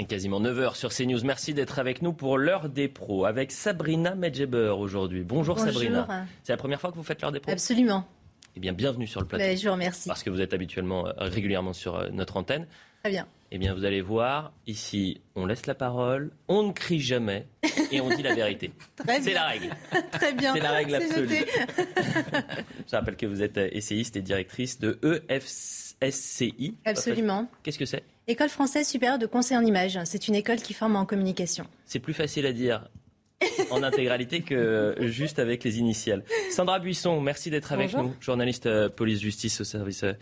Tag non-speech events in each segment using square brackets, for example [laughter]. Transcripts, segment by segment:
Et quasiment 9h sur CNews. Merci d'être avec nous pour l'heure des pros avec Sabrina Medjeber aujourd'hui. Bonjour, Bonjour. Sabrina. C'est la première fois que vous faites l'heure des pros? Absolument. Eh bien, bienvenue sur le plateau. Ben, je vous remercie. Parce que vous êtes habituellement euh, régulièrement sur euh, notre antenne. Très bien. Eh bien, vous allez voir, ici, on laisse la parole, on ne crie jamais et on dit la vérité. [laughs] Très C'est la règle. [laughs] Très bien. C'est la règle absolue. [laughs] Je rappelle que vous êtes euh, essayiste et directrice de EFSCI. Absolument. Qu'est-ce que c'est? École française supérieure de conseil en images. C'est une école qui forme en communication. C'est plus facile à dire en intégralité que juste avec les initiales. Sandra Buisson, merci d'être avec Bonjour. nous, journaliste euh, police-justice au service euh,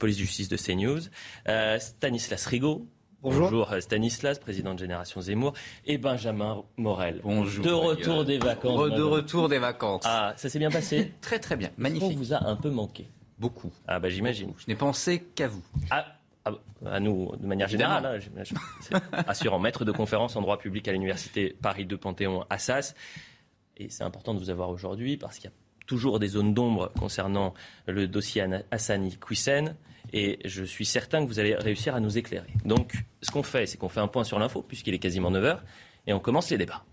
police-justice de CNews. Euh, Stanislas Rigaud. Bonjour. Stanislas, président de Génération Zemmour, et Benjamin Morel. Bonjour. De retour des vacances. Re- de retour des vacances. Ah, ça s'est bien passé [laughs] Très très bien, On magnifique. vous a un peu manqué? Beaucoup. Ah bah j'imagine. Je n'ai pensé qu'à vous. Ah, ah, à nous, de manière générale, hein, assurant, maître de conférence en droit public à l'université Paris 2 Panthéon Assas. Et c'est important de vous avoir aujourd'hui parce qu'il y a toujours des zones d'ombre concernant le dossier Hassani Kouissen. Et je suis certain que vous allez réussir à nous éclairer. Donc, ce qu'on fait, c'est qu'on fait un point sur l'info, puisqu'il est quasiment 9h, et on commence les débats.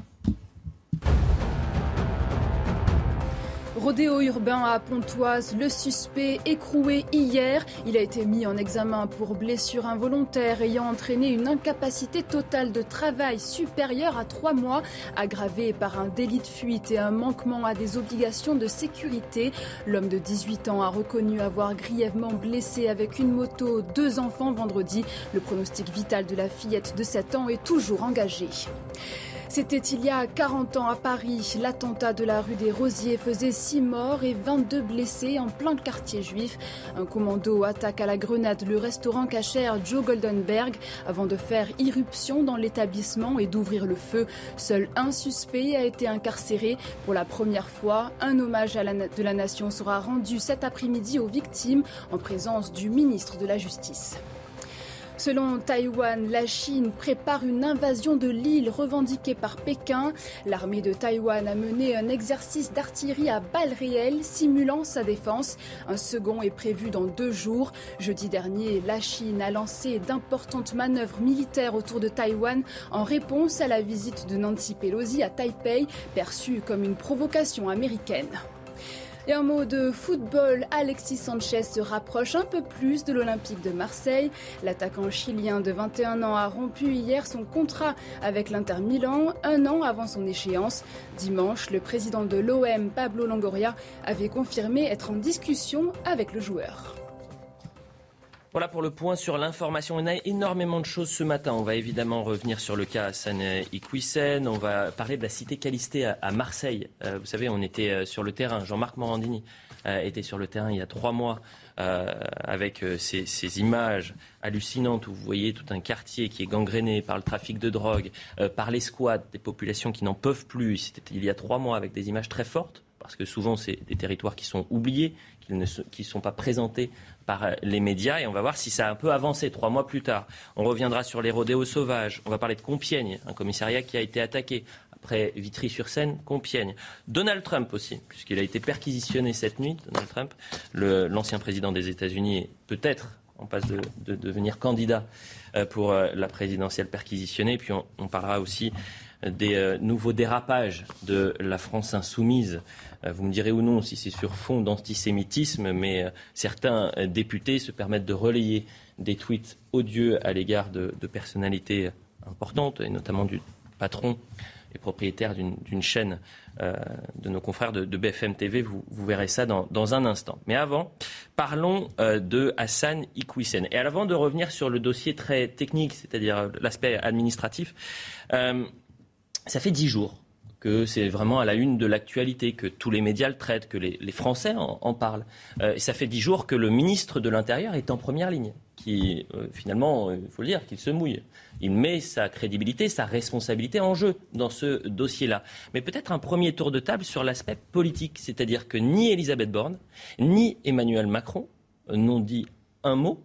Rodéo urbain à Pontoise, le suspect écroué hier. Il a été mis en examen pour blessure involontaire ayant entraîné une incapacité totale de travail supérieure à trois mois, aggravée par un délit de fuite et un manquement à des obligations de sécurité. L'homme de 18 ans a reconnu avoir grièvement blessé avec une moto deux enfants vendredi. Le pronostic vital de la fillette de 7 ans est toujours engagé. C'était il y a 40 ans à Paris. L'attentat de la rue des Rosiers faisait 6 morts et 22 blessés en plein quartier juif. Un commando attaque à la grenade le restaurant cachère Joe Goldenberg avant de faire irruption dans l'établissement et d'ouvrir le feu. Seul un suspect a été incarcéré. Pour la première fois, un hommage à de la nation sera rendu cet après-midi aux victimes en présence du ministre de la Justice. Selon Taïwan, la Chine prépare une invasion de l'île revendiquée par Pékin. L'armée de Taïwan a mené un exercice d'artillerie à balles réelles simulant sa défense. Un second est prévu dans deux jours. Jeudi dernier, la Chine a lancé d'importantes manœuvres militaires autour de Taïwan en réponse à la visite de Nancy Pelosi à Taipei, perçue comme une provocation américaine. Et un mot de football, Alexis Sanchez se rapproche un peu plus de l'Olympique de Marseille. L'attaquant chilien de 21 ans a rompu hier son contrat avec l'Inter Milan, un an avant son échéance. Dimanche, le président de l'OM, Pablo Longoria, avait confirmé être en discussion avec le joueur. Voilà pour le point sur l'information. On a énormément de choses ce matin. On va évidemment revenir sur le cas Hassan Iquissen. On va parler de la cité Calistée à, Marseille. Euh, vous savez, on était euh, sur le terrain. Jean-Marc Morandini euh, était sur le terrain il y a trois mois avec ces, images hallucinantes où vous voyez tout un quartier qui est gangréné par le trafic de drogue, par les squats, des populations qui n'en peuvent plus. C'était il y a trois mois avec des images très fortes parce que souvent c'est des territoires qui sont oubliés, qui ne sont pas présentés par euh, les médias et on va voir si ça a un peu avancé trois mois plus tard. On reviendra sur les rodéos sauvages, on va parler de Compiègne, un commissariat qui a été attaqué. Après Vitry-sur-Seine, Compiègne. Donald Trump aussi, puisqu'il a été perquisitionné cette nuit, Donald Trump, l'ancien président des États-Unis peut-être en passe de, de devenir candidat euh, pour euh, la présidentielle perquisitionnée. Puis on parlera aussi des euh, nouveaux dérapages de la France insoumise. Euh, vous me direz ou non si c'est sur fond d'antisémitisme, mais euh, certains députés se permettent de relayer des tweets odieux à l'égard de, personnalités importantes, et notamment du patron et propriétaire d'une chaîne de nos confrères de, BFM TV. Vous, verrez ça dans, un instant. Mais avant, parlons de Hassan Iquissen. Et avant de revenir sur le dossier très technique, c'est-à-dire l'aspect administratif, ça fait dix jours que c'est vraiment à la une de l'actualité, que tous les médias le traitent, que les, Français en, parlent. Euh, et ça fait dix jours que le ministre de l'Intérieur est en première ligne, qui euh, finalement, il faut le dire, qu'il se mouille. Il met sa crédibilité, sa responsabilité en jeu dans ce dossier-là. Mais peut-être un premier tour de table sur l'aspect politique, c'est-à-dire que ni Elisabeth Borne, ni Emmanuel Macron n'ont dit un mot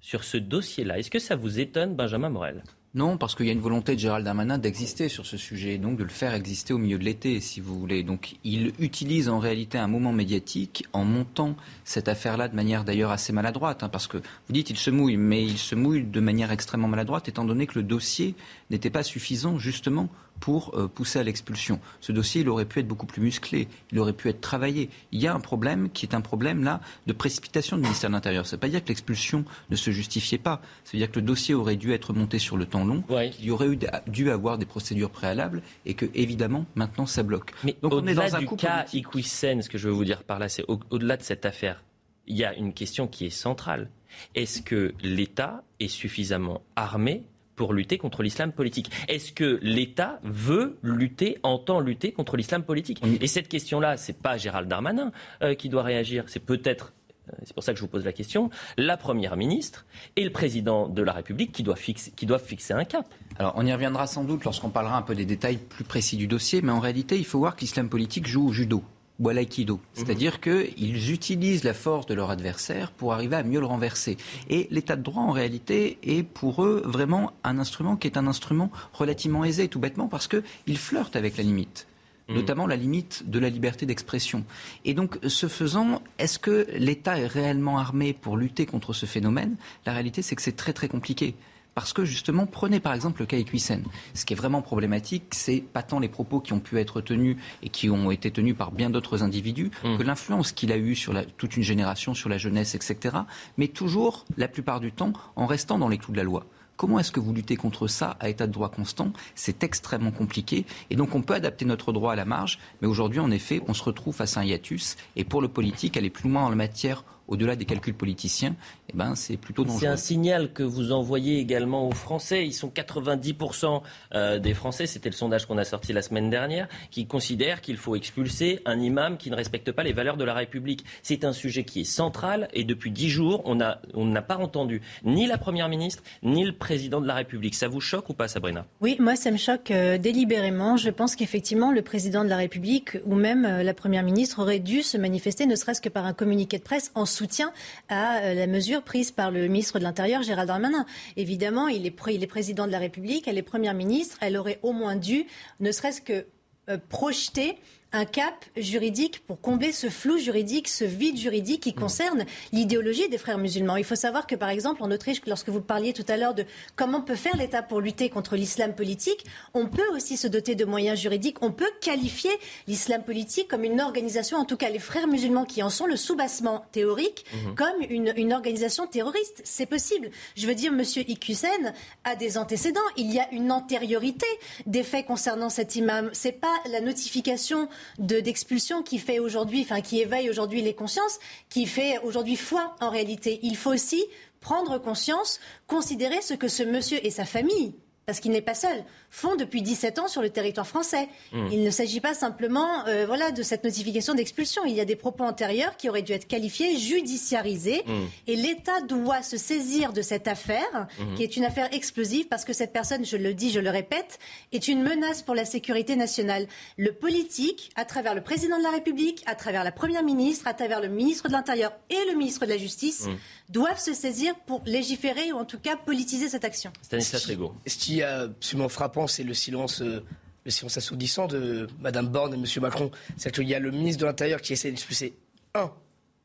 sur ce dossier-là. Est-ce que ça vous étonne, Benjamin Morel? Non, parce qu'il y a une volonté de Gérald Darmanin d'exister sur ce sujet, donc de le faire exister au milieu de l'été, si vous voulez. Donc il utilise en réalité un moment médiatique en montant cette affaire-là de manière d'ailleurs assez maladroite, hein, parce que vous dites il se mouille, mais il se mouille de manière extrêmement maladroite, étant donné que le dossier n'était pas suffisant justement pour euh, pousser à l'expulsion. Ce dossier, il aurait pu être beaucoup plus musclé, il aurait pu être travaillé. Il y a un problème qui est un problème là de précipitation du ministère de l'Intérieur. Ça ne veut pas dire que l'expulsion ne se justifiait pas. Ça veut dire que le dossier aurait dû être monté sur le temps long, il y aurait eu, dû avoir des procédures préalables et que évidemment maintenant ça bloque. Mais Donc on est dans un du cas Iquisen, ce que je veux vous dire par là, c'est au-delà de cette affaire, il y a une question qui est centrale. Est-ce que l'État est suffisamment armé pour lutter contre l'islam politique. Est-ce que l'État veut lutter, entend lutter contre l'islam politique Et cette question-là, c'est pas Gérald Darmanin euh, qui doit réagir, c'est peut-être euh, c'est pour ça que je vous pose la question, la Première ministre et le Président de la République qui doivent fixer, qui doivent fixer un cap. Alors on y reviendra sans doute lorsqu'on parlera un peu des détails plus précis du dossier, mais en réalité il faut voir que l'islam politique joue au judo ou à l'aïkido. Mhm. C'est-à-dire qu'ils utilisent la force de leur adversaire pour arriver à mieux le renverser. Et l'état de droit, en réalité, est pour eux vraiment un instrument qui est un instrument relativement aisé, tout bêtement, parce qu'ils flirtent avec la limite mhm. notamment la limite de la liberté d'expression. Et donc, ce faisant, est-ce que l'État est réellement armé pour lutter contre ce phénomène? La réalité, c'est que c'est très très compliqué. Parce que justement, prenez par exemple le cas Equisen. Ce qui est vraiment problématique, c'est pas tant les propos qui ont pu être tenus et qui ont été tenus par bien d'autres individus, mmh. que l'influence qu'il a eue sur toute une génération, sur la jeunesse, etc. Mais toujours, la plupart du temps, en restant dans les clous de la loi. Comment est-ce que vous luttez contre ça à état de droit constant? C'est extrêmement compliqué. Et donc on peut adapter notre droit à la marge, mais aujourd'hui, en effet, on se retrouve face à un hiatus. Et pour le politique, aller plus loin en la matière au-delà des calculs politiciens, eh ben, c'est plutôt dangereux. C'est un signal que vous envoyez également aux Français. Ils sont 90% euh, des Français, c'était le sondage qu'on a sorti la semaine dernière, qui considèrent qu'il faut expulser un imam qui ne respecte pas les valeurs de la République. C'est un sujet qui est central et depuis dix jours, on n'a on pas entendu ni la Première ministre, ni le Président de la République. Ça vous choque ou pas, Sabrina? Oui, moi, ça me choque euh, délibérément. Je pense qu'effectivement, le Président de la République ou même euh, la Première ministre aurait dû se manifester, ne serait-ce que par un communiqué de presse, en soutien à euh, la mesure prise par le ministre de l'Intérieur, Gérald Darmanin. Évidemment, il est, président de la République, elle est première ministre, elle aurait au moins dû, ne serait-ce que euh, projeter un cap juridique pour combler ce flou juridique, ce vide juridique qui concerne l'idéologie des frères musulmans. Il faut savoir que, par exemple, en Autriche, lorsque vous parliez tout à l'heure de comment peut faire l'État pour lutter contre l'islam politique, on peut aussi se doter de moyens juridiques. On peut qualifier l'islam politique comme une organisation, en tout cas les frères musulmans qui en sont le soubassement théorique, mhm. comme une, une, organisation terroriste. C'est possible. Je veux dire, Monsieur Ikusen a des antécédents. Il y a une antériorité des faits concernant cet imam. C'est pas la notification d'expulsion qui fait aujourd'hui, enfin qui éveille aujourd'hui les consciences, qui fait aujourd'hui foi en réalité. Il faut aussi prendre conscience, considérer ce que ce monsieur et sa famille parce qu'il n'est pas seul, font depuis 17 ans sur le territoire français. Hmm. Il ne s'agit pas simplement euh, voilà, de cette notification d'expulsion. Il y a des propos antérieurs qui auraient dû être qualifiés, judiciarisés. Hmm. Et l'État doit se saisir de cette affaire, hmm. qui est une affaire explosive, parce que cette personne, je le dis, je le répète, est une menace pour la sécurité nationale. Le politique, à travers le président de la République, à travers la première ministre, à travers le ministre de l'Intérieur et le ministre de la Justice, doivent se saisir pour légiférer ou en tout cas politiser cette action. Stanislas Rigaud. Qui est absolument frappant, c'est le silence, euh, assourdissant de Mme Borne et M. Macron. C'est qu'il y a le ministre de l'Intérieur qui essaie d'expulser un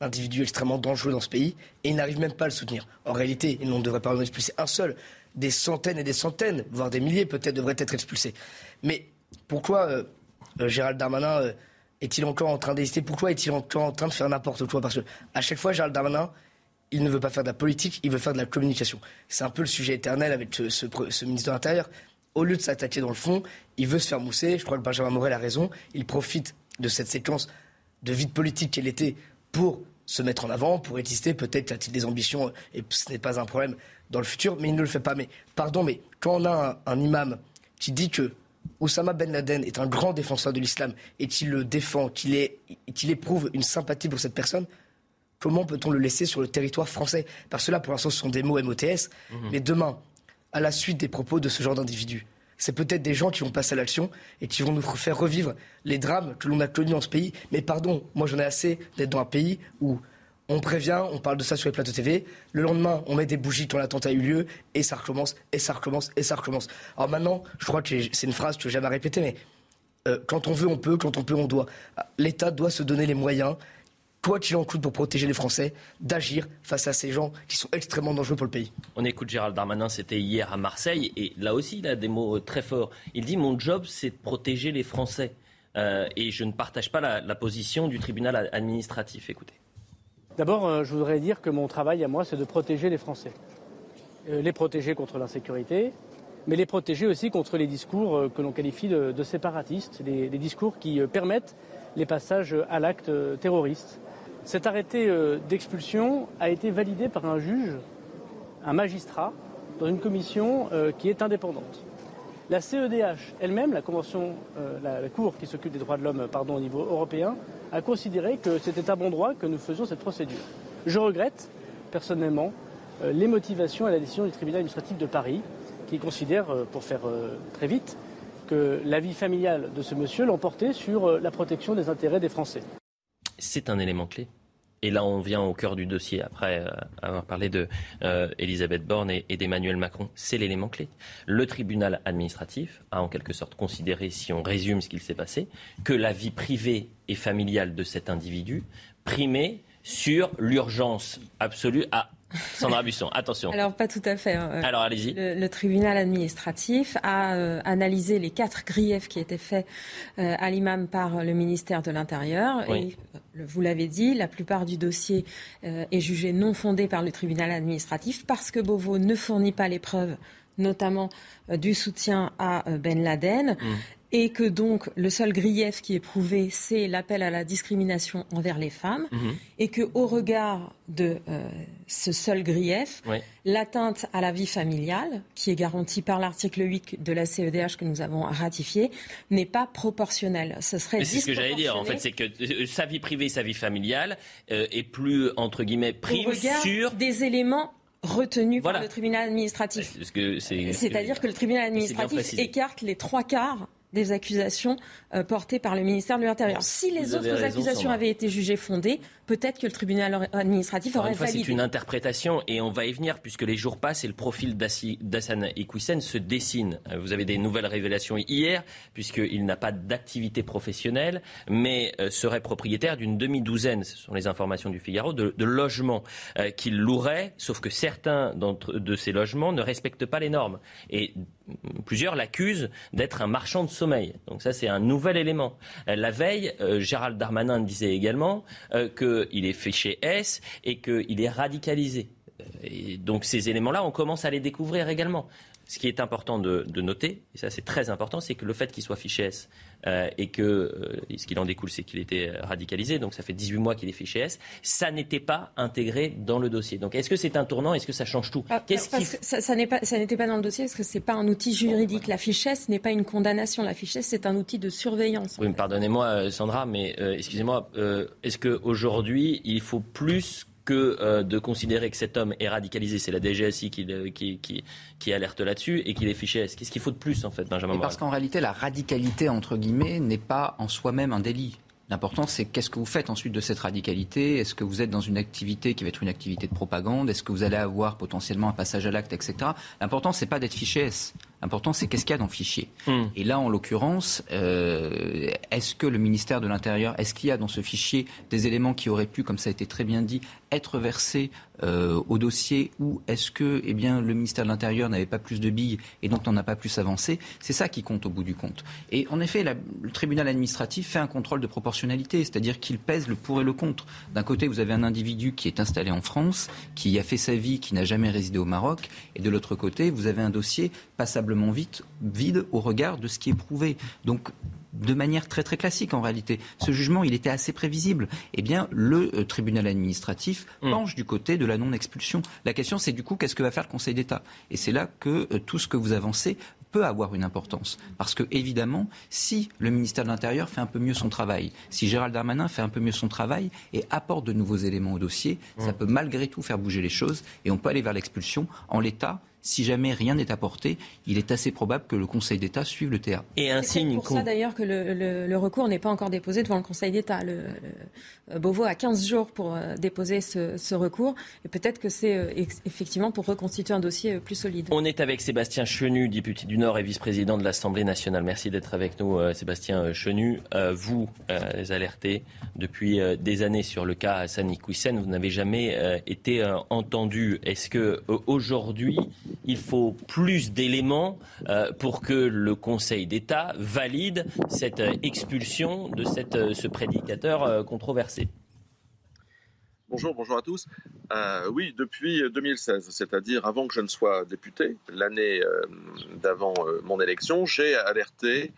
individu extrêmement dangereux dans ce pays et il n'arrive même pas à le soutenir. En réalité, il ne devrait pas en expulser un seul. Des centaines et des centaines, voire des milliers peut-être, devraient être expulsés. Mais pourquoi euh, euh, Gérald Darmanin est-il encore en train d'hésiter? Pourquoi est-il encore en train de faire n'importe quoi? Parce que à chaque fois, Gérald Darmanin, il ne veut pas faire de la politique, il veut faire de la communication. C'est un peu le sujet éternel avec ce, ministre de l'Intérieur. Au lieu de s'attaquer dans le fond, il veut se faire mousser. Je crois que Benjamin Morel a raison. Il profite de cette séquence de vide politique qu'elle était pour se mettre en avant, pour exister. Peut-être a-t-il des ambitions et ce n'est pas un problème dans le futur, mais il ne le fait pas. Mais pardon, mais quand on a un, imam qui dit que Oussama Ben Laden est un grand défenseur de l'islam et qu'il le défend, qu'il éprouve une sympathie pour cette personne, comment peut-on le laisser sur le territoire français? Parce que là, pour l'instant, ce sont des mots MOTS, mhm. mais demain, à la suite des propos de ce genre d'individus, c'est peut-être des gens qui vont passer à l'action et qui vont nous faire revivre les drames que l'on a connus en ce pays. Mais pardon, moi j'en ai assez d'être dans un pays où on prévient, on parle de ça sur les plateaux TV. Le lendemain, on met des bougies quand l'attentat a eu lieu, et ça recommence, et ça recommence, et ça recommence. Alors maintenant, je crois que c'est une phrase que je vais jamais répéter, mais euh, quand on veut, on peut, quand on peut, on doit. L'État doit se donner les moyens, quoi qu'il en coûte pour protéger les Français, d'agir face à ces gens qui sont extrêmement dangereux pour le pays. On écoute Gérald Darmanin, c'était hier à Marseille, et là aussi, il a des mots très forts. Il dit Mon job, c'est de protéger les Français. Euh, et je ne partage pas la position du tribunal administratif. Écoutez. D'abord, euh, je voudrais dire que mon travail à moi, c'est de protéger les Français. Euh, les protéger contre l'insécurité, mais les protéger aussi contre les discours euh, que l'on qualifie de, séparatistes, les, discours qui permettent les passages à l'acte terroriste. Cet arrêté d'expulsion a été validé par un juge, un magistrat, dans une commission qui est indépendante. La CEDH elle-même, la convention, la, la, Cour qui s'occupe des droits de l'homme, au niveau européen, a considéré que c'était à bon droit que nous faisions cette procédure. Je regrette personnellement euh, les motivations et la décision du tribunal administratif de Paris qui considère, euh, pour faire euh, très vite, que la vie familiale de ce monsieur l'emportait sur la protection des intérêts des Français. C'est un élément clé. Et là, on vient au cœur du dossier après avoir parlé de Elisabeth Borne et, d'Emmanuel Macron. C'est l'élément clé. Le tribunal administratif a en quelque sorte considéré, si on résume ce qu'il s'est passé, que la vie privée et familiale de cet individu primait sur l'urgence absolue à Sandra Busson, attention. Alors, pas tout à fait. Hein. Alors, allez-y. Le, tribunal administratif a euh, analysé les quatre griefs qui étaient faits euh, à l'imam par le ministère de l'Intérieur. Et, euh, vous l'avez dit, la plupart du dossier est jugé non fondé par le tribunal administratif parce que Beauvau ne fournit pas les preuves notamment du soutien à Ben Laden. Mmh et que donc le seul grief qui est prouvé, c'est l'appel à la discrimination envers les femmes, mhm. et que au regard de euh, ce seul grief, l'atteinte à la vie familiale, qui est garantie par l'article 8 de la CEDH que nous avons ratifié, n'est pas proportionnelle. Ce serait c'est ce que j'allais dire. En fait, c'est que euh, sa vie privée, sa vie familiale euh, est plus entre guillemets prime sur des éléments retenus par le tribunal administratif. C'est-à-dire que le tribunal administratif écarte les trois quarts des accusations euh, portées par le ministère de l'Intérieur. Si les autres accusations avaient été jugées fondées, peut-être que le tribunal administratif aurait validé. C'est une interprétation et on va y venir puisque les jours passent et le profil d'Hassan Iquissen se dessine. Euh, vous avez des nouvelles révélations hier puisqu'il n'a pas d'activité professionnelle mais euh, serait propriétaire d'une demi-douzaine, ce sont les informations du Figaro, de, logements qu'il louerait, sauf que certains de ces logements ne respectent pas les normes. Et plusieurs l'accusent d'être un marchand de sommeil. Donc ça, c'est un nouvel élément. Euh, la veille, euh, Gérald Darmanin disait également euh, qu'il est fiché S et qu'il est radicalisé. Et donc ces éléments-là, on commence à les découvrir également. Ce qui est important de, noter, et ça c'est très important, c'est que le fait qu'il soit fiché S euh, et que euh, ce qu'il en découle, c'est qu'il était radicalisé, donc ça fait 18 mois qu'il est fiché S, ça n'était pas intégré dans le dossier. Donc est-ce que c'est un tournant Est-ce que ça change tout ah, parce que ça, ça n'était pas dans le dossier parce que c'est pas un outil juridique. La fichesse n'est pas une condamnation. La fichesse, c'est un outil de surveillance. Oui, pardonnez-moi, euh, Sandra, mais excusez-moi, est-ce qu'aujourd'hui, il faut plus que euh, de considérer que cet homme est radicalisé. C'est la DGSI qui, qui, qui, qui alerte là-dessus et qui les fichait. Qu'est-ce qu'il faut de plus, en fait, Benjamin Parce qu'en réalité, la radicalité, entre guillemets, n'est pas en soi-même un délit. L'important, c'est qu'est-ce que vous faites ensuite de cette radicalité? Est-ce que vous êtes dans une activité qui va être une activité de propagande? Est-ce que vous allez avoir potentiellement un passage à l'acte, etc. L'important, c'est pas d'être fiché S. L'important, c'est qu'est-ce qu'il y a dans le fichier. Hmm. Et là, en l'occurrence, euh, est-ce que le ministère de l'Intérieur, est-ce qu'il y a dans ce fichier des éléments qui auraient pu, comme ça a été très bien dit, être versés euh, au dossier ou est-ce que eh bien, le ministère de l'Intérieur n'avait pas plus de billes et donc n'en a pas plus avancé? C'est ça qui compte au bout du compte. Et en effet, le tribunal administratif fait un contrôle de proportionnalité, c'est-à-dire qu'il pèse le pour et le contre. D'un côté, vous avez un individu qui est installé en France, qui a fait sa vie, qui n'a jamais résidé au Maroc, et de l'autre côté, vous avez un dossier passablement vite, vide au regard de ce qui est prouvé. Donc de manière très très classique en réalité. Ce jugement, il était assez prévisible. Eh bien, le euh, tribunal administratif hmm. penche du côté de la non-expulsion. La question, c'est du coup, qu'est-ce que va faire le Conseil d'État? Et c'est là que euh, tout ce que vous avancez peut avoir une importance. Parce que, évidemment, si le ministère de l'Intérieur fait un peu mieux son travail, si Gérald Darmanin fait un peu mieux son travail et apporte de nouveaux éléments au dossier, ça peut malgré tout faire bouger les choses et on peut aller vers l'expulsion. En l'état, si jamais rien n'est apporté, il est assez probable que le Conseil d'État suive le TA. Et un signe. C'est pour ça d'ailleurs que le, recours n'est pas encore déposé devant le Conseil d'État. Le, Beauvau a 15 jours pour euh, déposer ce, recours. Et peut-être que c'est euh, effectivement pour reconstituer un dossier euh, plus solide. On est avec Sébastien Chenu, député du Nord et vice-président de l'Assemblée nationale. Merci d'être avec nous, Sébastien Chenu. Vous, les alertés depuis des années sur le cas Hassan Iquissen, vous n'avez jamais été entendu. Est-ce que aujourd'hui, il faut plus d'éléments pour que le Conseil d'État valide cette expulsion de cette, ce prédicateur controversé Bonjour, bonjour à tous. Euh, oui, depuis 2016, c'est-à-dire avant que je ne sois député, l'année euh, d'avant euh, mon élection, j'ai alerté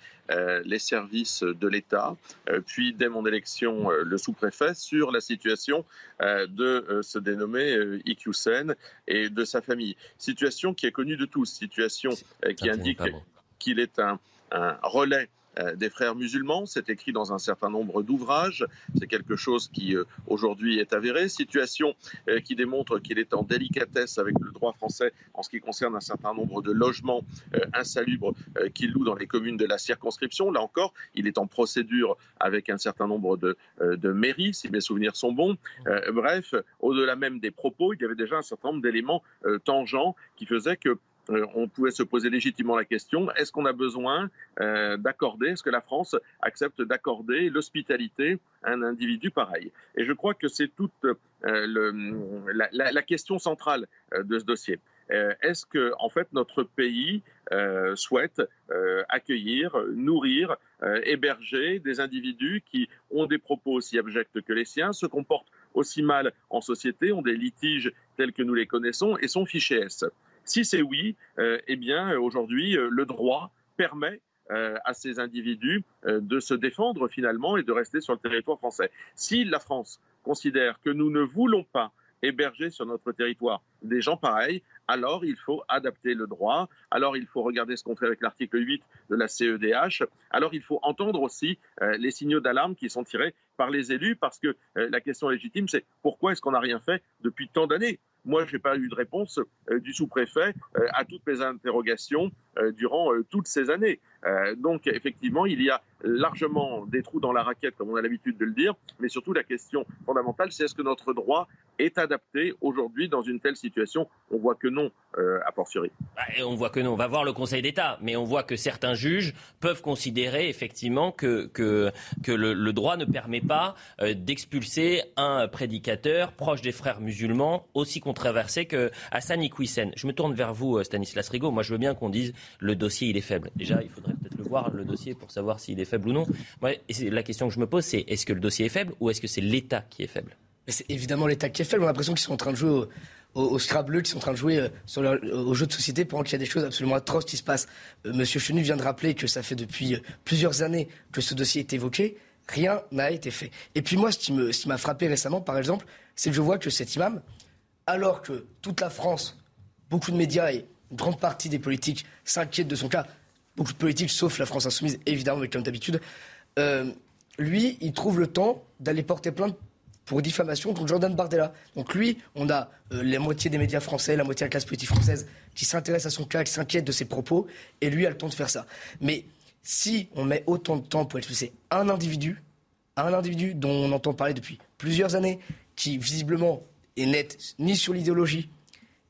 les services de l'État, puis dès mon élection, le sous-préfet, sur la situation de ce dénommé Iqiyoussen et de sa famille. Situation qui est connue de tous, situation qui indique qu'il est un, un relais des frères musulmans. C'est écrit dans un certain nombre d'ouvrages. C'est quelque chose qui euh, aujourd'hui est avéré. Situation euh, qui démontre qu'il est en délicatesse avec le droit français en ce qui concerne un certain nombre de logements insalubres qu'il loue dans les communes de la circonscription. Là encore, il est en procédure avec un certain nombre de, de mairies, si mes souvenirs sont bons. bref, au-delà même des propos, il y avait déjà un certain nombre d'éléments tangents qui faisaient que euh, on pouvait se poser légitimement la question est-ce qu'on a besoin euh, d'accorder, est-ce que la France accepte d'accorder l'hospitalité à un individu pareil? Et je crois que c'est toute euh, la, question centrale de ce dossier. est-ce que, en fait, notre pays souhaite accueillir, nourrir, héberger des individus qui ont des propos aussi abjects que les siens, se comportent aussi mal en société, ont des litiges tels que nous les connaissons et sont fichés S? Si c'est oui, euh, eh bien aujourd'hui, euh, le droit permet euh, à ces individus de se défendre finalement et de rester sur le territoire français. Si la France considère que nous ne voulons pas héberger sur notre territoire des gens pareils, alors il faut adapter le droit, alors il faut regarder ce qu'on fait avec l'article 8 de la CEDH, alors il faut entendre aussi les signaux d'alarme qui sont tirés par les élus, parce que la question légitime, c'est pourquoi est-ce qu'on n'a rien fait depuis tant d'années? Moi, je n'ai pas eu de réponse euh, du sous-préfet euh, à toutes mes interrogations durant toutes ces années. donc, effectivement, il y a largement des trous dans la raquette, comme on a l'habitude de le dire, mais surtout la question fondamentale, c'est est-ce que notre droit est adapté aujourd'hui dans une telle situation? On voit que non, a fortiori. Bah, on voit que non. On va voir le Conseil d'État, mais on voit que certains juges peuvent considérer effectivement que, que, le, droit ne permet pas d'expulser un prédicateur proche des frères musulmans aussi controversé que Hassan Iquissen. Je me tourne vers vous, euh, Stanislas Rigaud. Moi, je veux bien qu'on dise le dossier, il est faible. Déjà, il faudrait peut-être le voir, le dossier, pour savoir s'il est faible ou non. la question que je me pose, c'est est-ce que le dossier est faible ou est-ce que c'est l'État qui est faible? C'est évidemment l'État qui est faible. On a l'impression qu'ils sont en train de jouer au, au, Scrabble, qu'ils sont en train de jouer euh, au jeu de société pendant qu'il y a des choses absolument atroces qui se passent. Euh, Monsieur Chenu vient de rappeler que ça fait depuis plusieurs années que ce dossier est évoqué. Rien n'a été fait. Et puis moi, ce qui m'a frappé récemment, par exemple, c'est que je vois que cet imam, alors que toute la France, beaucoup de médias et une grande partie des politiques s'inquiètent de son cas, beaucoup de politiques, sauf la France insoumise, évidemment, mais comme d'habitude, euh, lui, il trouve le temps d'aller porter plainte pour diffamation contre Jordan Bardella. Donc lui, on a euh, la moitié des médias français, la moitié de la classe politique française qui s'intéresse à son cas, qui s'inquiète de ses propos, et lui a le temps de faire ça. Mais si on met autant de temps pour expulser un individu, un individu dont on entend parler depuis plusieurs années, qui visiblement est nette ni sur l'idéologie,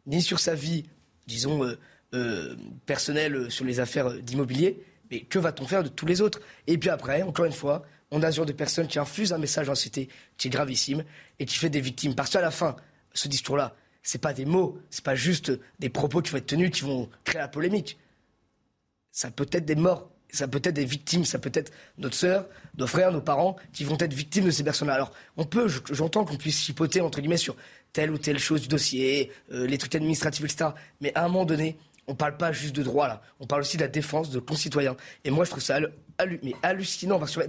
ni sur sa vie, disons, euh, euh, personnelle sur les affaires d'immobilier. Mais que va-t-on faire de tous les autres? Et puis après, encore une fois, on a ce genre de personnes qui infusent un message société qui est gravissime et qui fait des victimes. Parce qu'à la fin, ce discours-là, c'est pas des mots, c'est pas juste des propos qui vont être tenus qui vont créer la polémique. Ça peut être des morts ça peut être des victimes, ça peut être notre sœur, nos frères, nos parents qui vont être victimes de ces personnes-là. Alors, on peut, j'entends qu'on puisse chipoter, entre guillemets, sur telle ou telle chose du dossier, euh, les trucs administratifs, etc. Mais à un moment donné, on ne parle pas juste de droit, là. On parle aussi de la défense de concitoyens. Et moi, je trouve ça mais hallucinant, parce que,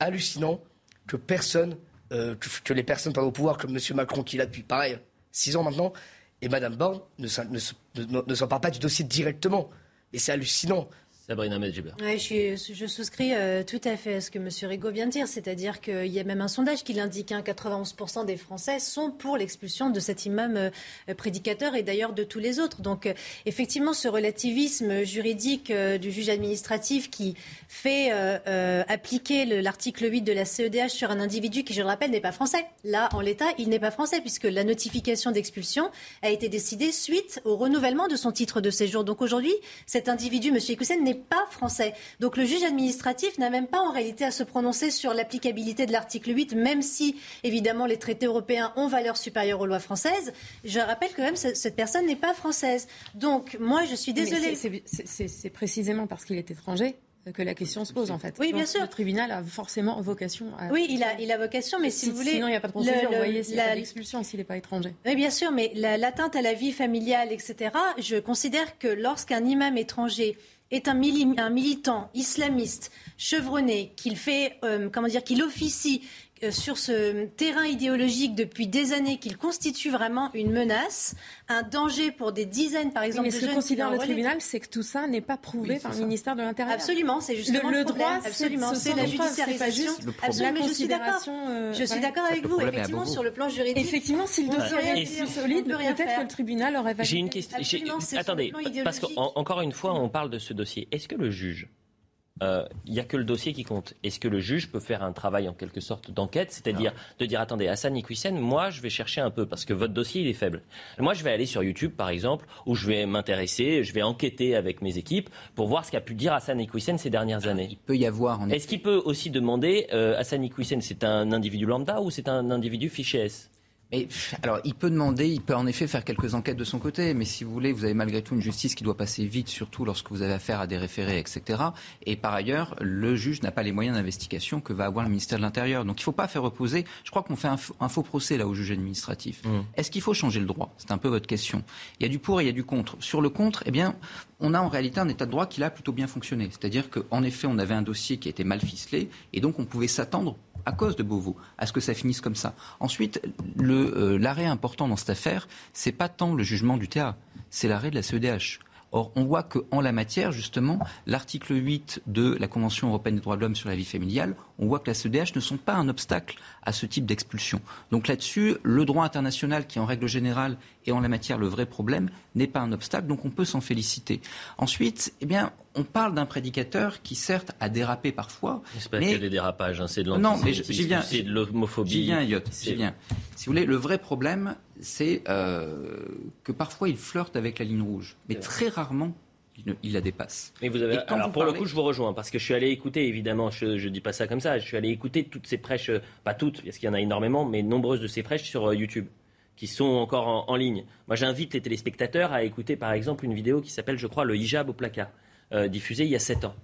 hallucinant que personne, euh, que, les personnes au pouvoir, comme M. Macron, qui là depuis, pareil, six ans maintenant, et Mme Borne ne, ne, ne, ne s'en pas du dossier directement Et c'est hallucinant. Je, souscris euh, tout à fait à ce que M. Rigaud vient de dire, c'est-à-dire qu'il y a même un sondage qui l'indique, hein, 91% des Français sont pour l'expulsion de cet imam euh, prédicateur et d'ailleurs de tous les autres. Donc euh, effectivement, ce relativisme juridique du juge administratif qui fait appliquer l'article 8 de la CEDH sur un individu qui, je le rappelle, n'est pas français. Là, en l'état, il n'est pas français puisque la notification d'expulsion a été décidée suite au renouvellement de son titre de séjour. Donc aujourd'hui, cet individu, M. Ekoussen, n'est pas français. Donc le juge administratif n'a même pas en réalité à se prononcer sur l'applicabilité de l'article 8, même si évidemment les traités européens ont valeur supérieure aux lois françaises. Je rappelle quand même que cette personne n'est pas française. Donc moi je suis désolée. C'est précisément parce qu'il est étranger que la question se pose en fait. Oui, bien sûr. Le tribunal a forcément vocation à. Oui, il a, il a vocation, mais si, vous voulez. Sinon, il n'y a pas de procédure. vous voyez, l'expulsion s'il n'est pas étranger. Oui, bien sûr, mais l'atteinte à la vie familiale, etc. Je considère que lorsqu'un imam étranger est un, militant islamiste chevronné, qu'il fait, euh, comment dire, qu'il officie sur ce terrain idéologique depuis des années qu'il constitue vraiment une menace, un danger pour des dizaines, par exemple, mais ce que considère le tribunal, c'est que tout ça n'est pas prouvé par le ministère de l'Intérieur. Absolument, c'est justement le, le, droit. Absolument, c'est la judiciarisation. Absolument, mais je suis d'accord. Euh, je suis d'accord avec vous. Effectivement, sur le plan juridique. Effectivement, si le dossier est solide, peut-être que le tribunal aurait validé. J'ai une question. Attendez, parce qu'encore une fois, on parle de ce dossier. Est-ce que le juge il euh, n'y a que le dossier qui compte. Est-ce que le juge peut faire un travail en quelque sorte d'enquête, c'est-à-dire de dire attendez, Hassan Iquissen, moi je vais chercher un peu parce que votre dossier il est faible. Moi je vais aller sur YouTube par exemple où je vais m'intéresser, je vais enquêter avec mes équipes pour voir ce qu'a pu dire Hassan Iquissen ces dernières années. Il peut y avoir. Est-ce qu'il peut aussi demander euh, Hassan Iquissen, c'est un individu lambda ou c'est un individu fiché S? Mais, alors, il peut demander, il peut en effet faire quelques enquêtes de son côté, mais si vous voulez, vous avez malgré tout une justice qui doit passer vite, surtout lorsque vous avez affaire à des référés, etc. Et par ailleurs, le juge n'a pas les moyens d'investigation que va avoir le ministère de l'Intérieur. Donc il ne faut pas faire reposer. Je crois qu'on fait un, faux procès là au juge administratif. Mmh. Est-ce qu'il faut changer le droit? C'est un peu votre question. Il y a du pour et il y a du contre. Sur le contre, eh bien, on a en réalité un état de droit qui a plutôt bien fonctionné. C'est-à-dire qu'en effet, on avait un dossier qui était mal ficelé et donc on pouvait s'attendre à cause de Beauvau, à ce que ça finisse comme ça. Ensuite, euh, l'arrêt important dans cette affaire, c'est pas tant le jugement du TA, c'est l'arrêt de la CEDH. Or, on voit qu'en la matière, justement, l'article 8 de la Convention européenne des droits de l'homme sur la vie familiale, on voit que la CEDH ne sont pas un obstacle à ce type d'expulsion. Donc là-dessus, le droit international, qui en règle générale est en la matière le vrai problème, n'est pas un obstacle, donc on peut s'en féliciter. Ensuite, eh bien, on parle d'un prédicateur qui, certes, a dérapé parfois. C'est pas mais... que des dérapages, hein, c'est de l'homophobie. C'est de l'homophobie. J'y viens, Yot, j'y viens. Si vous voulez, le vrai problème, c'est euh, que parfois il flirte avec la ligne rouge, mais très rarement il, la dépasse. Mais vous avez, alors pour le coup, je vous rejoins parce que je suis allé écouter, évidemment, je ne dis pas ça comme ça, je suis allé écouter toutes ces prêches, euh, pas toutes, parce qu'il y en a énormément, mais nombreuses de ces prêches sur euh, YouTube qui sont encore en, ligne. Moi, j'invite les téléspectateurs à écouter, par exemple, une vidéo qui s'appelle, je crois, Le hijab au placard, diffusée il y a sept ans,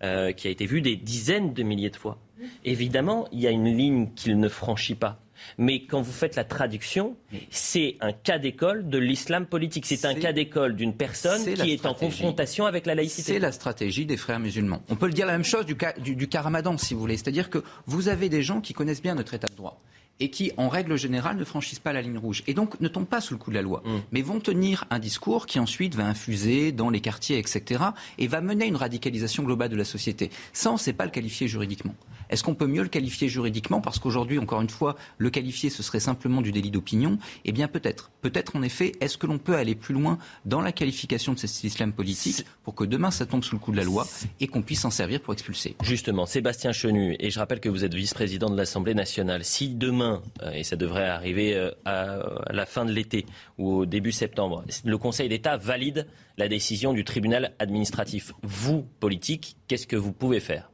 qui a été vue des dizaines de milliers de fois. Évidemment, il y a une ligne qu'il ne franchit pas. Mais quand vous faites la traduction, c'est un cas d'école de l'islam politique. C'est un cas d'école d'une personne qui est en confrontation avec la laïcité. C'est la stratégie des frères musulmans. On peut le dire la même chose du cas, du, du Ramadan, si vous voulez. C'est-à-dire que vous avez des gens qui connaissent bien notre état de droit et qui, en règle générale, ne franchissent pas la ligne rouge. Et donc ne tombent pas sous le coup de la loi, mm. mais vont tenir un discours qui ensuite va infuser dans les quartiers, etc., et va mener une radicalisation globale de la société. Ça, on ne sait pas le qualifier juridiquement. Est-ce qu'on peut mieux le qualifier juridiquement Parce qu'aujourd'hui, encore une fois, le qualifier, ce serait simplement du délit d'opinion? Eh bien, peut-être. Peut-être, en effet, est-ce que l'on peut aller plus loin dans la qualification de cet islam politique pour que demain, ça tombe sous le coup de la loi et qu'on puisse s'en servir pour expulser? Justement, Sébastien Chenu, et je rappelle que vous êtes vice-président de l'Assemblée nationale. Si demain, euh, et ça devrait arriver euh, à la fin de l'été ou au début septembre, le Conseil d'État valide la décision du tribunal administratif, vous, politique, qu'est-ce que vous pouvez faire?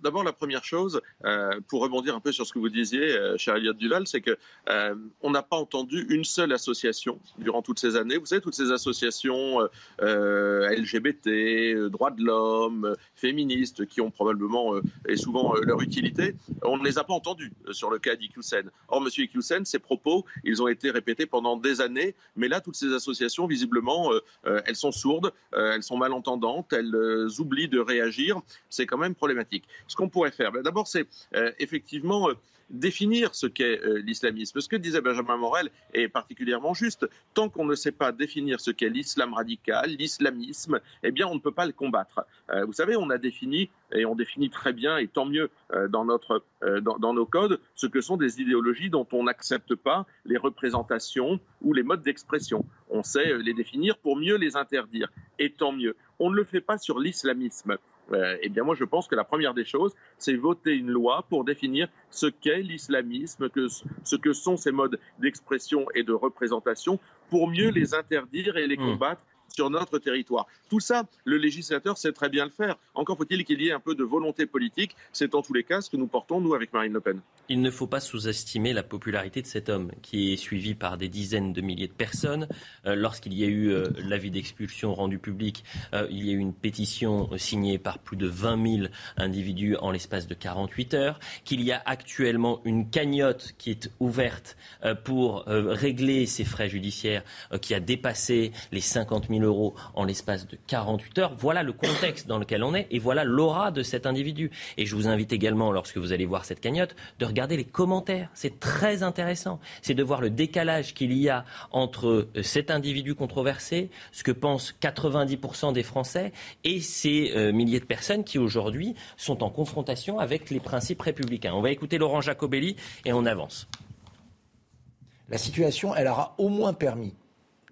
D'abord, la première chose, euh, pour rebondir un peu sur ce que vous disiez, euh, cher Elliot Duval, c'est que euh, on n'a pas entendu une seule association durant toutes ces années. Vous savez, toutes ces associations LGBT, droits de l'homme, féministes, qui ont probablement et souvent leur utilité, on ne les a pas entendues sur le cas d'Iqsen. Or, M. Iqsen, ses propos, ils ont été répétés pendant des années, mais là, toutes ces associations, visiblement, elles sont sourdes, elles sont malentendantes, elles oublient de réagir. C'est quand même problématique. Ce qu'on pourrait faire, ben, d'abord, c'est effectivement définir ce qu'est euh, l'islamisme. Ce que disait Benjamin Morel est particulièrement juste. Tant qu'on ne sait pas définir ce qu'est l'islam radical, l'islamisme, eh bien, on ne peut pas le combattre. Euh, vous savez, on a défini, et on définit très bien, et tant mieux euh, dans, notre, dans, dans, nos codes, ce que sont des idéologies dont on n'accepte pas les représentations ou les modes d'expression. On sait les définir pour mieux les interdire, et tant mieux. On ne le fait pas sur l'islamisme. Euh, eh bien moi je pense que la première des choses, c'est voter une loi pour définir ce qu'est l'islamisme, ce que sont ces modes d'expression et de représentation, pour mieux les interdire et les mmh. combattre sur notre territoire. Tout ça, le législateur sait très bien le faire. Encore faut-il qu'il y ait un peu de volonté politique. C'est en tous les cas ce que nous portons, nous, avec Marine Le Pen. Il ne faut pas sous-estimer la popularité de cet homme, qui est suivi par des dizaines de milliers de personnes. Euh, lorsqu'il y a eu euh, l'avis d'expulsion rendu public, euh, il y a eu une pétition signée par plus de 20 000 individus en l'espace de 48 heures, qu'il y a actuellement une cagnotte qui est ouverte pour régler ses frais judiciaires, qui a dépassé les 50 000 euros en l'espace de 48 heures. Voilà le contexte dans lequel on est et voilà l'aura de cet individu. Et je vous invite également, lorsque vous allez voir cette cagnotte, de regarder les commentaires. C'est très intéressant. C'est de voir le décalage qu'il y a entre euh, cet individu controversé, ce que pensent 90% des Français, et ces euh, milliers de personnes qui aujourd'hui sont en confrontation avec les principes républicains. On va écouter Laurent Jacobelli et on avance. La situation, elle aura au moins permis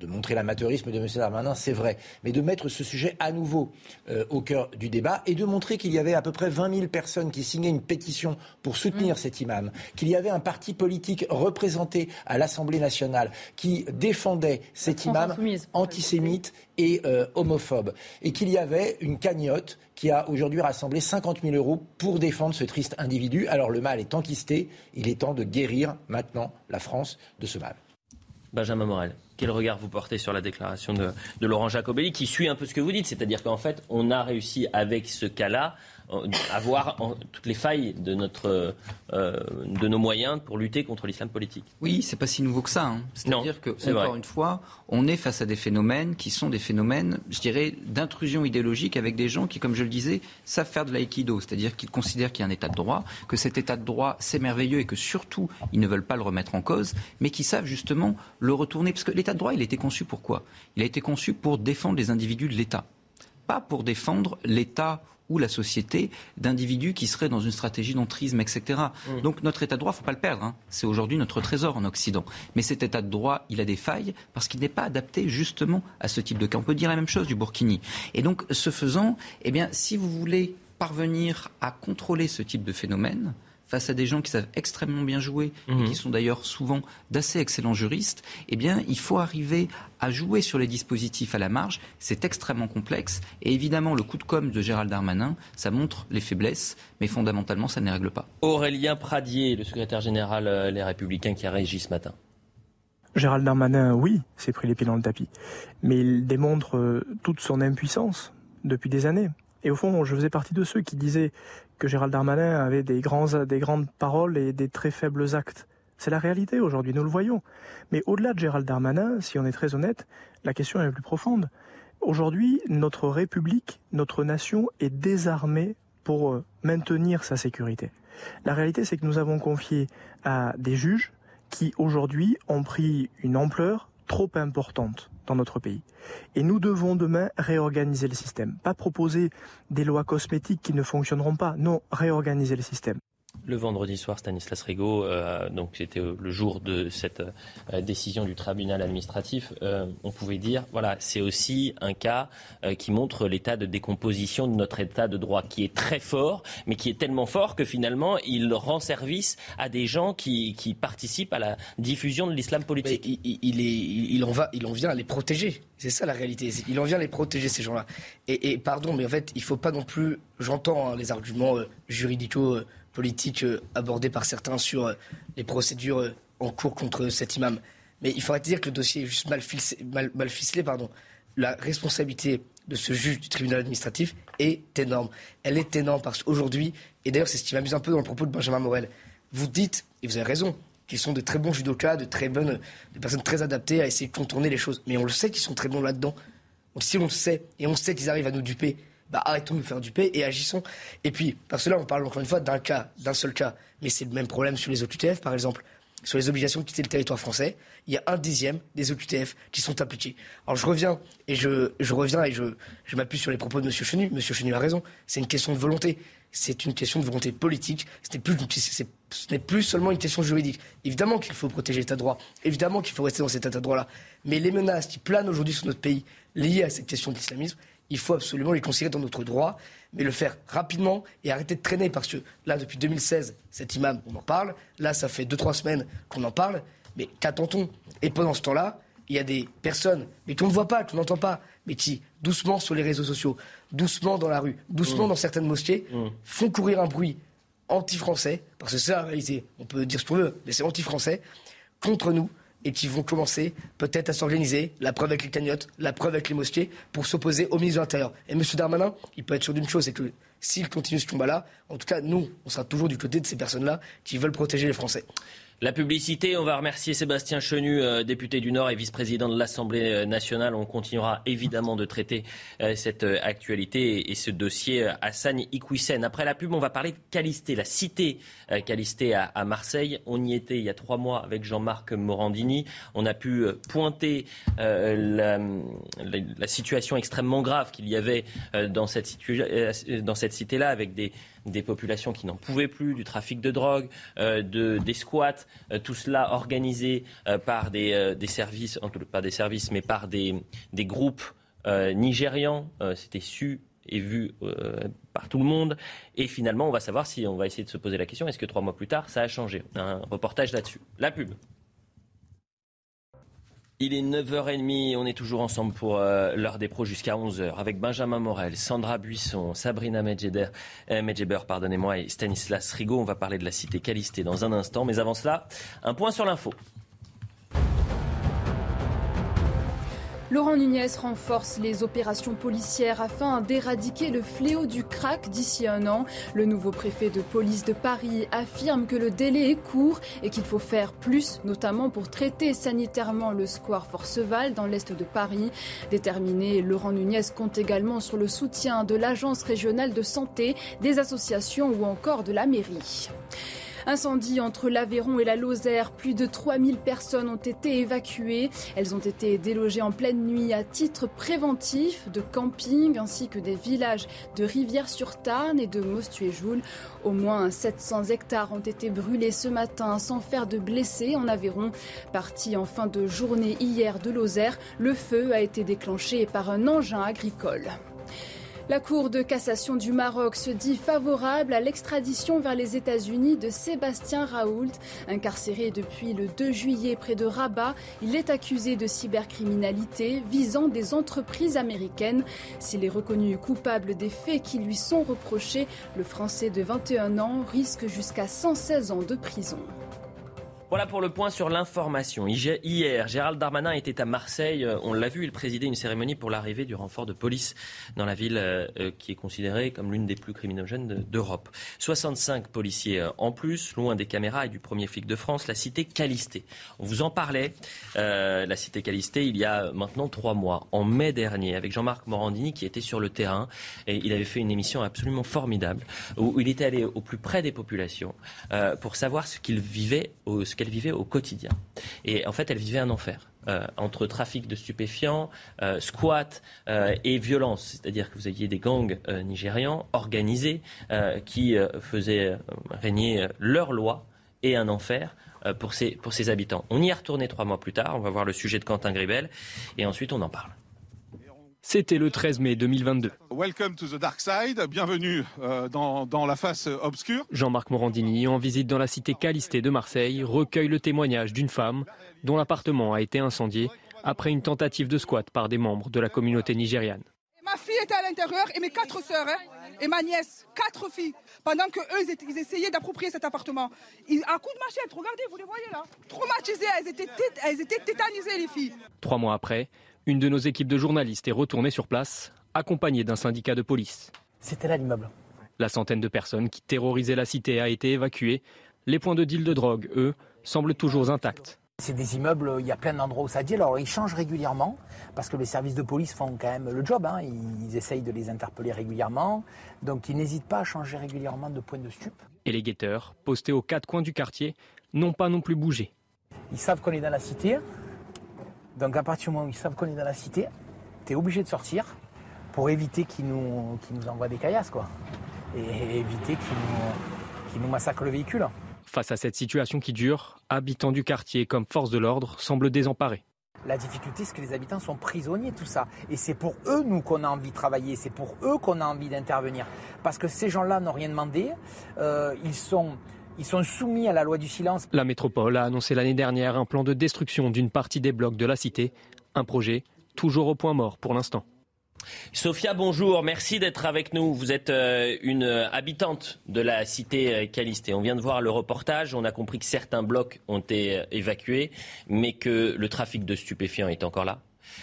de montrer l'amateurisme de M. Darmanin, c'est vrai, mais de mettre ce sujet à nouveau euh, au cœur du débat et de montrer qu'il y avait à peu près 20 000 personnes qui signaient une pétition pour soutenir mm. cet imam, qu'il y avait un parti politique représenté à l'Assemblée nationale qui défendait cet imam antisémite et euh, homophobe, et qu'il y avait une cagnotte qui a aujourd'hui rassemblé 50 000 euros pour défendre ce triste individu. Alors le mal est enquisté, il est temps de guérir maintenant la France de ce mal. Benjamin Morel. Quel regard vous portez sur la déclaration de, Laurent Jacobelli, qui suit un peu ce que vous dites C'est-à-dire qu'en fait, on a réussi avec ce cas-là avoir toutes les failles de, notre, euh, de nos moyens pour lutter contre l'islam politique. Oui, c'est pas si nouveau que ça. Hein. C'est-à-dire que, encore une fois, on est face à des phénomènes qui sont des phénomènes, je dirais, d'intrusion idéologique avec des gens qui, comme je le disais, savent faire de l'aïkido. C'est-à-dire qu'ils considèrent qu'il y a un état de droit, que cet état de droit, c'est merveilleux et que surtout, ils ne veulent pas le remettre en cause, mais qui savent justement le retourner. Parce que l'état de droit, il a été conçu pour quoi? Il a été conçu pour défendre les individus de l'État pas pour défendre l'État ou la société d'individus qui seraient dans une stratégie d'entrisme, etc. Donc notre État de droit, il ne faut pas le perdre. Hein. C'est aujourd'hui notre trésor en Occident. Mais cet État de droit, il a des failles parce qu'il n'est pas adapté justement à ce type de cas. On peut dire la même chose du Burkini. Et donc, ce faisant, eh bien, si vous voulez parvenir à contrôler ce type de phénomène, face à des gens qui savent extrêmement bien jouer, et mhm. qui sont d'ailleurs souvent d'assez excellents juristes, eh bien, il faut arriver à jouer sur les dispositifs à la marge. C'est extrêmement complexe. Et évidemment, le coup de com' de Gérald Darmanin, ça montre les faiblesses, mais fondamentalement, ça ne les règle pas. Aurélien Pradier, le secrétaire général euh, Les Républicains, qui a réagi ce matin. Gérald Darmanin, oui, s'est pris les pieds dans le tapis. Mais il démontre euh, toute son impuissance depuis des années. Et au fond, je faisais partie de ceux qui disaient que Gérald Darmanin avait des, grandes paroles et des très faibles actes. C'est la réalité aujourd'hui, nous le voyons. Mais au-delà de Gérald Darmanin, si on est très honnête, la question est plus profonde. Aujourd'hui, notre République, notre nation est désarmée pour euh, maintenir sa sécurité. La réalité, c'est que nous avons confié à des juges qui aujourd'hui ont pris une ampleur trop importante dans notre pays. Et nous devons demain réorganiser le système. Pas proposer des lois cosmétiques qui ne fonctionneront pas. Non, réorganiser le système. Le vendredi soir, Stanislas Rigaud, euh, donc c'était le jour de cette euh, décision du tribunal administratif, euh, on pouvait dire, voilà, c'est aussi un cas qui montre l'état de décomposition de notre état de droit, qui est très fort, mais qui est tellement fort que finalement, il rend service à des gens qui, participent à la diffusion de l'islam politique. Il, en va, il en vient à les protéger. C'est ça la réalité. Il en vient à les protéger, ces gens-là. Et, pardon, mais en fait, il ne faut pas non plus, j'entends hein, les arguments juridicaux politique euh, abordée par certains sur euh, les procédures euh, en cours contre cet imam. Mais il faudrait dire que le dossier est juste mal, ficelé. Pardon. La responsabilité de ce juge du tribunal administratif est énorme. Elle est énorme parce qu'aujourd'hui, et d'ailleurs c'est ce qui m'amuse un peu dans le propos de Benjamin Morel, vous dites, et vous avez raison, qu'ils sont de très bons judokas, de très bonnes, de personnes très adaptées à essayer de contourner les choses. Mais on le sait qu'ils sont très bons là-dedans. Si on le sait, et on sait qu'ils arrivent à nous duper, bah, arrêtons de nous faire duper et agissons. Et puis, parce que là, on parle encore une fois d'un cas, d'un seul cas. Mais c'est le même problème sur les OQTF, par exemple. Sur les obligations de quitter le territoire français, il y a un dixième des OQTF qui sont appliqués. Alors je reviens et je, je reviens et je, je m'appuie sur les propos de M. Chenu. M. Chenu a raison. C'est une question de volonté. C'est une question de volonté politique. Ce n'est plus, ce n'est plus seulement une question juridique. Évidemment qu'il faut protéger l'état de droit. Évidemment qu'il faut rester dans cet état de droit-là. Mais les menaces qui planent aujourd'hui sur notre pays liées à cette question de l'islamisme, il faut absolument les considérer dans notre droit, mais le faire rapidement et arrêter de traîner parce que là, depuis 2016, cet imam, on en parle. Là, ça fait 2-3 semaines qu'on en parle. Mais qu'attend-on? Et pendant ce temps-là, il y a des personnes, mais qu'on ne voit pas, qu'on n'entend pas, mais qui, doucement sur les réseaux sociaux, doucement dans la rue, doucement mmh. dans certaines mosquées, mmh. font courir un bruit anti-français, parce que c'est la réalité, on peut dire ce qu'on veut, mais c'est anti-français, contre nous, et qui vont commencer peut-être à s'organiser, la preuve avec les cagnottes, la preuve avec les mosquées, pour s'opposer au ministre de l'Intérieur. Et M. Darmanin, il peut être sûr d'une chose, c'est que s'il continue ce combat-là, en tout cas, nous, on sera toujours du côté de ces personnes-là qui veulent protéger les Français. La publicité, on va remercier Sébastien Chenu, euh, député du Nord et vice-président de l'Assemblée euh, nationale. On continuera évidemment de traiter euh, cette actualité et, ce dossier Hassan Iquissen. Après la pub, on va parler de Calisté, la cité Calisté à, Marseille. On y était il y a trois mois avec Jean-Marc Morandini. On a pu pointer la, la, situation extrêmement grave qu'il y avait dans cette, dans cette cité-là avec des des populations qui n'en pouvaient plus, du trafic de drogue, euh, de, des squats, euh, tout cela organisé euh, par des, services, pas des services, mais par des, des groupes nigérians. C'était su et vu par tout le monde. Et finalement, on va savoir si on va essayer de se poser la question est-ce que trois mois plus tard, ça a changé? Un reportage là-dessus. La pub. Il est 9h30, on est toujours ensemble pour euh, l'heure des pros jusqu'à 11h avec Benjamin Morel, Sandra Buisson, Sabrina euh, pardonnez-moi, et Stanislas Rigaud. On va parler de la cité Calisté dans un instant, mais avant cela, un point sur l'info. Laurent Nunez renforce les opérations policières afin d'éradiquer le fléau du crack d'ici un an. Le nouveau préfet de police de Paris affirme que le délai est court et qu'il faut faire plus, notamment pour traiter sanitairement le square Forceval dans l'est de Paris. Déterminé, Laurent Nunez compte également sur le soutien de l'Agence régionale de santé, des associations ou encore de la mairie. Incendie entre l'Aveyron et la Lozère. Plus de 3000 personnes ont été évacuées. Elles ont été délogées en pleine nuit à titre préventif de camping ainsi que des villages de Rivière-sur-Tarn et de Mostuéjoul. Au moins 700 hectares ont été brûlés ce matin sans faire de blessés en Aveyron. Parti en fin de journée hier de Lozère, le feu a été déclenché par un engin agricole. La Cour de cassation du Maroc se dit favorable à l'extradition vers les États-Unis de Sébastien Raoult. Incarcéré depuis le 2 juillet près de Rabat, il est accusé de cybercriminalité visant des entreprises américaines. S'il est reconnu coupable des faits qui lui sont reprochés, le Français de 21 ans risque jusqu'à 116 ans de prison. Voilà pour le point sur l'information. Hier, Gérald Darmanin était à Marseille. Euh, on l'a vu, il présidait une cérémonie pour l'arrivée du renfort de police dans la ville euh, euh, qui est considérée comme l'une des plus criminogènes d'Europe. 65 policiers en plus, loin des caméras et du premier flic de France, la cité Calisté. On vous en parlait, la cité Calisté, il y a maintenant trois mois, en mai dernier, avec Jean-Marc Morandini qui était sur le terrain. Et il avait fait une émission absolument formidable où il était allé au plus près des populations pour savoir ce qu'ils vivaient, au, qu'elle vivait au quotidien. Et en fait, elle vivait un enfer. Euh, entre trafic de stupéfiants, euh, squat euh, et violence. C'est-à-dire que vous aviez des gangs nigérians organisés qui faisaient régner leur loi et un enfer pour ses habitants. On y est retourné trois mois plus tard. On va voir le sujet de Quentin Gribel et ensuite on en parle. C'était le 13 mai 2022. Welcome to the dark side. Bienvenue euh, dans, la face obscure. Jean-Marc Morandini, en visite dans la cité Calistée de Marseille, recueille le témoignage d'une femme dont l'appartement a été incendié après une tentative de squat par des membres de la communauté nigériane. Ma fille était à l'intérieur et mes quatre sœurs hein, et ma nièce, quatre filles, pendant qu'eux, ils, essayaient d'approprier cet appartement. à coup de machette, regardez, vous les voyez là, traumatisées, elles étaient, elles étaient tétanisées les filles. Trois mois après, une de nos équipes de journalistes est retournée sur place, accompagnée d'un syndicat de police. C'était là l'immeuble. La centaine de personnes qui terrorisaient la cité a été évacuée. Les points de deal de drogue, eux, semblent toujours intacts. C'est des immeubles, il y a plein d'endroits où ça dit. Alors ils changent régulièrement parce que les services de police font quand même le job. Hein. Ils essayent de les interpeller régulièrement. Donc ils n'hésitent pas à changer régulièrement de point de stup. Et les guetteurs, postés aux quatre coins du quartier, n'ont pas non plus bougé. Ils savent qu'on est dans la cité. Donc à partir du moment où ils savent qu'on est dans la cité, tu es obligé de sortir pour éviter qu'ils nous, nous envoient des caillasses. Quoi. Et éviter qu'ils nous, nous massacrent le véhicule. Face à cette situation qui dure, habitants du quartier comme force de l'ordre semblent désemparés. La difficulté, c'est que les habitants sont prisonniers tout ça. Et c'est pour eux, nous, qu'on a envie de travailler. C'est pour eux qu'on a envie d'intervenir. Parce que ces gens-là n'ont rien demandé. Euh, ils sont... Ils sont soumis à la loi du silence. La métropole a annoncé l'année dernière un plan de destruction d'une partie des blocs de la cité. Un projet toujours au point mort pour l'instant. Sophia, bonjour. Merci d'être avec nous. Vous êtes euh, une habitante de la cité euh, Caliste. on vient de voir le reportage. On a compris que certains blocs ont été euh, évacués, mais que le trafic de stupéfiants est encore là.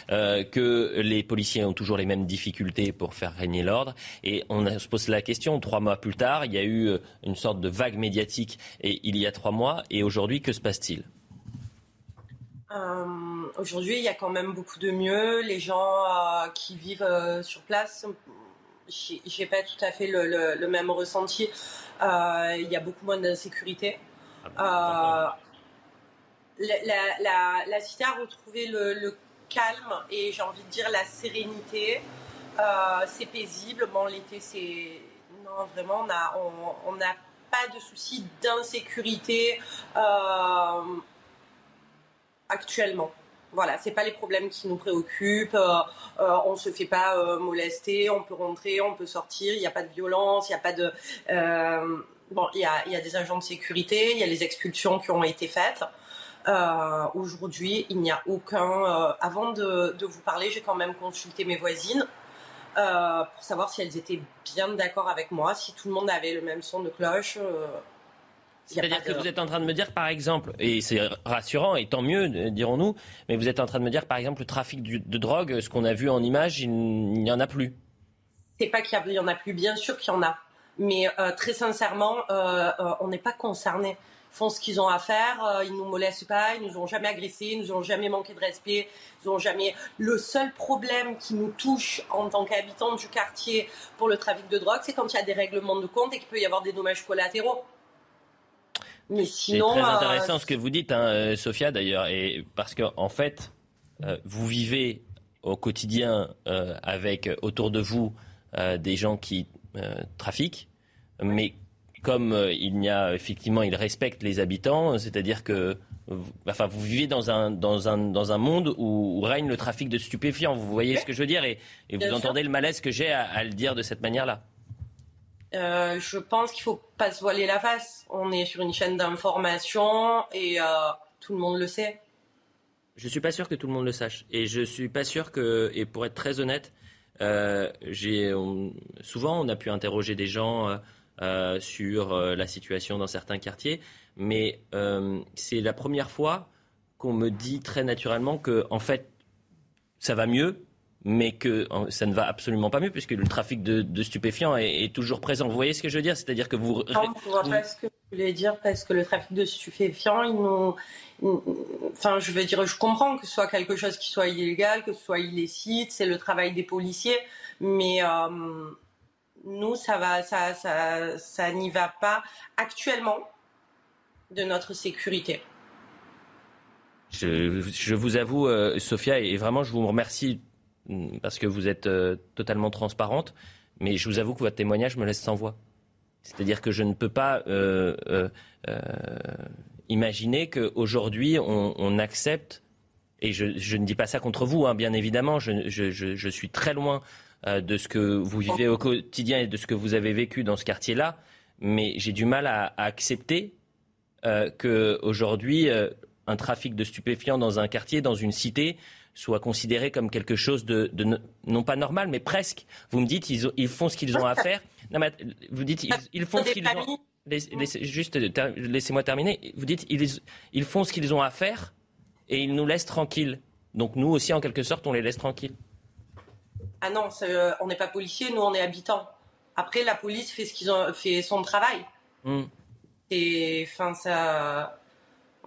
Que les policiers ont toujours les mêmes difficultés pour faire régner l'ordre. Et on se pose la question, trois mois plus tard, il y a eu une sorte de vague médiatique et il y a trois mois. Et aujourd'hui, que se passe-t-il? Euh, aujourd'hui, il y a quand même beaucoup de mieux. Les gens euh, qui vivent euh, sur place, j'ai pas tout à fait le, même ressenti. il y a beaucoup moins d'insécurité. Ah la, cité a retrouvé le, calme et j'ai envie de dire la sérénité. c'est paisible. Bon, l'été, c'est. Non, vraiment, on n'a pas de soucis d'insécurité actuellement. Voilà, c'est pas les problèmes qui nous préoccupent. Euh, euh, on se fait pas euh, molester, on peut rentrer, on peut sortir. Il n'y a pas de violence, il n'y a pas de. bon, il y a, y a, des agents de sécurité, il y a les expulsions qui ont été faites. Aujourd'hui, il n'y a aucun. avant de, de, vous parler, j'ai quand même consulté mes voisines pour savoir si elles étaient bien d'accord avec moi, si tout le monde avait le même son de cloche. C'est-à-dire que vous êtes en train de me dire, par exemple, et c'est rassurant, et tant mieux, dirons-nous, mais vous êtes en train de me dire, par exemple, le trafic de drogue, ce qu'on a vu en image, il n'y en a plus. C'est pas qu'il y en a plus, bien sûr qu'il y en a. Mais euh, très sincèrement, euh, euh, on n'est pas concernés. Font ce qu'ils ont à faire, ils nous molestent pas, ils nous ont jamais agressés, ils nous ont jamais manqué de respect, ils ont jamais. Le seul problème qui nous touche en tant qu'habitants du quartier pour le trafic de drogue, c'est quand il y a des règlements de compte et qu'il peut y avoir des dommages collatéraux. C'est très intéressant euh, ce que vous dites, hein, euh, Sophia, d'ailleurs, et parce qu'en en fait, euh, vous vivez au quotidien avec autour de vous des gens qui trafiquent, mais comme il y a effectivement, ils respectent les habitants, c'est-à-dire que enfin, vous vivez dans un, dans un, dans un monde où, règne le trafic de stupéfiants. Vous voyez ce que je veux dire et, vous entendez le malaise que j'ai à, le dire de cette manière-là. Euh, je pense qu'il faut pas se voiler la face. On est sur une chaîne d'information et euh, tout le monde le sait. Je suis pas sûr que tout le monde le sache. Et je suis pas sûr que, et pour être très honnête, euh, j'ai souvent on a pu interroger des gens sur la situation dans certains quartiers, mais c'est la première fois qu'on me dit très naturellement que en fait ça va mieux mais que ça ne va absolument pas mieux puisque le trafic de, stupéfiants est, toujours présent. Vous voyez ce que je veux dire? C'est-à-dire que vous... Non, je vois pas ce que vous voulez dire parce que le trafic de stupéfiants, ils nous... Enfin, je veux dire, je comprends que ce soit quelque chose qui soit illégal, que ce soit illicite, c'est le travail des policiers, mais euh, nous, ça n'y va pas actuellement de notre sécurité. Je, vous avoue, euh, Sophia, et vraiment, je vous remercie Mm, parce que vous êtes euh, totalement transparente, mais je vous avoue que votre témoignage me laisse sans voix. C'est-à-dire que je ne peux pas euh, imaginer qu'aujourd'hui on, accepte, et je, ne dis pas ça contre vous, hein, bien évidemment, je, suis très loin de ce que vous vivez au quotidien et de ce que vous avez vécu dans ce quartier-là, mais j'ai du mal à, à accepter qu'aujourd'hui un trafic de stupéfiants dans un quartier, dans une cité, soit considéré comme quelque chose de, non pas normal, mais presque. Vous me dites, ils, ils font ce qu'ils ont à faire. Non, mais vous dites, ils, font ce qu'ils ont. juste, laissez-moi terminer. Vous dites, ils, ils font ce qu'ils ont à faire et ils nous laissent tranquilles. Donc nous aussi, en quelque sorte, on les laisse tranquilles. Ah non, euh, on n'est pas policiers, nous on est habitants. Après, la police fait ce qu'ils ont fait son travail. Hmm. Et enfin ça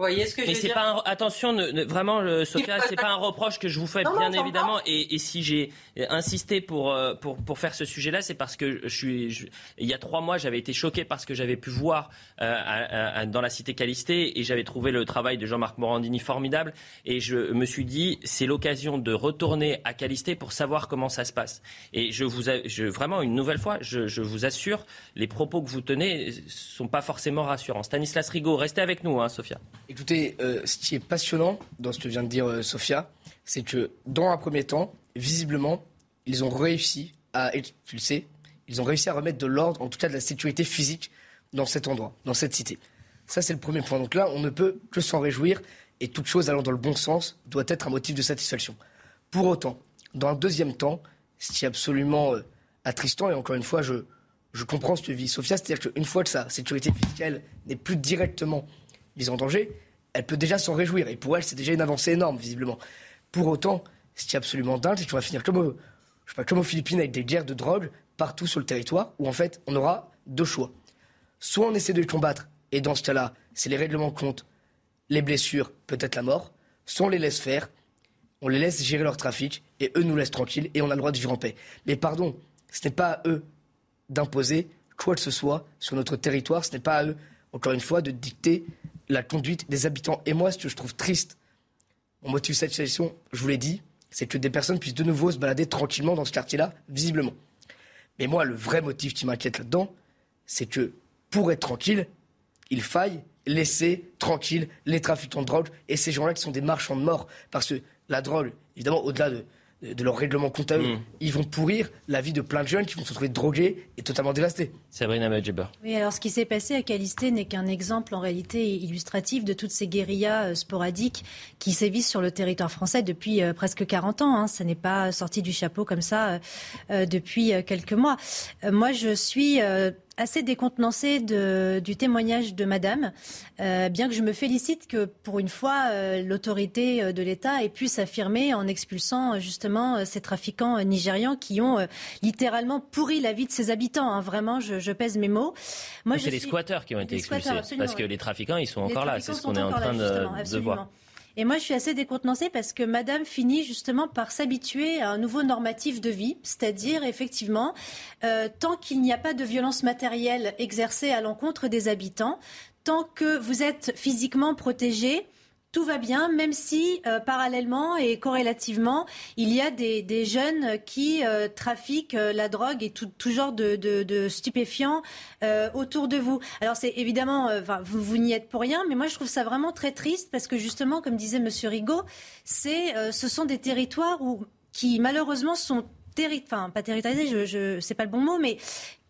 Vous voyez ce que je veux dire pas attention, ne, vraiment, Sophia, c'est pas un reproche que je vous fais, bien évidemment. Et, si j'ai insisté pour, euh, pour, pour faire ce sujet-là, c'est parce que je suis. il y a trois mois, j'avais été choqué parce que j'avais pu voir euh, dans la cité Calisté et j'avais trouvé le travail de Jean-Marc Morandini formidable. Et je me suis dit, c'est l'occasion de retourner à Calisté pour savoir comment ça se passe. Et je vous, je, vraiment, une nouvelle fois, je, je, vous assure, les propos que vous tenez sont pas forcément rassurants. Stanislas Rigaud, restez avec nous, hein, Sophia. Écoutez, euh, ce qui est passionnant dans ce que vient de dire euh, Sophia, c'est que dans un premier temps, visiblement, ils ont réussi à expulser, ils ont réussi à remettre de l'ordre, en tout cas de la sécurité physique, dans cet endroit, dans cette cité. Ça, c'est le premier point. Donc là, on ne peut que s'en réjouir, et toute chose allant dans le bon sens doit être un motif de satisfaction. Pour autant, dans un deuxième temps, ce qui est absolument euh, attristant, et encore une fois, je, je comprends ce que vit Sophia, c'est-à-dire qu'une fois que sa sécurité fiscale n'est plus directement en danger, elle peut déjà s'en réjouir. Et pour elle, c'est déjà une avancée énorme, visiblement. Pour autant, ce qui est absolument dingue, c'est qu'on va finir comme, je sais pas, comme aux Philippines avec des guerres de drogue partout sur le territoire, où en fait, on aura deux choix. Soit on essaie de les combattre, et dans ce cas-là, c'est les règlements compte, les blessures, peut-être la mort, soit on les laisse faire, on les laisse gérer leur trafic, et eux nous laissent tranquilles, et on a le droit de vivre en paix. Mais pardon, ce n'est pas à eux d'imposer quoi que ce soit sur notre territoire, ce n'est pas à eux, encore une fois, de dicter la conduite des habitants. Et moi, ce que je trouve triste, mon motif de situation, je vous l'ai dit, c'est que des personnes puissent de nouveau se balader tranquillement dans ce quartier-là, visiblement. Mais moi, le vrai motif qui m'inquiète là-dedans, c'est que pour être tranquille, il faille laisser tranquille les trafiquants de drogue et ces gens-là qui sont des marchands de mort. Parce que la drogue, évidemment, au-delà de, de leur règlement comptable, mm. ils vont pourrir la vie de plein de jeunes qui vont se retrouver drogués et totalement dévastés. Sabrina. Oui, alors ce qui s'est passé à Calisté n'est qu'un exemple en réalité illustratif de toutes ces guérillas euh, sporadiques qui sévissent sur le territoire français depuis euh, presque 40 ans. Hein. Ça n'est pas sorti du chapeau comme ça euh, depuis quelques mois. moi, je suis assez décontenancée de, du témoignage de Madame, euh, bien que je me félicite que pour une fois euh, l'autorité euh, de l'État ait pu s'affirmer en expulsant justement ces trafiquants nigérians qui ont littéralement pourri la vie de ses habitants. Hein. Vraiment, je, pèse mes mots. Moi, c'est les squatteurs qui ont été expulsés, parce que les trafiquants, ils sont encore là. C'est ce qu'on est en train de, de voir. Et moi, je suis assez décontenancée parce que Madame finit justement par s'habituer à un nouveau normatif de vie, c'est-à-dire effectivement, euh, tant qu'il n'y a pas de violence matérielle exercée à l'encontre des habitants, tant que vous êtes physiquement protégé, tout va bien, même si euh, parallèlement et corrélativement, il y a des, jeunes qui euh, trafiquent euh, la drogue et tout, genre de, stupéfiants autour de vous. Alors c'est évidemment, vous, n'y êtes pour rien, mais moi je trouve ça vraiment très triste parce que justement, comme disait Monsieur Rigaud, ce sont des territoires où, qui malheureusement sont enfin pas territorialisés, je, je c'est pas le bon mot, mais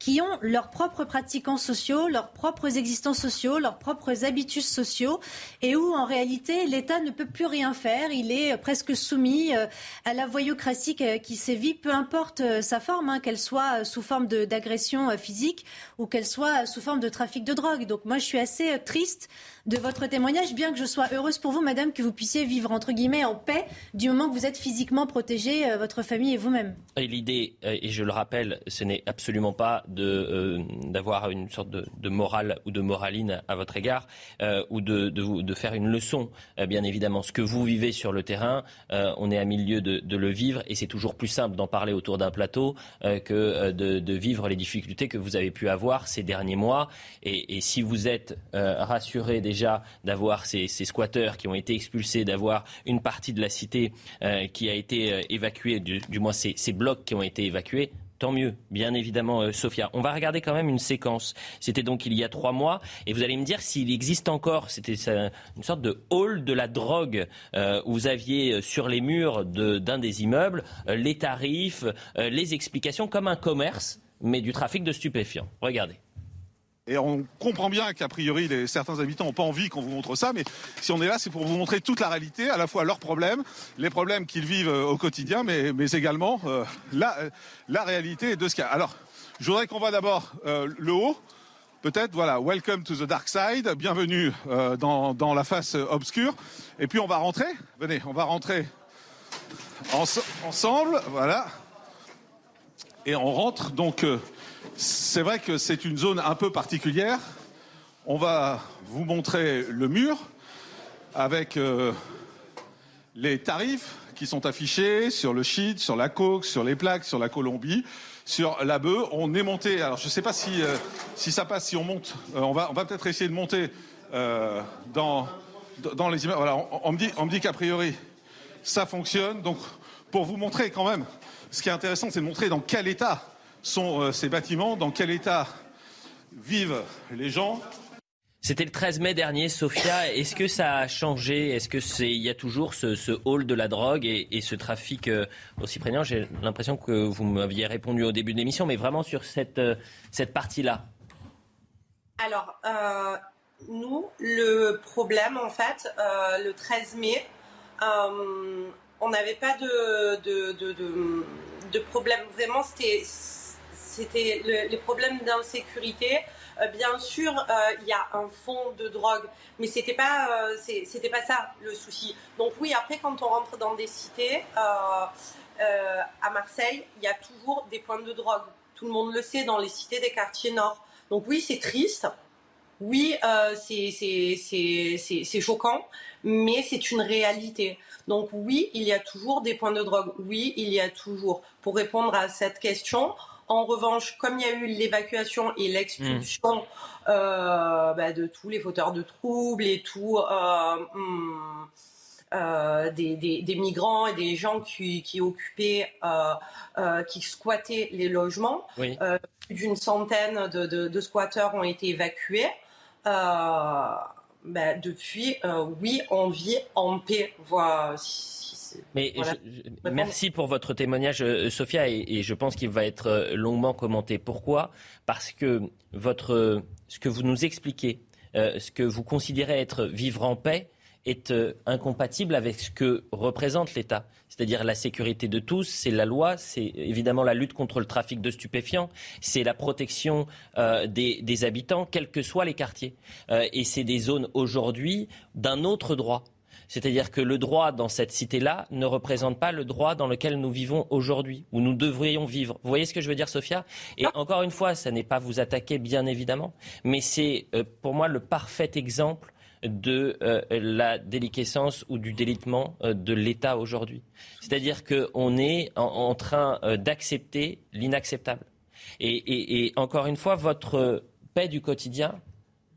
qui ont leurs propres pratiquants sociaux, leurs propres existants sociaux, leurs propres habitus sociaux, et où en réalité l'État ne peut plus rien faire. Il est presque soumis euh, à la voyocratie qui sévit, peu importe euh, sa forme, hein, qu'elle soit sous forme d'agression euh, physique ou qu'elle soit sous forme de trafic de drogue. Donc moi je suis assez triste de votre témoignage, bien que je sois heureuse pour vous, madame, que vous puissiez vivre entre guillemets en paix du moment que vous êtes physiquement protégée, votre famille et vous-même. Et l'idée, et je le rappelle, ce n'est absolument pas euh, d'avoir une sorte de, morale ou de moraline à votre égard euh, ou de, faire une leçon. Euh, bien évidemment, ce que vous vivez sur le terrain, on est à milieu de, le vivre et c'est toujours plus simple d'en parler autour d'un plateau que de, vivre les difficultés que vous avez pu avoir ces derniers mois. Et, si vous êtes rassuré déjà d'avoir ces, squatteurs qui ont été expulsés, d'avoir une partie de la cité qui a été évacuée, du, moins ces blocs qui ont été évacués, Tant mieux, bien évidemment, euh, Sophia. On va regarder quand même une séquence. C'était donc il y a trois mois, et vous allez me dire s'il existe encore. C'était une sorte de hall de la drogue euh, où vous aviez euh, sur les murs d'un des immeubles les tarifs, les explications, comme un commerce, mais du trafic de stupéfiants. Regardez. Et on comprend bien qu'a priori, certains habitants n'ont pas envie qu'on vous montre ça, mais si on est là, c'est pour vous montrer toute la réalité, à la fois leurs problèmes, les problèmes qu'ils vivent euh, au quotidien, mais, également euh, euh, la, réalité de ce qu'il y a. Alors, je voudrais qu'on voit d'abord le haut. Peut-être, voilà, welcome to the dark side, bienvenue dans, la face obscure. Et puis on va rentrer, venez, on va rentrer ensemble, voilà. Et on rentre donc c'est vrai que c'est une zone un peu particulière. On va vous montrer le mur. avec les tarifs qui sont affichés sur le shit, sur la coke, sur les plaques, sur la Colombie, sur la bœuf. On est monté. Alors je ne sais pas si, si ça passe, si on monte. on va, on va peut-être essayer de monter dans, les images. On, me dit, on me dit qu'a priori ça fonctionne. Donc pour vous montrer quand même, ce qui est intéressant, c'est de montrer dans quel état sont ces bâtiments, dans quel état vivent les gens. C'était le 13 mai dernier, Sophia. Est-ce que ça a changé? Est-ce que c'est il y a toujours ce, hall de la drogue et, ce trafic euh, aussi prégnant? J'ai l'impression que vous m'aviez répondu au début de l'émission, mais vraiment sur cette, euh, cette partie-là. Alors, euh, nous, le problème, en fait, le 13 mai, on n'avait pas de, de, de, de, problème. Vraiment, c'était c'était les problèmes d'insécurité. Euh, bien sûr, euh, il y a un fond de drogue, mais c'était pas, euh, c'était pas ça le souci. Donc oui, après, quand on rentre dans des cités, à Marseille, il y a toujours des points de drogue. Tout le monde le sait dans les cités des quartiers nord. Donc oui, c'est triste. Oui, c'est choquant, mais c'est une réalité. Donc oui, il y a toujours des points de drogue. Oui, il y a toujours. Pour répondre à cette question, en revanche, comme il y a eu l'évacuation et l'expulsion euh, bah, de tous les fauteurs de troubles et tout, euh, hmm, euh, des, migrants et des gens qui, occupaient, qui squattaient les logements, plus d'une centaine de, squatteurs ont été évacués. Bah, depuis, oui, on vit en paix. Voilà, mais merci pour votre témoignage, euh, Sophia, et, je pense qu'il va être euh, longuement commenté. Pourquoi? Parce que votre, ce que vous nous expliquez, euh, ce que vous considérez être vivre en paix, est incompatible avec ce que représente l'État. C'est-à-dire la sécurité de tous, c'est la loi, c'est évidemment la lutte contre le trafic de stupéfiants, c'est la protection des, des, habitants, quels que soient les quartiers. et c'est des zones aujourd'hui d'un autre droit. C'est-à-dire que le droit dans cette cité-là ne représente pas le droit dans lequel nous vivons aujourd'hui, où nous devrions vivre. Vous voyez ce que je veux dire, Sophia? Et encore une fois, ça n'est pas vous attaquer, bien évidemment, mais c'est euh, pour moi le parfait exemple de euh, la déliquescence ou du délitement euh, de l'État aujourd'hui. C'est-à-dire qu'on est en, train d'accepter l'inacceptable. et, encore une fois, votre paix du quotidien,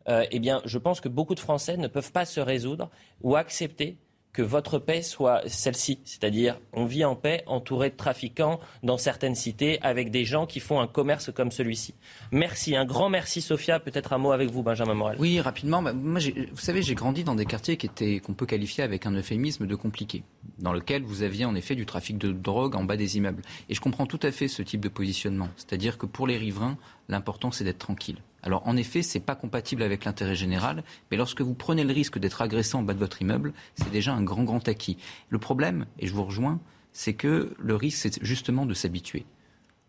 euh, eh bien, je pense que beaucoup de Français ne peuvent pas se résoudre ou accepter que votre paix soit celle-ci. C'est-à-dire, on vit en paix entouré de trafiquants dans certaines cités avec des gens qui font un commerce comme celui-ci. Merci, un grand merci Sophia. Peut-être un mot avec vous, Benjamin Morel. Oui, rapidement. Bah, vous savez, j'ai grandi dans des quartiers qui étaient, qu'on peut qualifier avec un euphémisme de compliqués, dans lequel vous aviez en effet du trafic de drogue en bas des immeubles. Et je comprends tout à fait ce type de positionnement. C'est-à-dire que pour les riverains, l'important c'est d'être tranquille. Alors en effet, ce n'est pas compatible avec l'intérêt général, mais lorsque vous prenez le risque d'être agressé en bas de votre immeuble, c'est déjà un grand, grand acquis. Le problème, et je vous rejoins, c'est que le risque, c'est justement de s'habituer.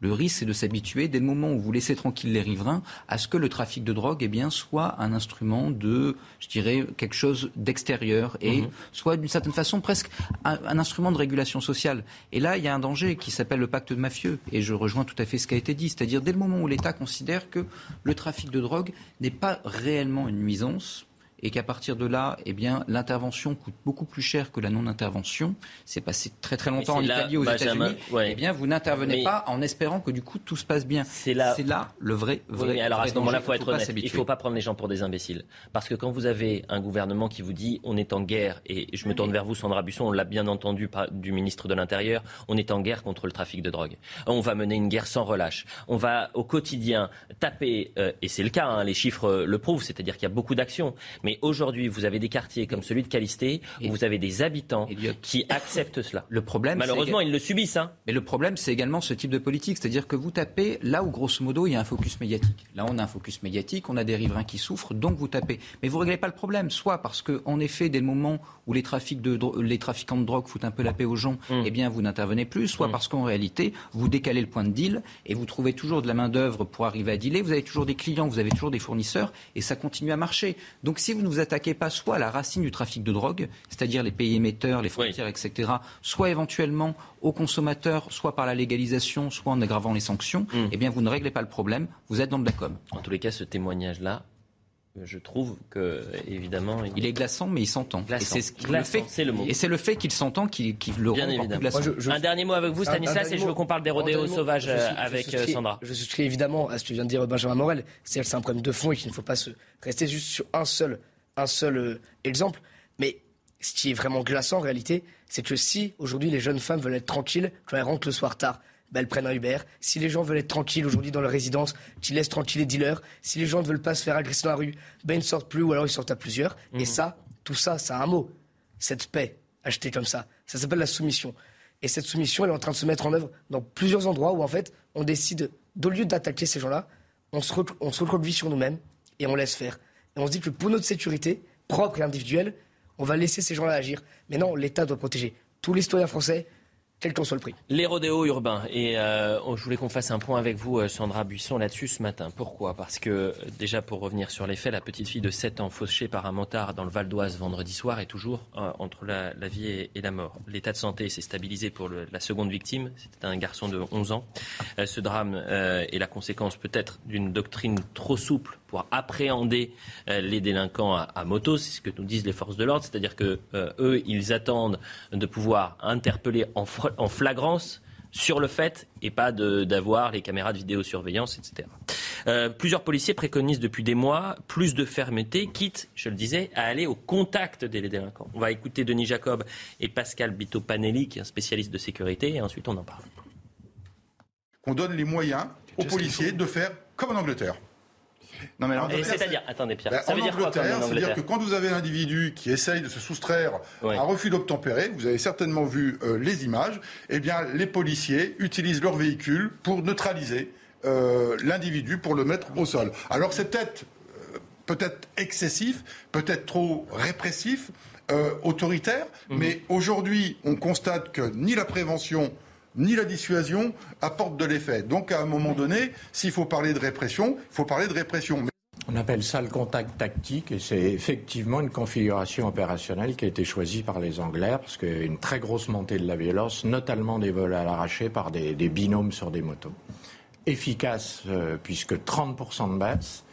Le risque, c'est de s'habituer, dès le moment où vous laissez tranquille les riverains, à ce que le trafic de drogue eh bien, soit un instrument de, je dirais, quelque chose d'extérieur et mhm. soit d'une certaine façon presque un, instrument de régulation sociale. Et là, il y a un danger qui s'appelle le pacte de mafieux. Et je rejoins tout à fait ce qui a été dit. C'est-à-dire, dès le moment où l'État considère que le trafic de drogue n'est pas réellement une nuisance, et qu'à partir de là, eh bien, l'intervention coûte beaucoup plus cher que la non-intervention. C'est passé très très longtemps en Italie, aux États-Unis. Eh bien, vous n'intervenez pas en espérant que du coup tout se passe bien. C'est là, là le vrai, vrai. alors à ce moment-là, il faut être honnête. Il ne faut pas prendre les gens pour des imbéciles, parce que quand vous avez un gouvernement qui vous dit on est en guerre, et je me tourne vers vous, Sandra Busson, on l'a bien entendu du ministre de l'Intérieur, on est en guerre contre le trafic de drogue. On va mener une guerre sans relâche. On va au quotidien taper, euh, et c'est le cas, hein, les chiffres le prouvent, c'est-à-dire qu'il y a beaucoup d'actions, mais aujourd'hui, vous avez des quartiers comme celui de Calisté où vous avez des habitants qui acceptent cela. Le problème, malheureusement, ils le subissent. Hein. Mais le problème, c'est également ce type de politique, c'est-à-dire que vous tapez là où grosso modo il y a un focus médiatique. Là, on a un focus médiatique, on a des riverains qui souffrent, donc vous tapez. Mais vous ne réglez pas le problème, soit parce que, en effet, dès le moment où les, trafics de, les trafiquants de drogue foutent un peu la paix aux gens, mm. eh bien, vous n'intervenez plus, soit mm. parce qu'en réalité, vous décalez le point de deal et vous trouvez toujours de la main d'œuvre pour arriver à dealer. Vous avez toujours des clients, vous avez toujours des fournisseurs et ça continue à marcher. Donc, si vous ne vous attaquez pas soit à la racine du trafic de drogue, c'est-à-dire les pays émetteurs, les frontières, etc., soit éventuellement aux consommateurs, soit par la légalisation, soit en aggravant les sanctions, mm. eh bien vous ne réglez pas le problème, vous êtes dans de la com. En tous les cas, ce témoignage-là je trouve que, évidemment. Il, est glaçant, mais il s'entend. Et c'est le mot. Et c'est le fait qu'il s'entend qui, le rend encore glaçant. Un dernier mot avec vous, Stanislas, et je veux qu'on parle des rodéos sauvages avec euh, Sandra. Je souscris évidemment à ce que vient de dire Benjamin Morel. C'est un problème de fond et qu'il ne faut pas se rester juste sur un seul, un seul euh, exemple. Mais ce qui est vraiment glaçant en réalité, c'est que si aujourd'hui les jeunes femmes veulent être tranquilles quand elles rentrent le soir tard, ben elles prennent un Uber. Si les gens veulent être tranquilles aujourd'hui dans leur résidence, qu'ils laissent tranquilles les dealers. Si les gens ne veulent pas se faire agresser dans la rue, ben ils ne sortent plus ou alors ils sortent à plusieurs. Et mhm. ça, tout ça, ça a un mot. Cette paix achetée comme ça, ça s'appelle la soumission. Et cette soumission, elle est en train de se mettre en œuvre dans plusieurs endroits où en fait, on décide, au lieu d'attaquer ces gens-là, on se, on se recroqueville sur nous-mêmes et on laisse faire. Et on se dit que pour notre sécurité propre et individuelle, on va laisser ces gens-là agir. Mais non, l'État doit protéger tous les citoyens français, quel qu'en soit le prix. Les rodéos urbains. Et euh, je voulais qu'on fasse un point avec vous, euh, Sandra Buisson, là-dessus ce matin. Pourquoi? Parce que, déjà, pour revenir sur les faits, la petite fille de 7 ans fauchée par un motard dans le Val d'Oise vendredi soir est toujours euh, entre la, vie et, la mort. L'état de santé s'est stabilisé pour la seconde victime. C'était un garçon de 11 ans. ce drame est la conséquence peut-être d'une doctrine trop souple pour appréhender les délinquants à, moto. C'est ce que nous disent les forces de l'ordre. C'est-à-dire que eux, ils attendent de pouvoir interpeller en en flagrance sur le fait et pas d'avoir les caméras de vidéosurveillance, etc. Euh, plusieurs policiers préconisent depuis des mois plus de fermeté, quitte, je le disais, à aller au contact des délinquants. On va écouter Denis Jacob et Pascal Bito-Panelli, qui est un spécialiste de sécurité, et ensuite on en parle. On donne les moyens aux policiers de faire comme en Angleterre. Non, mais c'est-à-dire, attendez Pierre, ça veut dire quoi C'est-à-dire que quand vous avez un individu qui essaye de se soustraire à un refus d'obtempérer, vous avez certainement vu euh, les images, eh bien les policiers utilisent leur véhicule pour neutraliser euh, l'individu, pour le mettre au sol. Alors c'est peut-être euh, peut-être excessif, peut-être trop répressif, autoritaire, mhm. mais aujourd'hui on constate que ni la prévention ni la dissuasion apportent de l'effet. Donc à un moment donné, s'il faut parler de répression, il faut parler de répression. On appelle ça le contact tactique et c'est effectivement une configuration opérationnelle qui a été choisie par les Anglais parce qu'il y a une très grosse montée de la violence, notamment des vols à l'arraché par des, binômes sur des motos. Efficace euh, puisque 30% de baisse,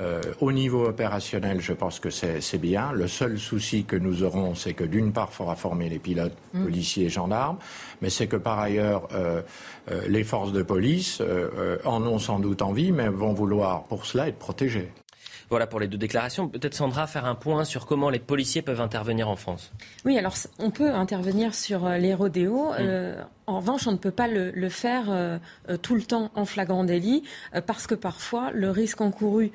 euh, au niveau opérationnel, je pense que c'est bien. Le seul souci que nous aurons, c'est que d'une part, il faudra former les pilotes, mm. policiers et gendarmes, mais c'est que par ailleurs, euh, euh, les forces de police en ont sans doute envie, mais vont vouloir pour cela être protégées. Voilà pour les deux déclarations. Peut-être Sandra faire un point sur comment les policiers peuvent intervenir en France. Oui, alors on peut intervenir sur euh, les rodéos. Euh, en revanche, on ne peut pas le, faire euh, tout le temps en flagrant délit parce que parfois le risque encouru,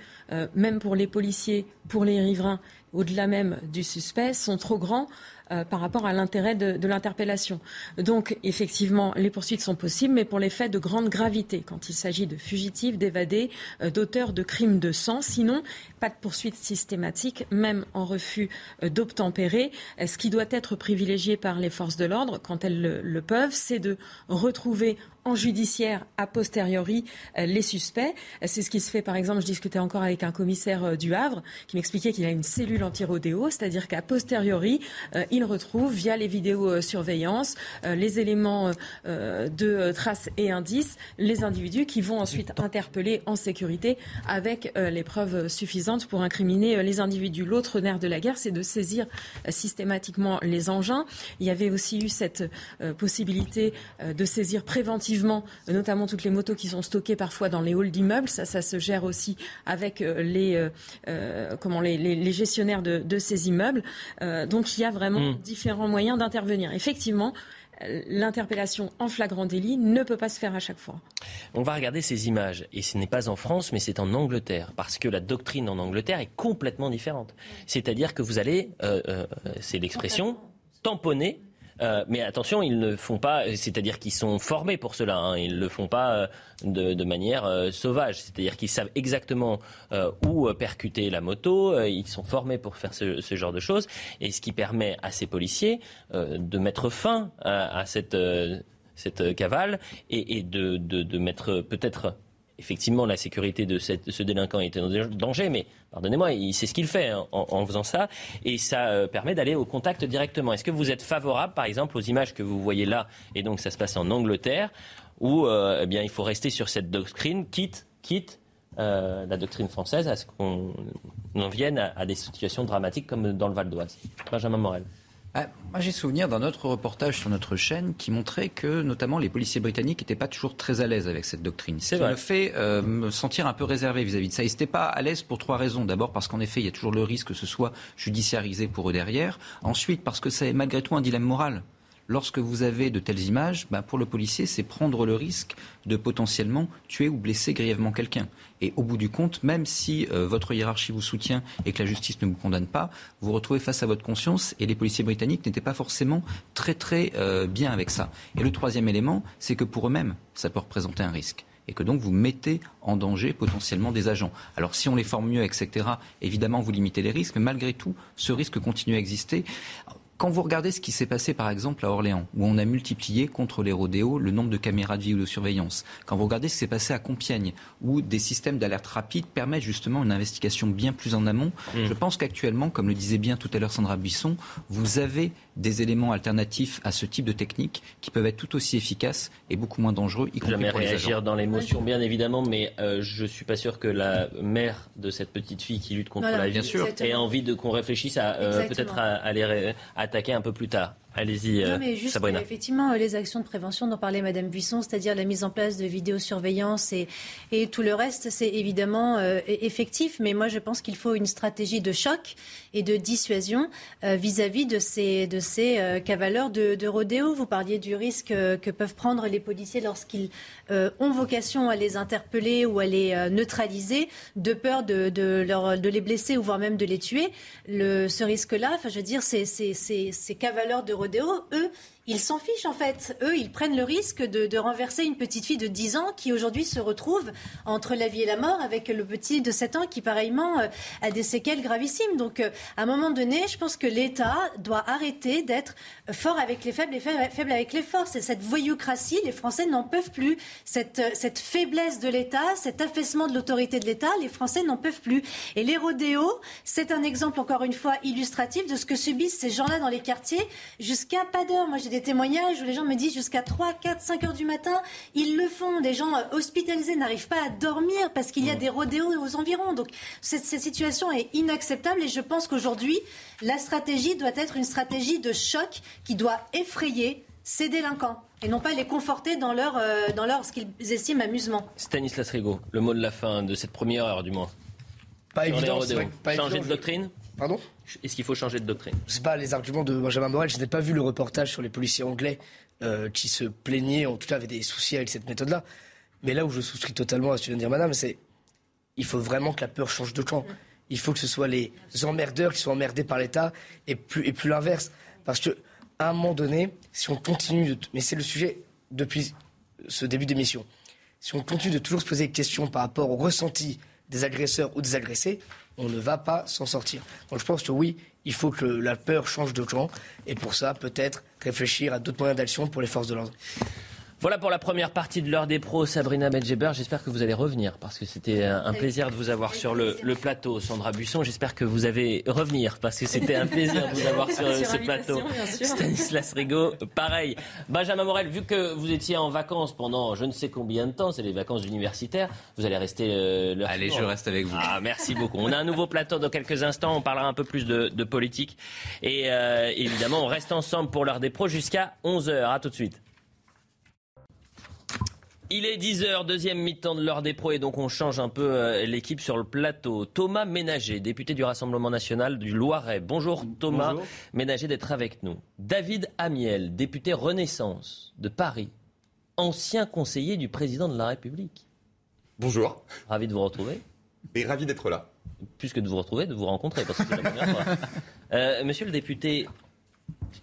même pour les policiers, pour les riverains, au-delà même du suspect, sont trop grands euh, par rapport à l'intérêt de, l'interpellation. Donc, effectivement, les poursuites sont possibles, mais pour les faits de grande gravité, quand il s'agit de fugitifs, d'évadés, euh, d'auteurs de crimes de sang. Sinon, pas de poursuite systématique, même en refus euh, d'obtempérer. Ce qui doit être privilégié par les forces de l'ordre, quand elles le peuvent, c'est de retrouver en judiciaire a posteriori les suspects. C'est ce qui se fait, par exemple, je discutais encore avec un commissaire du Havre qui m'expliquait qu'il a une cellule anti-rodéo, c'est-à-dire qu'à posteriori, il retrouve via les vidéosurveillances les éléments de traces et indices, les individus qui vont ensuite interpeller en sécurité avec les preuves suffisantes pour incriminer les individus. L'autre nerf de la guerre, c'est de saisir systématiquement les engins. Il y avait aussi eu cette possibilité de saisir préventivement notamment toutes les motos qui sont stockées parfois dans les halls d'immeubles. Ça, ça se gère aussi avec euh, les, euh, euh, comment, les, gestionnaires de, ces immeubles. donc il y a vraiment hmm. différents moyens d'intervenir. Effectivement, l'interpellation en flagrant délit ne peut pas se faire à chaque fois. On va regarder ces images, et ce n'est pas en France, mais c'est en Angleterre, parce que la doctrine en Angleterre est complètement différente. C'est-à-dire que vous allez, c'est l'expression, tamponner euh, mais attention, ils ne font pas, c'est-à-dire qu'ils sont formés pour cela. Hein. ils ne le font pas euh, de, manière euh, sauvage. C'est-à-dire qu'ils savent exactement où percuter la moto. ils sont formés pour faire ce, genre de choses. Et ce qui permet à ces policiers de mettre fin à, cette, cette cavale et, de, de mettre peut-être effectivement, la sécurité de, ce délinquant était en danger, mais pardonnez-moi, sait ce qu'il fait hein, en, faisant ça, et ça euh, permet d'aller au contact directement. Est-ce que vous êtes favorable, par exemple, aux images que vous voyez là, et donc ça se passe en Angleterre, où euh, eh bien, il faut rester sur cette doctrine, quitte, quitte la doctrine française à ce qu'on en vienne à, des situations dramatiques comme dans le Val d'Oise? Benjamin Morel. Ah, moi, j'ai souvenir d'un autre reportage sur notre chaîne qui montrait que, notamment, les policiers britanniques n'étaient pas toujours très à l'aise avec cette doctrine. Ce qui me fait euh, me sentir un peu réservé vis-à-vis de ça. Ils n'étaient pas à l'aise pour trois raisons. D'abord, parce qu'en effet, il y a toujours le risque que ce soit judiciarisé pour eux derrière. Ensuite, parce que c'est malgré tout un dilemme moral lorsque vous avez de telles images, ben, pour le policier, c'est prendre le risque de potentiellement tuer ou blesser grièvement quelqu'un. Et au bout du compte, même si euh, votre hiérarchie vous soutient et que la justice ne vous condamne pas, vous vous retrouvez face à votre conscience et les policiers britanniques n'étaient pas forcément très très euh, bien avec ça. Et le troisième élément, c'est que pour eux-mêmes, ça peut représenter un risque et que donc vous mettez en danger potentiellement des agents. Alors si on les forme mieux, etc., évidemment vous limitez les risques, mais malgré tout, ce risque continue à exister. Quand vous regardez ce qui s'est passé par exemple à Orléans, où on a multiplié contre les rodéos le nombre de caméras de vidéosurveillance, quand vous regardez ce qui s'est passé à Compiègne, où des systèmes d'alerte rapide permettent justement une investigation bien plus en amont, mmh. je pense qu'actuellement, comme le disait bien tout à l'heure Sandra Buisson, vous avez des éléments alternatifs à ce type de technique qui peuvent être tout aussi efficaces et beaucoup moins dangereux, y compris Jamais pour les réagir dans l'émotion, bien évidemment, mais euh, je suis pas sûr que la mère de cette petite fille qui lutte contre la vie ait envie de qu'on réfléchisse à euh, peut-être à, à, les, à attaquer un peu plus tard. Allez-y, mais juste, Effectivement, les actions de prévention dont parlait Madame Buisson, c'est-à-dire la mise en place de vidéosurveillance et, et tout le reste, c'est évidemment euh, effectif. Mais moi, je pense qu'il faut une stratégie de choc et de dissuasion euh, vis-à-vis de ces, de ces euh, cavaleurs de, de, rodéo. Vous parliez du risque que peuvent prendre les policiers lorsqu'ils ont vocation à les interpeller ou à les neutraliser, de peur de, de, leur, de les blesser ou voire même de les tuer. Le, ce risque-là, enfin, je veux dire, ces, ces, ces, ces cavaleurs de rodéo, eux, ils s'en fichent en fait. Eux, ils prennent le risque de, renverser une petite fille de 10 ans qui aujourd'hui se retrouve entre la vie et la mort avec le petit de 7 ans qui pareillement euh, a des séquelles gravissimes. Donc euh, à un moment donné, je pense que l'État doit arrêter d'être fort avec les faibles et faible avec les forts. C'est cette voyoucratie, les Français n'en peuvent plus. Cette, euh, cette faiblesse de l'État, cet affaissement de l'autorité de l'État, les Français n'en peuvent plus. Et les rodéos, c'est un exemple encore une fois illustratif de ce que subissent ces gens-là dans les quartiers jusqu'à pas d'heure. Des témoignages où les gens me disent jusqu'à 3, 4, 5 heures du matin, ils le font. Des gens hospitalisés n'arrivent pas à dormir parce qu'il y a mmh. des rodéos aux environs. Donc cette, situation est inacceptable et je pense qu'aujourd'hui, la stratégie doit être une stratégie de choc qui doit effrayer ces délinquants et non pas les conforter dans leur, euh, dans leur ce qu'ils estiment amusement. Stanislas Rigaud, le mot de la fin de cette première heure du mois. Pas évident. Pas Changer de doctrine Pardon Est-ce qu'il faut changer de doctrine? C'est pas les arguments de Benjamin Morel. Je n'ai pas vu le reportage sur les policiers anglais euh, qui se plaignaient, en tout cas avaient des soucis avec cette méthode-là. Mais là où je souscris totalement à ce que vient de dire Madame, c'est il faut vraiment que la peur change de camp. Il faut que ce soit les emmerdeurs qui soient emmerdés par l'État et plus, et plus l'inverse. Parce que à un moment donné, si on continue de... Mais c'est le sujet depuis ce début d'émission. Si on continue de toujours se poser des questions par rapport au ressenti des agresseurs ou des agressés, on ne va pas s'en sortir. Donc je pense que oui, il faut que la peur change de camp. Et pour ça, peut-être réfléchir à d'autres moyens d'action pour les forces de l'ordre. Voilà pour la première partie de l'heure des pros, Sabrina Medjeber. J'espère que vous allez revenir parce que c'était un plaisir de vous avoir sur le, plateau. Sandra Buisson, j'espère que vous allez revenir parce que c'était un plaisir de vous avoir sur ce plateau. Stanislas Rigaud, pareil. Benjamin Morel, vu que vous étiez en vacances pendant je ne sais combien de temps, c'est les vacances universitaires, vous allez rester euh, l'heure Allez, je reste avec vous. Ah, merci beaucoup. On a un nouveau plateau dans quelques instants. On parlera un peu plus de, politique. Et euh, évidemment, on reste ensemble pour l'heure des pros jusqu'à 11h. À tout de suite. Il est 10h, deuxième mi-temps de l'heure des pros et donc on change un peu euh, l'équipe sur le plateau. Thomas Ménager, député du Rassemblement national du Loiret. Bonjour Thomas Ménager d'être avec nous. David Amiel, député Renaissance de Paris, ancien conseiller du président de la République. Bonjour. Ravi de vous retrouver. Et ravi d'être là. Plus que de vous retrouver, de vous rencontrer parce que c'est la première fois. [laughs] Euh, monsieur le député,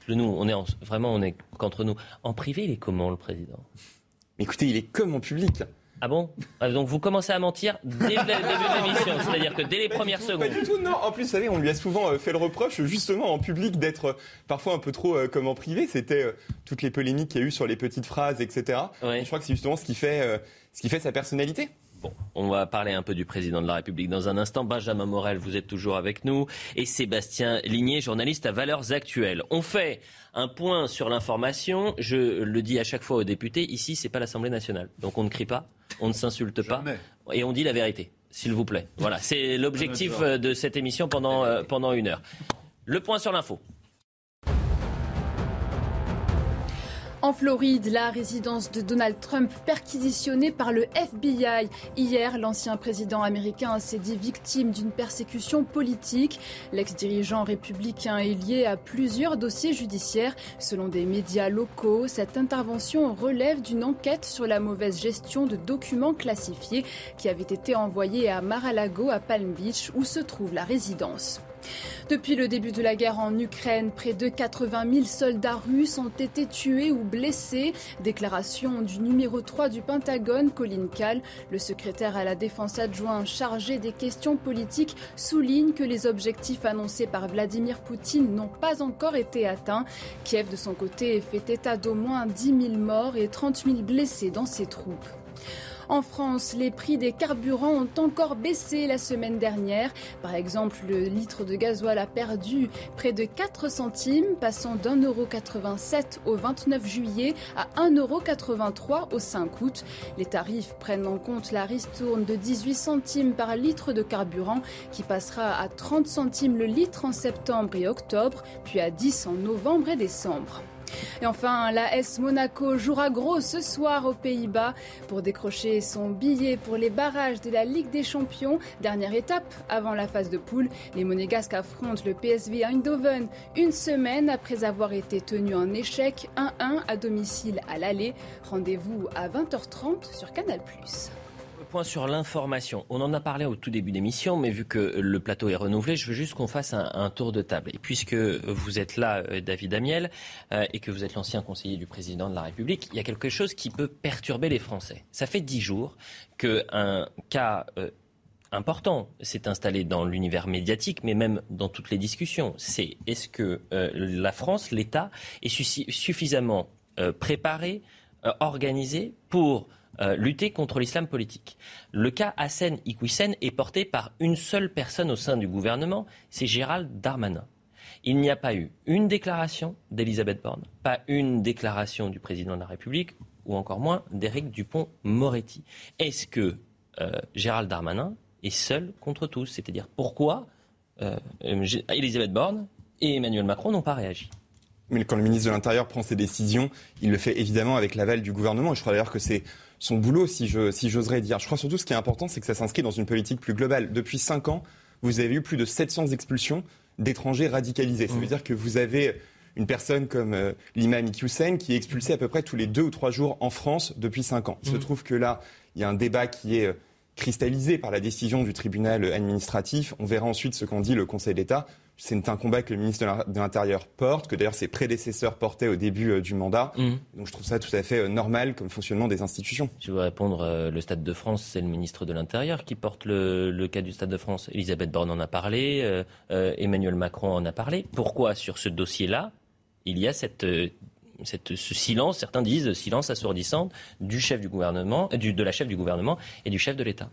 nous, on est vraiment on est qu'entre nous. En privé, il est comment le président? Écoutez, il est comme en public. Ah bon? Ah, Donc vous commencez à mentir dès le début de [laughs] l'émission, c'est-à-dire que dès les premières secondes. Pas du tout, non. En plus, vous savez, on lui a souvent euh, fait le reproche, justement en public, d'être euh, parfois un peu trop euh, comme en privé. C'était toutes les polémiques qu'il y a eu sur les petites phrases, etc. je crois que c'est justement ce qui fait, ce qui fait sa personnalité. Bon, on va parler un peu du président de la République dans un instant. Benjamin Morel, vous êtes toujours avec nous. Et Sébastien Ligné, journaliste à Valeurs Actuelles. On fait un point sur l'information. Je le dis à chaque fois aux députés, ici, c'est pas l'Assemblée nationale. Donc on ne crie pas, on ne s'insulte pas. Et on dit la vérité. s'il vous plaît. Voilà, c'est [laughs] l'objectif de cette émission pendant, pendant une heure. Le point sur l'info. En Floride, la résidence de Donald Trump perquisitionnée par le FBI. Hier, l'ancien président américain s'est dit victime d'une persécution politique. L'ex-dirigeant républicain est lié à plusieurs dossiers judiciaires. Selon des médias locaux, cette intervention relève d'une enquête sur la mauvaise gestion de documents classifiés qui avaient été envoyés à Mar-a-Lago à Palm Beach où se trouve la résidence. Depuis le début de la guerre en Ukraine, près de 80 000 soldats russes ont été tués ou blessés. Déclaration du numéro 3 du Pentagone, Colin Kahl. Le secrétaire à la défense adjoint chargé des questions politiques souligne que les objectifs annoncés par Vladimir Poutine n'ont pas encore été atteints. Kiev, de son côté, fait état d'au moins 10 000 morts et 30 000 blessés dans ses troupes. En France, les prix des carburants ont encore baissé la semaine dernière. Par exemple, le litre de gasoil a perdu près de 4 centimes, passant d'1,87€ au 29 juillet à 1,83€ au 5 août. Les tarifs prennent en compte la ristourne de 18 centimes par litre de carburant qui passera à 30 centimes le litre en septembre et octobre, puis à 10 en novembre et décembre. Et enfin, la S Monaco jouera gros ce soir aux Pays-Bas pour décrocher son billet pour les barrages de la Ligue des Champions. Dernière étape avant la phase de poule. Les Monégasques affrontent le PSV Eindhoven une semaine après avoir été tenus en échec 1-1 à domicile à l'aller. Rendez-vous à 20h30 sur Canal+ point sur l'information. On en a parlé au tout début d'émission, mais vu que le plateau est renouvelé, je veux juste qu'on fasse un, tour de table. Et puisque vous êtes là, euh, David Amiel, euh, et que vous êtes l'ancien conseiller du président de la République, il y a quelque chose qui peut perturber les Français. Ça fait dix jours qu'un cas euh, important s'est installé dans l'univers médiatique, mais même dans toutes les discussions. C'est est-ce que la France, l'État, est suffisamment préparé, organisé pour euh, lutter contre l'islam politique. Le cas Hassan Iquissen est porté par une seule personne au sein du gouvernement, c'est Gérald Darmanin. Il n'y a pas eu une déclaration d'Elisabeth Borne, pas une déclaration du président de la République, ou encore moins d'Éric Dupont-Moretti. Est-ce que euh, Gérald Darmanin est seul contre tous? C'est-à-dire pourquoi euh, Elisabeth Borne et Emmanuel Macron n'ont pas réagi? Mais quand le ministre de l'Intérieur prend ses décisions, il le fait évidemment avec l'aval du gouvernement. Je crois d'ailleurs que c'est son boulot, si j'oserais si dire. Je crois surtout ce qui est important, c'est que ça s'inscrit dans une politique plus globale. Depuis cinq ans, vous avez eu plus de 700 expulsions d'étrangers radicalisés. Ça veut mmh. dire que vous avez une personne comme euh, l'imam Iqiyoussen qui est expulsé à peu près tous les deux ou trois jours en France depuis cinq ans. Il se mmh. trouve que là, il y a un débat qui est euh, cristallisé par la décision du tribunal administratif. On verra ensuite ce qu'en dit le Conseil d'État. C'est un combat que le ministre de l'Intérieur porte, que d'ailleurs ses prédécesseurs portaient au début euh, du mandat. Mmh. Donc je trouve ça tout à fait euh, normal comme fonctionnement des institutions. Je veux répondre, euh, le Stade de France, c'est le ministre de l'Intérieur qui porte le, cas du Stade de France. Elisabeth Borne en a parlé, Emmanuel Macron en a parlé. Pourquoi sur ce dossier-là, il y a cette cette, ce silence, certains disent silence assourdissant du chef du gouvernement, du, de la chef du gouvernement et du chef de l'État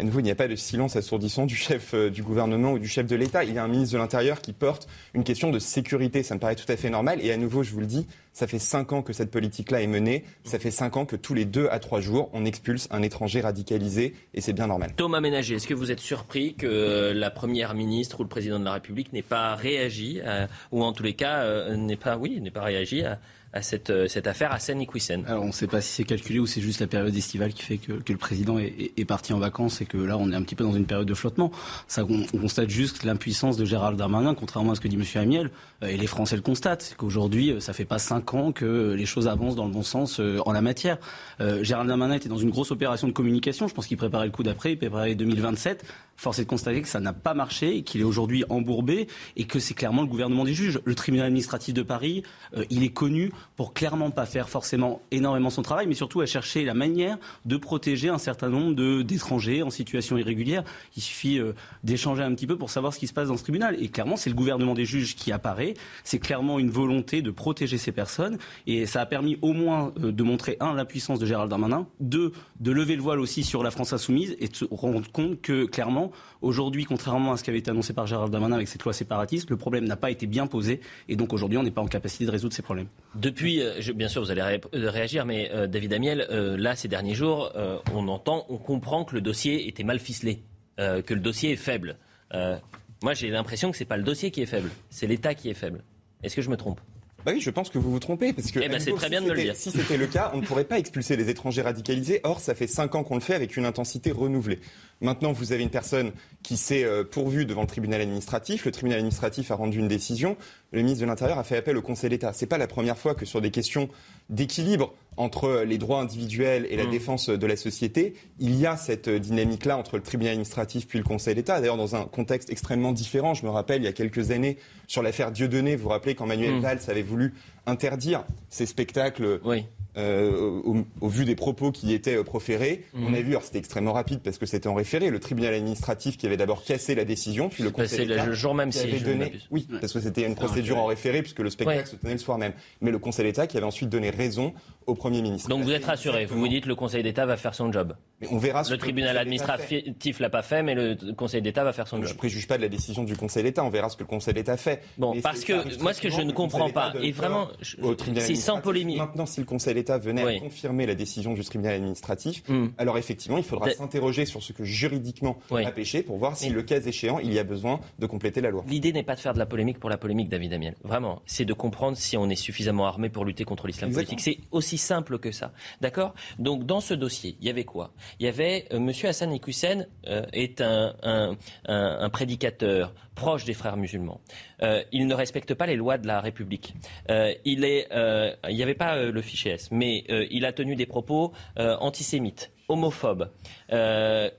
à nouveau, il n'y a pas de silence assourdissant du chef euh, du gouvernement ou du chef de l'État. Il y a un ministre de l'Intérieur qui porte une question de sécurité. Ça me paraît tout à fait normal. Et à nouveau, je vous le dis, ça fait cinq ans que cette politique-là est menée. Ça fait cinq ans que tous les deux à trois jours, on expulse un étranger radicalisé. Et c'est bien normal. Thomas Ménager, est-ce que vous êtes surpris que la première ministre ou le président de la République n'ait pas réagi, euh, ou en tous les cas, euh, n'ait pas, oui, n'ait pas réagi à à cette, euh, cette affaire à Seine-Iquissen Alors on ne sait pas si c'est calculé ou c'est juste la période estivale qui fait que, que le président est, est, parti en vacances et que là on est un petit peu dans une période de flottement. Ça, on, constate juste l'impuissance de Gérald Darmanin, contrairement à ce que dit M. Amiel, euh, et les Français le constatent, c'est qu'aujourd'hui euh, ça fait pas cinq ans que les choses avancent dans le bon sens en la matière. Gérald Darmanin était dans une grosse opération de communication, je pense qu'il préparait le coup d'après, il préparait 2027. Force est de constater que ça n'a pas marché, qu'il est aujourd'hui embourbé et que c'est clairement le gouvernement des juges. Le tribunal administratif de Paris, il est connu pour clairement pas faire forcément énormément son travail, mais surtout à chercher la manière de protéger un certain nombre d'étrangers en situation irrégulière. Il suffit euh, d'échanger un petit peu pour savoir ce qui se passe dans ce tribunal. Et clairement, c'est le gouvernement des juges qui apparaît. C'est clairement une volonté de protéger ces personnes personne. Et ça a permis au moins de montrer, un, l'impuissance de Gérald Darmanin, deux, de lever le voile aussi sur la France insoumise et de se rendre compte que, clairement, aujourd'hui, contrairement à ce qui avait été annoncé par Gérald Darmanin avec cette loi séparatiste, le problème n'a pas été bien posé. Et donc aujourd'hui, on n'est pas en capacité de résoudre ces problèmes. Depuis, bien sûr, vous allez réagir, mais David Amiel, là, ces derniers jours, on entend, on comprend que le dossier était mal ficelé, que le dossier est faible. Moi, j'ai l'impression que ce n'est pas le dossier qui est faible, c'est l'État qui est faible. Est-ce que je me trompe? Bah oui, je pense que vous vous trompez. Parce que eh ben, c'est très bien de me le dire. Si c'était le cas, on ne pourrait pas expulser les étrangers radicalisés. Or, ça fait cinq ans qu'on le fait avec une intensité renouvelée. Maintenant, vous avez une personne qui s'est euh, pourvue devant le tribunal administratif. Le tribunal administratif a rendu une décision. Le ministre de l'Intérieur a fait appel au Conseil d'État. C'est pas la première fois que sur des questions d'équilibre entre les droits individuels et la mmh. défense de la société, il y a cette dynamique-là entre le tribunal administratif puis le Conseil d'État. D'ailleurs, dans un contexte extrêmement différent. Je me rappelle, il y a quelques années, sur l'affaire Dieudonné, vous vous rappelez quand Manuel mmh. Valls avait voulu interdire ces spectacles oui. Euh, au, vu des propos qui étaient euh, proférés. Mhm. On a vu, alors c'était extrêmement rapide parce que c'était en référé, le tribunal administratif qui avait d'abord cassé la décision, puis le conseil d'État le jour même si avait donné, oui, parce que c'était une procédure en référé puisque le spectacle se tenait le soir même. Mais le conseil d'État qui avait ensuite donné raison au Premier ministre. Donc vous êtes rassuré, vous vous dites le Conseil d'État va faire son job. Mais on verra. le tribunal administratif l'a pas fait, mais le Conseil d'État va faire son job. Je préjuge pas de la décision du Conseil d'État. On verra ce que le Conseil d'État fait. Bon, parce que moi, ce que je ne comprends pas, et vraiment, c'est sans polémique. Maintenant, si le Conseil d'État venait à confirmer la décision du tribunal administratif, hmm. alors effectivement, il faudra s'interroger sur ce que juridiquement a péché pour voir si, le cas échéant, il y a besoin de compléter la loi. L'idée n'est pas de faire de la polémique pour la polémique, David Amiel. Vraiment, c'est de comprendre si on est suffisamment armé pour lutter contre l'islam politique. C'est aussi simple que ça. D'accord? Donc, dans ce dossier, il y avait quoi? Il y avait euh, M. Hassan Iqiyoussen euh, est un, un, prédicateur proche des frères musulmans. Euh, il ne respecte pas les lois de la République. il est, il n'y avait pas le fichier S, mais il a tenu des propos antisémites homophobes,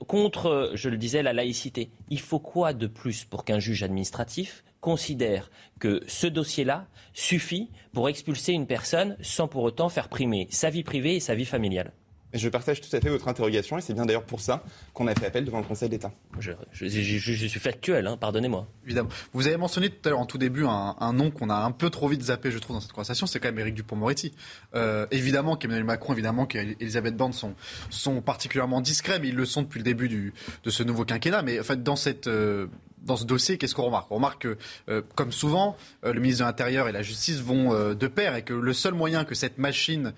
contre, je le disais, la laïcité. Il faut quoi de plus pour qu'un juge administratif considère que ce dossier-là suffit pour expulser une personne sans pour autant faire primer sa vie privée et sa vie familiale? Je partage tout à fait votre interrogation et c'est bien d'ailleurs pour ça qu'on a fait appel devant le Conseil d'État. Je, suis factuel, hein, pardonnez-moi. Évidemment. Vous avez mentionné tout à l'heure en tout début un, nom qu'on a un peu trop vite zappé, je trouve, dans cette conversation, c'est quand même Éric Dupont-Moretti. Euh, évidemment qu'Emmanuel Macron, évidemment qu'Elisabeth Borne sont, sont particulièrement discrets, mais ils le sont depuis le début du, de ce nouveau quinquennat. Mais en fait, dans cette, euh, dans ce dossier, qu'est-ce qu'on remarque? On remarque que, euh, comme souvent, euh, le ministre de l'Intérieur et la Justice vont euh, de pair et que le seul moyen que cette machine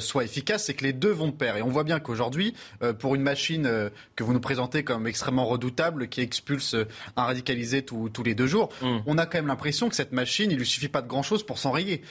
soit efficace, c'est que les deux vont de pair. Et on voit bien qu'aujourd'hui, pour une machine que vous nous présentez comme extrêmement redoutable, qui expulse un radicalisé tous les deux jours, mm. on a quand même l'impression que cette machine, il lui suffit pas de grand-chose pour s'enrayer.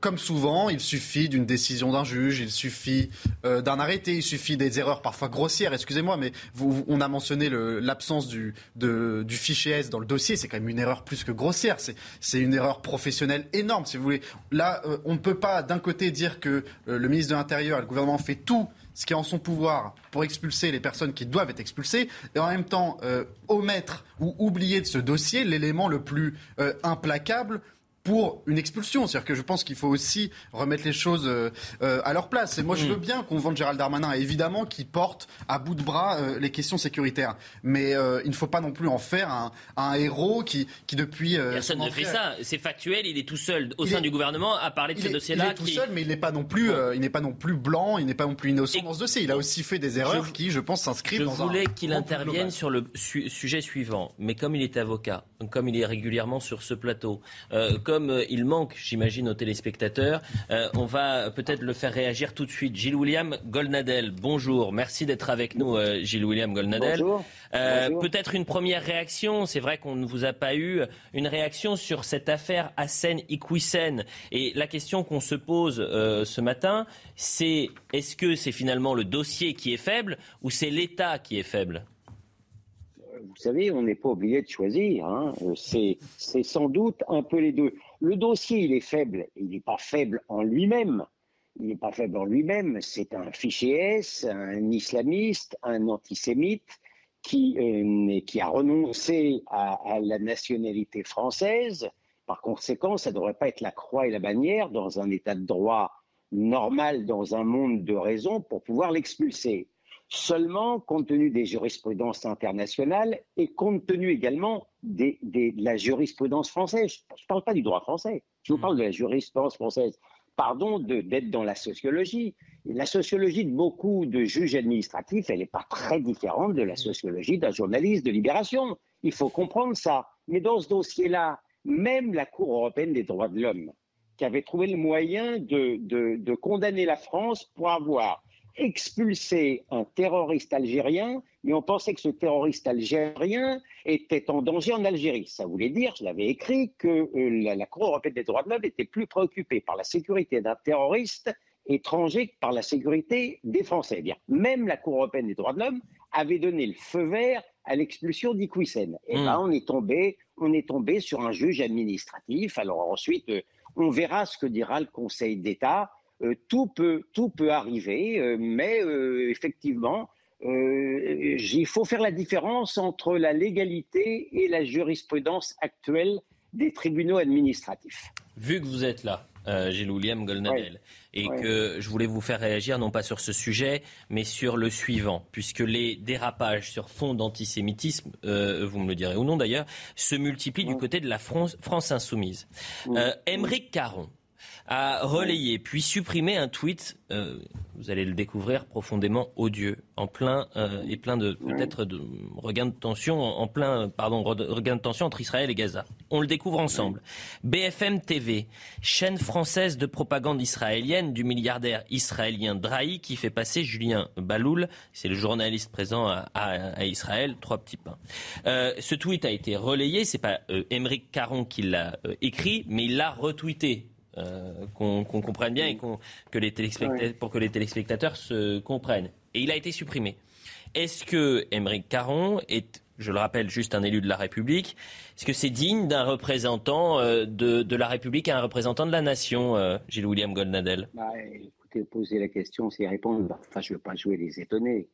comme souvent, il suffit d'une décision d'un juge, il suffit d'un arrêté, il suffit des erreurs parfois grossières, excusez-moi, mais vous, on a mentionné l'absence du, de, du fichier S dans le dossier, c'est quand même une erreur plus que grossière. C'est une erreur professionnelle énorme, si vous voulez. Là, euh, on ne peut pas d'un côté dire que euh, le ministre de l'Intérieur et le gouvernement fait tout ce qui est en son pouvoir pour expulser les personnes qui doivent être expulsées, et en même temps euh, omettre ou oublier de ce dossier l'élément le plus implacable pour une expulsion. C'est-à-dire que je pense qu'il faut aussi remettre les choses euh, euh, à leur place. Et moi, je mm. veux bien qu'on vende Gérald Darmanin, évidemment, qui porte à bout de bras euh, les questions sécuritaires. Mais il ne faut pas non plus en faire un, héros qui, qui depuis... Personne ne fait ça. C'est factuel. Il est tout seul au sein du gouvernement à parler de ce dossier-là. Il est tout seul, mais il n'est pas non plus, il n'est pas non plus blanc. Il n'est pas non plus innocent dans ce dossier. Il a aussi fait des erreurs qui, je pense, s'inscrivent dans un. Je voulais qu'il intervienne sur le sujet suivant, mais comme il est avocat, comme il est régulièrement sur ce plateau, comme euh, il manque, j'imagine, aux téléspectateurs, euh, on va peut-être le faire réagir tout de suite. Gilles William Golnadel, bonjour. Merci d'être avec nous, euh, Gilles William Golnadel. Bonjour. Peut-être une première réaction. C'est vrai qu'on ne vous a pas eu une réaction sur cette affaire Hassen Iquissen. Et la question qu'on se pose ce matin, c'est est-ce que c'est finalement le dossier qui est faible ou c'est l'État qui est faible? Vous savez, on n'est pas obligé de choisir. Hein. C'est sans doute un peu les deux. Le dossier, il est faible. Il n'est pas faible en lui-même. Il n'est pas faible en lui-même. C'est un fichier S, un islamiste, un antisémite euh, qui a renoncé à, la nationalité française. Par conséquent, ça ne devrait pas être la croix et la bannière dans un état de droit normal, dans un monde de raison, pour pouvoir l'expulser. Seulement, compte tenu des jurisprudences internationales et compte tenu également de la jurisprudence française, je ne parle pas du droit français, je vous parle de la jurisprudence française. Pardon d'être dans la sociologie. La sociologie de beaucoup de juges administratifs, elle n'est pas très différente de la sociologie d'un journaliste de libération. Il faut comprendre ça. Mais dans ce dossier-là, même la Cour européenne des droits de l'homme, qui avait trouvé le moyen de, de condamner la France pour avoir expulsé un terroriste algérien, mais on pensait que ce terroriste algérien était en danger en Algérie. Ça voulait dire, je l'avais écrit, que euh, la, Cour européenne des droits de l'homme était plus préoccupée par la sécurité d'un terroriste étranger que par la sécurité des Français. Eh bien, même la Cour européenne des droits de l'homme avait donné le feu vert à l'expulsion d'Iqwisen. Et eh hmm. ben, on est tombé, on est tombé sur un juge administratif. Alors ensuite, euh, on verra ce que dira le Conseil d'État. Euh, tout, peut, tout peut arriver, euh, mais euh, effectivement, il faut faire la différence entre la légalité et la jurisprudence actuelle des tribunaux administratifs. Vu que vous êtes là, Gilles William Goldnadel, et que je voulais vous faire réagir non pas sur ce sujet, mais sur le suivant, puisque les dérapages sur fond d'antisémitisme, vous me le direz ou non d'ailleurs, se multiplient du côté de la France, France insoumise. Émeric Caron, a relayé puis supprimé un tweet, euh, vous allez le découvrir, profondément odieux, en plein euh, et plein de peut-être de regain de tension, en plein pardon regain de tension entre Israël et Gaza. On le découvre ensemble. BFM TV, chaîne française de propagande israélienne du milliardaire israélien Drahi qui fait passer Julien Baloul, c'est le journaliste présent à, Israël, trois petits pains. Euh, ce tweet a été relayé, c'est pas Émeric Caron qui l'a écrit, mais il l'a retweeté euh, qu'on comprenne bien et que les téléspectateurs, pour que les téléspectateurs se comprennent. Et il a été supprimé. Est-ce que Émeric Caron est, je le rappelle, juste un élu de la République Est-ce que c'est digne d'un représentant euh, de, la République et un représentant de la nation, euh, Gilles William Goldnadel? Bah, Écoutez, poser la question, c'est répondre. Enfin, je ne veux pas jouer les étonnés.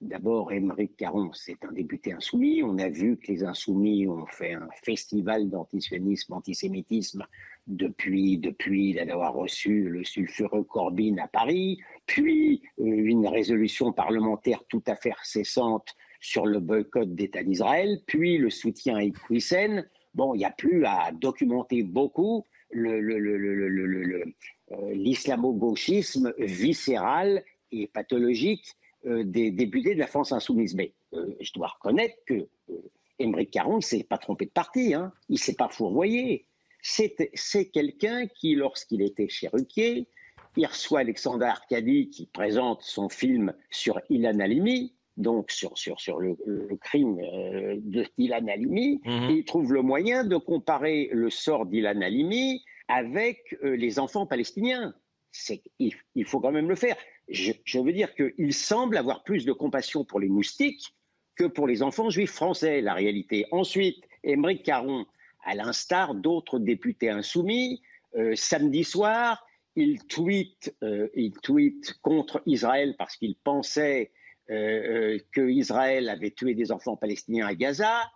D'abord, Émeric Caron, c'est un député insoumis. On a vu que les insoumis ont fait un festival d'antisionisme, antisémitisme depuis, depuis d'avoir reçu le sulfureux Corbyn à Paris, puis euh, une résolution parlementaire tout à fait cessante sur le boycott d'État d'Israël, puis le soutien à Iqwisen. Bon, il n'y a plus à documenter beaucoup l'islamo-gauchisme viscéral et pathologique euh, des députés de la France insoumise. Mais euh, je dois reconnaître que euh, Caron ne s'est pas trompé de parti, hein. il ne s'est pas fourvoyé. C'est quelqu'un qui, lorsqu'il était chez Ruquier, il reçoit Alexandre Arcadi qui présente son film sur Ilan Halimi, donc sur, sur, sur le, crime de d'Ilan Halimi, mhm. et il trouve le moyen de comparer le sort d'Ilan Halimi avec les enfants palestiniens. Il, il faut quand même le faire je, veux dire qu'il semble avoir plus de compassion pour les moustiques que pour les enfants juifs français, la réalité. Ensuite, Émeric Caron, à l'instar d'autres députés insoumis, euh, samedi soir, il tweet, euh, il tweet contre Israël parce qu'il pensait euh, que Israël avait tué des enfants palestiniens à Gaza.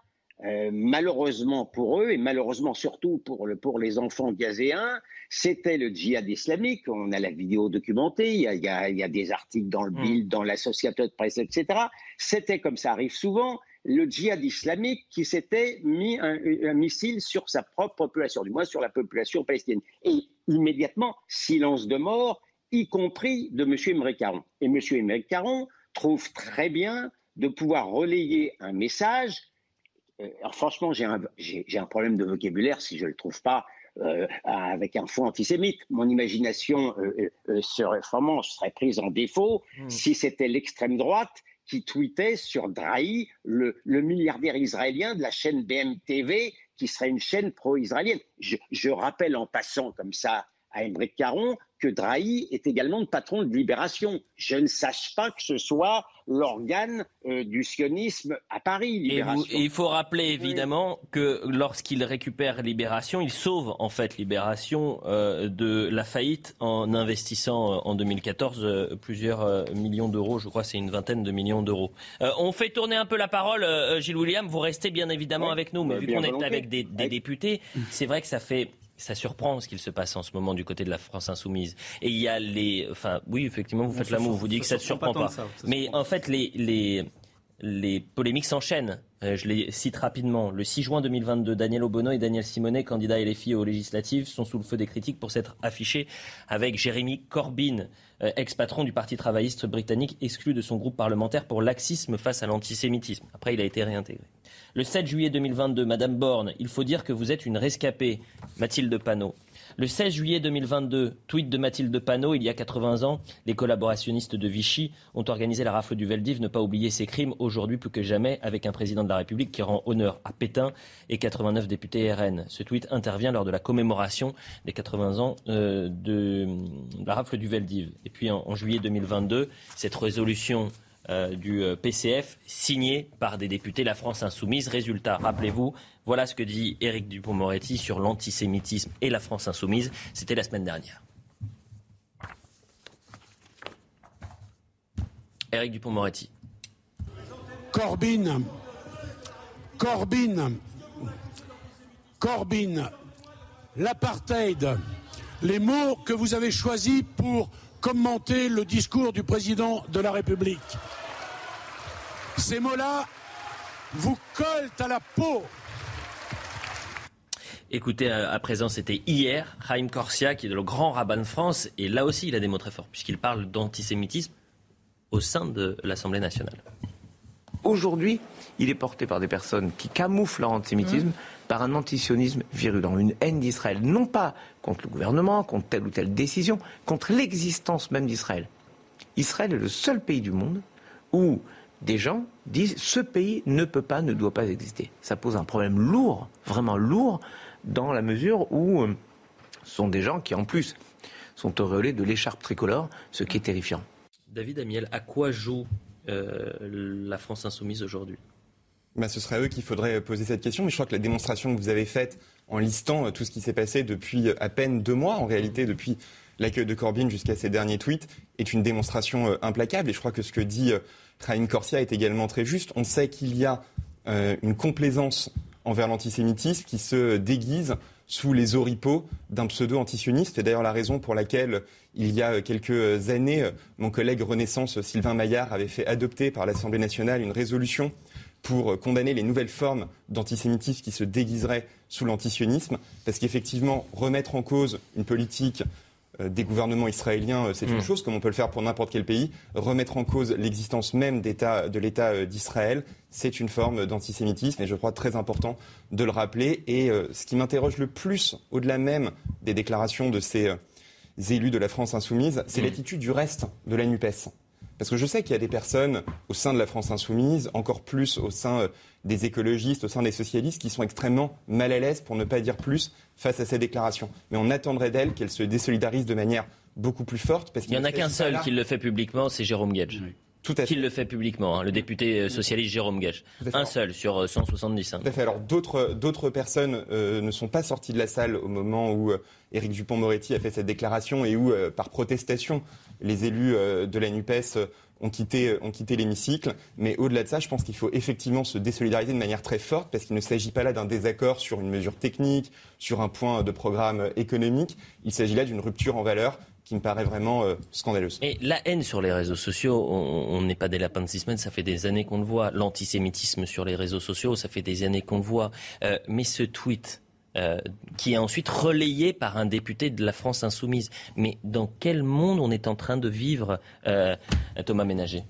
malheureusement pour eux, et malheureusement surtout pour, le, pour les enfants gazéens, c'était le djihad islamique. On a la vidéo documentée, il y a, des articles dans le hmm. Bild, dans l'Associated Press, etc. C'était, comme ça arrive souvent, le djihad islamique qui s'était mis un, missile sur sa propre population, du moins sur la population palestinienne. Et immédiatement, silence de mort, y compris de M. Emre Caron. Et M. Emre Caron trouve très bien de pouvoir relayer un message. Euh, alors franchement, j'ai un, un, problème de vocabulaire si je ne le trouve pas euh, avec un fond antisémite. Mon imagination euh, euh, serait vraiment serait prise en défaut hmm. si c'était l'extrême droite qui tweetait sur Drahi, le, milliardaire israélien de la chaîne BMTV, qui serait une chaîne pro-israélienne. Je, rappelle en passant comme ça à Emmerich Caron que Drahi est également le patron de Libération. Je ne sache pas que ce soit l'organe euh, du sionisme à Paris. Libération. Et, il faut rappeler évidemment que lorsqu'il récupère Libération, il sauve en fait Libération euh, de la faillite en investissant euh, en 2014 plusieurs millions d'euros. Je crois c'est une vingtaine de millions d'euros. on fait tourner un peu la parole, Gilles William. Vous restez bien évidemment avec nous, mais vu qu'on est avec des, des députés, c'est vrai que ça fait ça surprend ce qu'il se passe en ce moment du côté de la France insoumise. Et il y a les, enfin, oui, effectivement, vous faites l'amour, vous dites que ça ne surprend pas. Mais en fait, les, les, les polémiques s'enchaînent. Euh, je les cite rapidement. Le 6 juin 2022, Daniel Obono et Daniel Simonet, candidats LFI aux législatives, sont sous le feu des critiques pour s'être affichés avec Jérémy Corbyn, euh, ex-patron du Parti travailliste britannique, exclu de son groupe parlementaire pour laxisme face à l'antisémitisme. Après, il a été réintégré. Le 7 juillet 2022, Madame Borne, il faut dire que vous êtes une rescapée, Mathilde Panot. Le 16 juillet 2022, tweet de Mathilde Panot, il y a 80 ans, les collaborationnistes de Vichy ont organisé la rafle du Veldiv, ne pas oublier ses crimes aujourd'hui plus que jamais avec un président de la République qui rend honneur à Pétain et 89 députés RN. Ce tweet intervient lors de la commémoration des 80 ans euh, de, la rafle du Veldiv. Et puis en, juillet 2022, cette résolution euh, du euh, PCF signée par des députés La France Insoumise. Résultat, rappelez-vous, voilà ce que dit Éric Dupont-Moretti sur l'antisémitisme et la France insoumise. C'était la semaine dernière. Éric Dupont-Moretti. Corbyn, Corbyn, Corbyn, l'apartheid, les mots que vous avez choisis pour commenter le discours du président de la République. Ces mots-là vous collent à la peau. Écoutez, à présent, c'était hier, Chaim Corsia, qui est le grand rabbin de France, et là aussi, il a des mots très forts, puisqu'il parle d'antisémitisme au sein de l'Assemblée nationale. Aujourd'hui, il est porté par des personnes qui camouflent leur antisémitisme mmh. par un antisionisme virulent, une haine d'Israël, non pas contre le gouvernement, contre telle ou telle décision, contre l'existence même d'Israël. Israël est le seul pays du monde où des gens disent ce pays ne peut pas, ne doit pas exister. Ça pose un problème lourd, vraiment lourd, dans la mesure où euh, ce sont des gens qui, en plus, sont auréolés de l'écharpe tricolore, ce qui est terrifiant. David Amiel, à quoi joue euh, la France insoumise aujourd'hui? Bah, ce serait à eux qu'il faudrait poser cette question. Mais je crois que la démonstration que vous avez faite en listant euh, tout ce qui s'est passé depuis à peine deux mois, en réalité, depuis l'accueil de Corbyn jusqu'à ses derniers tweets, est une démonstration implacable. Et je crois que ce que dit Raïm Corsia est également très juste. On sait qu'il y a une complaisance envers l'antisémitisme qui se déguise sous les oripeaux d'un pseudo-antisioniste. C'est d'ailleurs la raison pour laquelle, il y a quelques années, mon collègue Renaissance Sylvain Maillard avait fait adopter par l'Assemblée nationale une résolution pour condamner les nouvelles formes d'antisémitisme qui se déguiseraient sous l'antisionisme, parce qu'effectivement, remettre en cause une politique euh, des gouvernements israéliens, euh, c'est une mm. chose, comme on peut le faire pour n'importe quel pays. Remettre en cause l'existence même de l'État euh, d'Israël, c'est une forme d'antisémitisme, et je crois très important de le rappeler. Et ce qui m'interroge le plus, au-delà même des déclarations de ces élus de la France insoumise, c'est mm. l'attitude du reste de la NUPES. Parce que je sais qu'il y a des personnes au sein de la France insoumise, encore plus au sein des écologistes, au sein des socialistes, qui sont extrêmement mal à l'aise, pour ne pas dire plus, face à ces déclarations. Mais on attendrait d'elle qu'elle se désolidarise de manière beaucoup plus forte. Parce Il n'y en a qu'un seul qui le fait publiquement, c'est Jérôme Gage. Tout à fait. Qui le fait publiquement, hein, le député euh, socialiste Jérôme Gage. Un seul sur 170. Euh, hein. Tout à fait. Alors d'autres personnes euh, ne sont pas sorties de la salle au moment où Éric Dupont-Moretti a fait cette déclaration et où, par protestation, les élus de la NUPES ont quitté, ont quitté l'hémicycle. Mais au-delà de ça, je pense qu'il faut effectivement se désolidariser de manière très forte parce qu'il ne s'agit pas là d'un désaccord sur une mesure technique, sur un point de programme économique. Il s'agit là d'une rupture en valeur qui me paraît vraiment euh, scandaleuse. Et la haine sur les réseaux sociaux, on n'est pas des lapins de six semaines, ça fait des années qu'on le voit. L'antisémitisme sur les réseaux sociaux, ça fait des années qu'on le voit. Euh, mais ce tweet, euh, qui est ensuite relayé par un député de la France insoumise. Mais dans quel monde on est en train de vivre, euh, Thomas Ménager?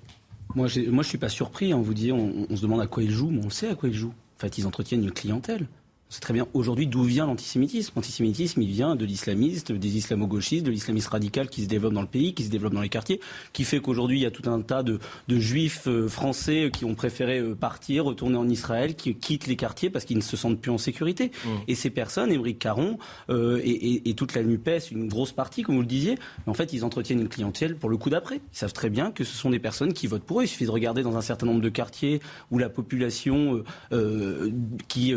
Moi, je ne suis pas surpris. On vous dit, on, se demande à quoi ils jouent, mais on sait à quoi ils jouent. En fait, ils entretiennent une clientèle sait très bien aujourd'hui d'où vient l'antisémitisme. L'antisémitisme, il vient de l'islamisme, des islamo-gauchistes, de l'islamisme radical qui se développe dans le pays, qui se développe dans les quartiers, qui fait qu'aujourd'hui, il y a tout un tas de, juifs euh, français qui ont préféré euh, partir, retourner en Israël, qui quittent les quartiers parce qu'ils ne se sentent plus en sécurité. Mmh. Et ces personnes, Émeric Caron euh, et, toute la NUPES, une grosse partie, comme vous le disiez, en fait, ils entretiennent une clientèle pour le coup d'après. Ils savent très bien que ce sont des personnes qui votent pour eux. Il suffit de regarder dans un certain nombre de quartiers où la population qui,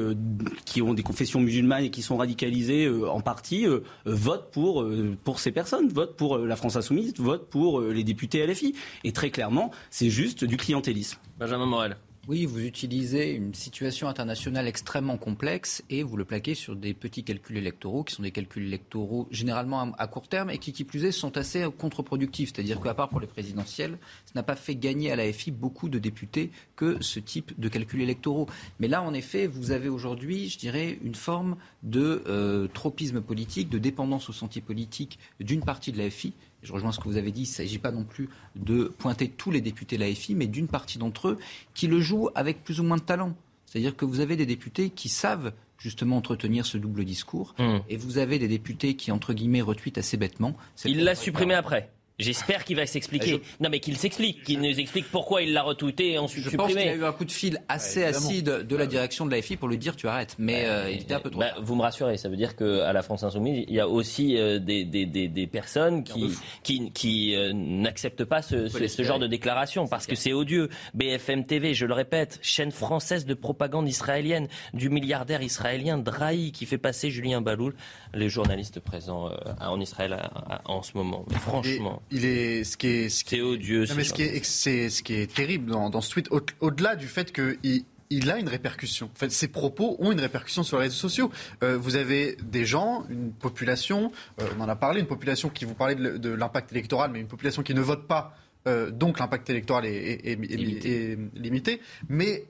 qui ont des confessions musulmanes et qui sont radicalisées euh, en partie euh, votent pour, euh, pour ces personnes, votent pour la France insoumise, votent pour les députés LFI. Et très clairement, c'est juste du clientélisme. Benjamin Morel. Oui, vous utilisez une situation internationale extrêmement complexe et vous le plaquez sur des petits calculs électoraux qui sont des calculs électoraux généralement à court terme et qui, qui plus est, sont assez contre-productifs. C'est-à-dire qu'à part pour les présidentielles, ça n'a pas fait gagner à la FI beaucoup de députés que ce type de calculs électoraux. Mais là, en effet, vous avez aujourd'hui, je dirais, une forme de euh, tropisme politique, de dépendance au sentier politique d'une partie de la FI je rejoins ce que vous avez dit, il ne s'agit pas non plus de pointer tous les députés de l'AFI, mais d'une partie d'entre eux qui le jouent avec plus ou moins de talent. C'est-à-dire que vous avez des députés qui savent justement entretenir ce double discours, hmm. et vous avez des députés qui, entre guillemets, retweetent assez bêtement. Il l'a supprimé après J'espère qu'il va s'expliquer. Non, mais qu'il s'explique, qu'il nous explique pourquoi il l'a retweeté et ensuite je supprimé. Je pense qu'il a eu un coup de fil assez acide de la direction de l'AFI pour lui dire tu arrêtes. Mais euh, il était un peu trop. Bah, vous me rassurez, ça veut dire qu'à la France Insoumise, il y a aussi euh, des, des, des, des, personnes qui, qui, qui euh, n'acceptent pas ce, ce, genre de déclaration parce que c'est odieux. BFM TV, je le répète, chaîne française de propagande israélienne du milliardaire israélien Drahi qui fait passer Julien Baloul, les journalistes présents en Israël en ce moment. Mais franchement il est ce qui est ce qui est odieux. mais ce qui est, c'est ce qui est terrible dans, dans ce tweet, au-delà du fait qu'il il a une répercussion. En fait, ses propos ont une répercussion sur les réseaux sociaux. Euh, vous avez des gens, une population, euh, on en a parlé, une population qui vous parlait de, l'impact électoral, mais une population qui ne vote pas. Euh, donc l'impact électoral est, est, limité. limité. Mais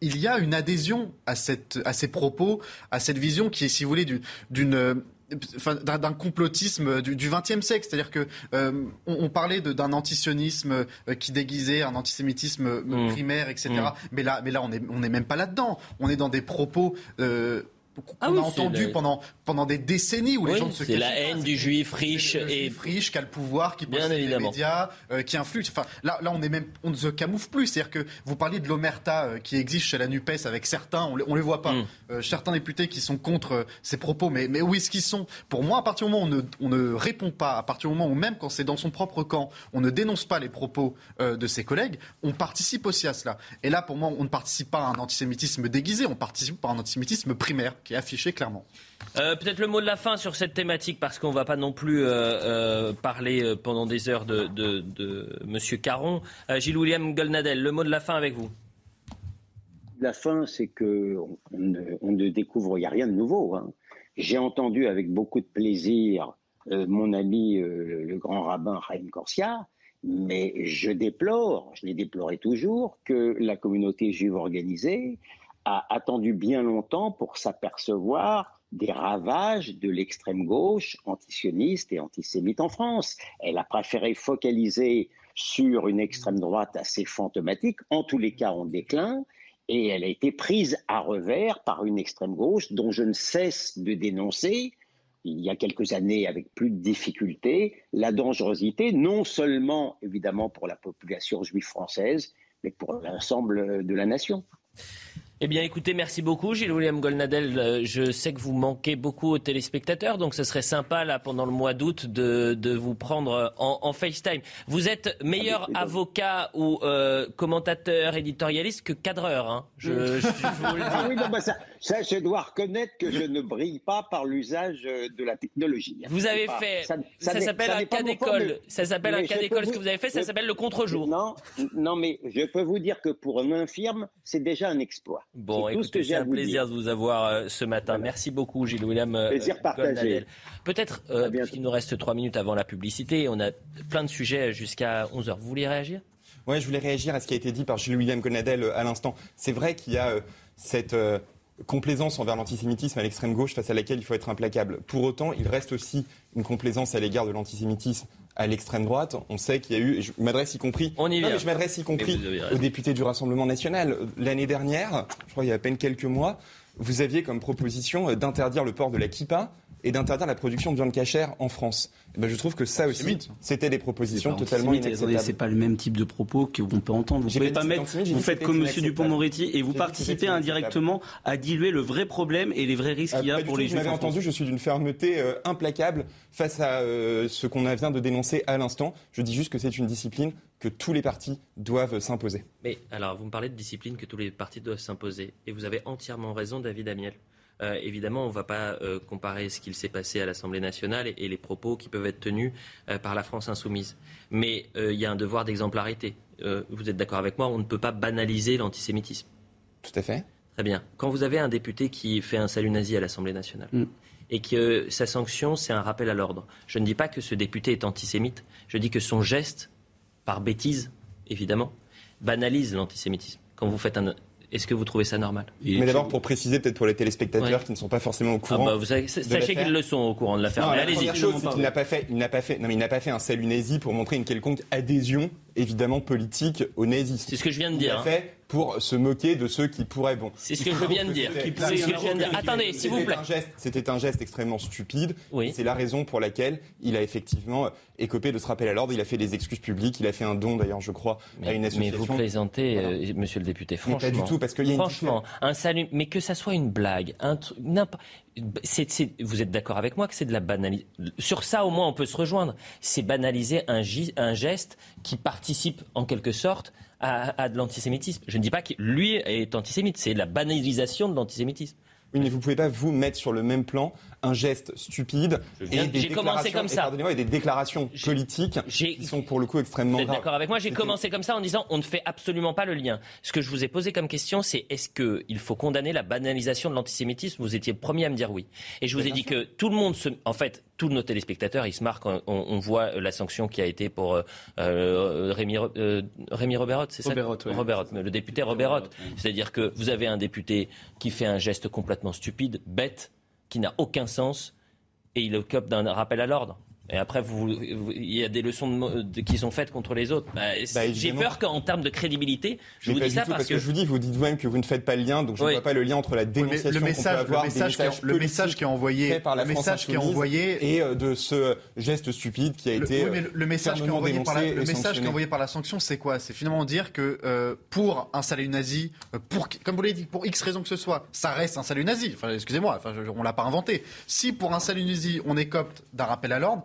il y a une adhésion à, cette, à ces propos, à cette vision qui est, si vous voulez, d'une d'un complotisme du XXe siècle. C'est-à-dire que euh, on, parlait d'un antisionisme euh, qui déguisait un antisémitisme euh, mmh. primaire, etc. Mmh. Mais là, mais là, on n'est on est même pas là-dedans. On est dans des propos ah qu'on a entendu pendant, pendant des décennies où les gens se C'est la haine du juif riche et riche qui a le pouvoir, qui possède les médias, euh, qui influe. Enfin, là, là, on est même, on ne se camoufle plus. C'est-à-dire que vous parliez de l'omerta euh, qui existe chez la Nupes avec certains, on, ne les voit pas. Mm. Euh, certains députés qui sont contre ces propos, mais, mais où est-ce qu'ils sont? Pour moi, à partir du moment où on ne, on ne répond pas, à partir du moment où même quand c'est dans son propre camp, on ne dénonce pas les propos de ses collègues, on participe aussi à cela. Et là, pour moi, on ne participe pas à un antisémitisme déguisé, on participe à un antisémitisme primaire qui est affiché clairement. Euh, peut-être le mot de la fin sur cette thématique, parce qu'on ne va pas non plus euh, euh, parler pendant des heures de, de, M. Caron. Gilles-William Golnadel, le mot de la fin avec vous. La fin, c'est qu'on on ne, découvre, il n'y a rien de nouveau. Hein. J'ai entendu avec beaucoup de plaisir mon ami le grand rabbin Chaim Corsia, mais je déplore, je l'ai déploré toujours, que la communauté juive organisée a attendu bien longtemps pour s'apercevoir des ravages de l'extrême gauche antisioniste et antisémite en France. Elle a préféré focaliser sur une extrême droite assez fantomatique, en tous les cas en déclin, et elle a été prise à revers par une extrême gauche dont je ne cesse de dénoncer, il y a quelques années avec plus de difficulté, la dangerosité, non seulement évidemment pour la population juive française, mais pour l'ensemble de la nation. Eh bien, écoutez, merci beaucoup, Gilles-William Golnadel. Euh, je sais que vous manquez beaucoup aux téléspectateurs, donc ce serait sympa, là, pendant le mois d'août, de, de, vous prendre en, FaceTime. Vous êtes meilleur avocat ou euh, commentateur, éditorialiste que cadreur, hein. je, je, vous le dis. Ah oui, non, bah ça, ça, je dois reconnaître que je ne brille pas par l'usage euh, de la technologie. Vous avez fait, ça, s'appelle un cas d'école. Ça s'appelle un cas d'école. Ce que vous avez fait, ça s'appelle le contre-jour. Non, non, mais je peux vous dire que pour un infirme, c'est déjà un exploit. Bon, écoutez, c'est un plaisir de vous avoir euh, ce matin. Merci beaucoup, Gilles William. Euh, plaisir partagé. Peut-être, euh, puisqu'il nous reste trois minutes avant la publicité, on a plein de sujets jusqu'à 11h. Vous voulez réagir? Oui, je voulais réagir à ce qui a été dit par Gilles William Gonadel à l'instant. C'est vrai qu'il y a cette complaisance envers l'antisémitisme à l'extrême gauche face à laquelle il faut être implacable. Pour autant, il reste aussi une complaisance à l'égard de l'antisémitisme à l'extrême droite. On sait qu'il y a eu, je m'adresse y compris, On y je m'adresse y compris aux députés du Rassemblement national. L'année dernière, je crois il y a à peine quelques mois, vous aviez comme proposition d'interdire le port de la kippa et d'interdire la production de viande cachère en France. Ben, je trouve que ça aussi, c'était des propositions totalement inacceptables. C'est pas le même type de propos qu'on peut entendre. Vous pouvez pas mettre, vous faites comme M. Dupont-Moretti et vous participez indirectement à diluer le vrai problème et les vrais risques qu'il y a pour les juifs. Vous m'avez entendu, je suis d'une fermeté euh, implacable face à euh, ce qu'on vient de dénoncer à l'instant. Je dis juste que c'est une discipline que tous les partis doivent s'imposer. Mais alors, vous me parlez de discipline que tous les partis doivent s'imposer. Et vous avez entièrement raison, David Amiel. Euh, évidemment, on ne va pas euh, comparer ce qu'il s'est passé à l'Assemblée nationale et, les propos qui peuvent être tenus euh, par la France insoumise. Mais il y a un devoir d'exemplarité. vous êtes d'accord avec moi, on ne peut pas banaliser l'antisémitisme. Tout à fait. Très bien. Quand vous avez un député qui fait un salut nazi à l'Assemblée nationale, mm. et que sa sanction, c'est un rappel à l'ordre, je ne dis pas que ce député est antisémite, je dis que son geste, par bêtise, évidemment, banalise l'antisémitisme. Quand vous faites un, est-ce que vous trouvez ça normal? Mais d'abord, pour préciser, peut-être pour les téléspectateurs qui ne sont pas forcément au ah courant. bah vous savez, sachez qu'ils le sont au courant de l'affaire. La première chose, c'est qu'il n'a pas fait, il n'a pas fait, non, mais il n'a pas fait un salut nazi pour montrer une quelconque adhésion, évidemment politique au nazisme. C'est ce que je viens de dire. Il hein. fait pour se moquer de ceux qui pourraient. Bon, c'est ce que je viens de dire. Attendez, s'il vous plaît. C'était un geste extrêmement stupide. Oui. C'est la raison pour laquelle il a effectivement écopé de ce rappel à l'ordre. Il a fait des excuses publiques. Il a fait un don, d'ailleurs, je crois, à une association. Mais vous plaisantez, euh, Monsieur le député, franchement. pas du tout, parce qu'il y a Franchement, un salut, mais que ça soit une blague, un vous êtes d'accord avec moi que c'est de la banalité. Sur ça, au moins, on peut se rejoindre. C'est banaliser un, geste qui participe, en quelque sorte, à, de l'antisémitisme. Je ne dis pas que lui est antisémite, c'est la banalisation de l'antisémitisme. Oui, mais vous ne pouvez pas vous mettre sur le même plan un geste stupide et des commencé comme ça. Et, des déclarations politiques qui sont pour le coup extrêmement vous êtes d'accord avec moi J'ai commencé comme ça en disant on ne fait absolument pas le lien. Ce que je vous ai posé comme question, c'est est-ce qu'il faut condamner la banalisation de l'antisémitisme? Vous étiez le premier à me dire oui. Et je vous ai dit que tout le monde se... En fait, tous nos téléspectateurs, ils se marquent quand on, voit la sanction qui a été pour euh, euh Rémi, euh, Rémi c'est ça? Robert, le député Robert C'est-à-dire que vous avez un député qui fait un geste complètement stupide, bête, qui n'a aucun sens, et il occupe d'un rappel à l'ordre. Et après, vous, il y a des leçons qui sont faites contre les autres. Bah, bah, j'ai peur qu'en termes de crédibilité, je vous dis ça parce, que... je vous dis, vous dites vous-même que vous ne faites pas le lien, donc je ne vois pas le lien entre la dénonciation le message, le message, le message qui est envoyé par la le message qui est envoyé et euh, de ce geste stupide qui a été le, message qui est envoyé par la, le message qui est envoyé par la sanction, c'est quoi? C'est finalement dire que euh, pour un salut nazi, euh, pour comme vous l'avez dit, pour X raison que ce soit, ça reste un salut nazi. Enfin, excusez-moi, enfin, on l'a pas inventé. Si pour un salut nazi, on écopte d'un rappel à l'ordre,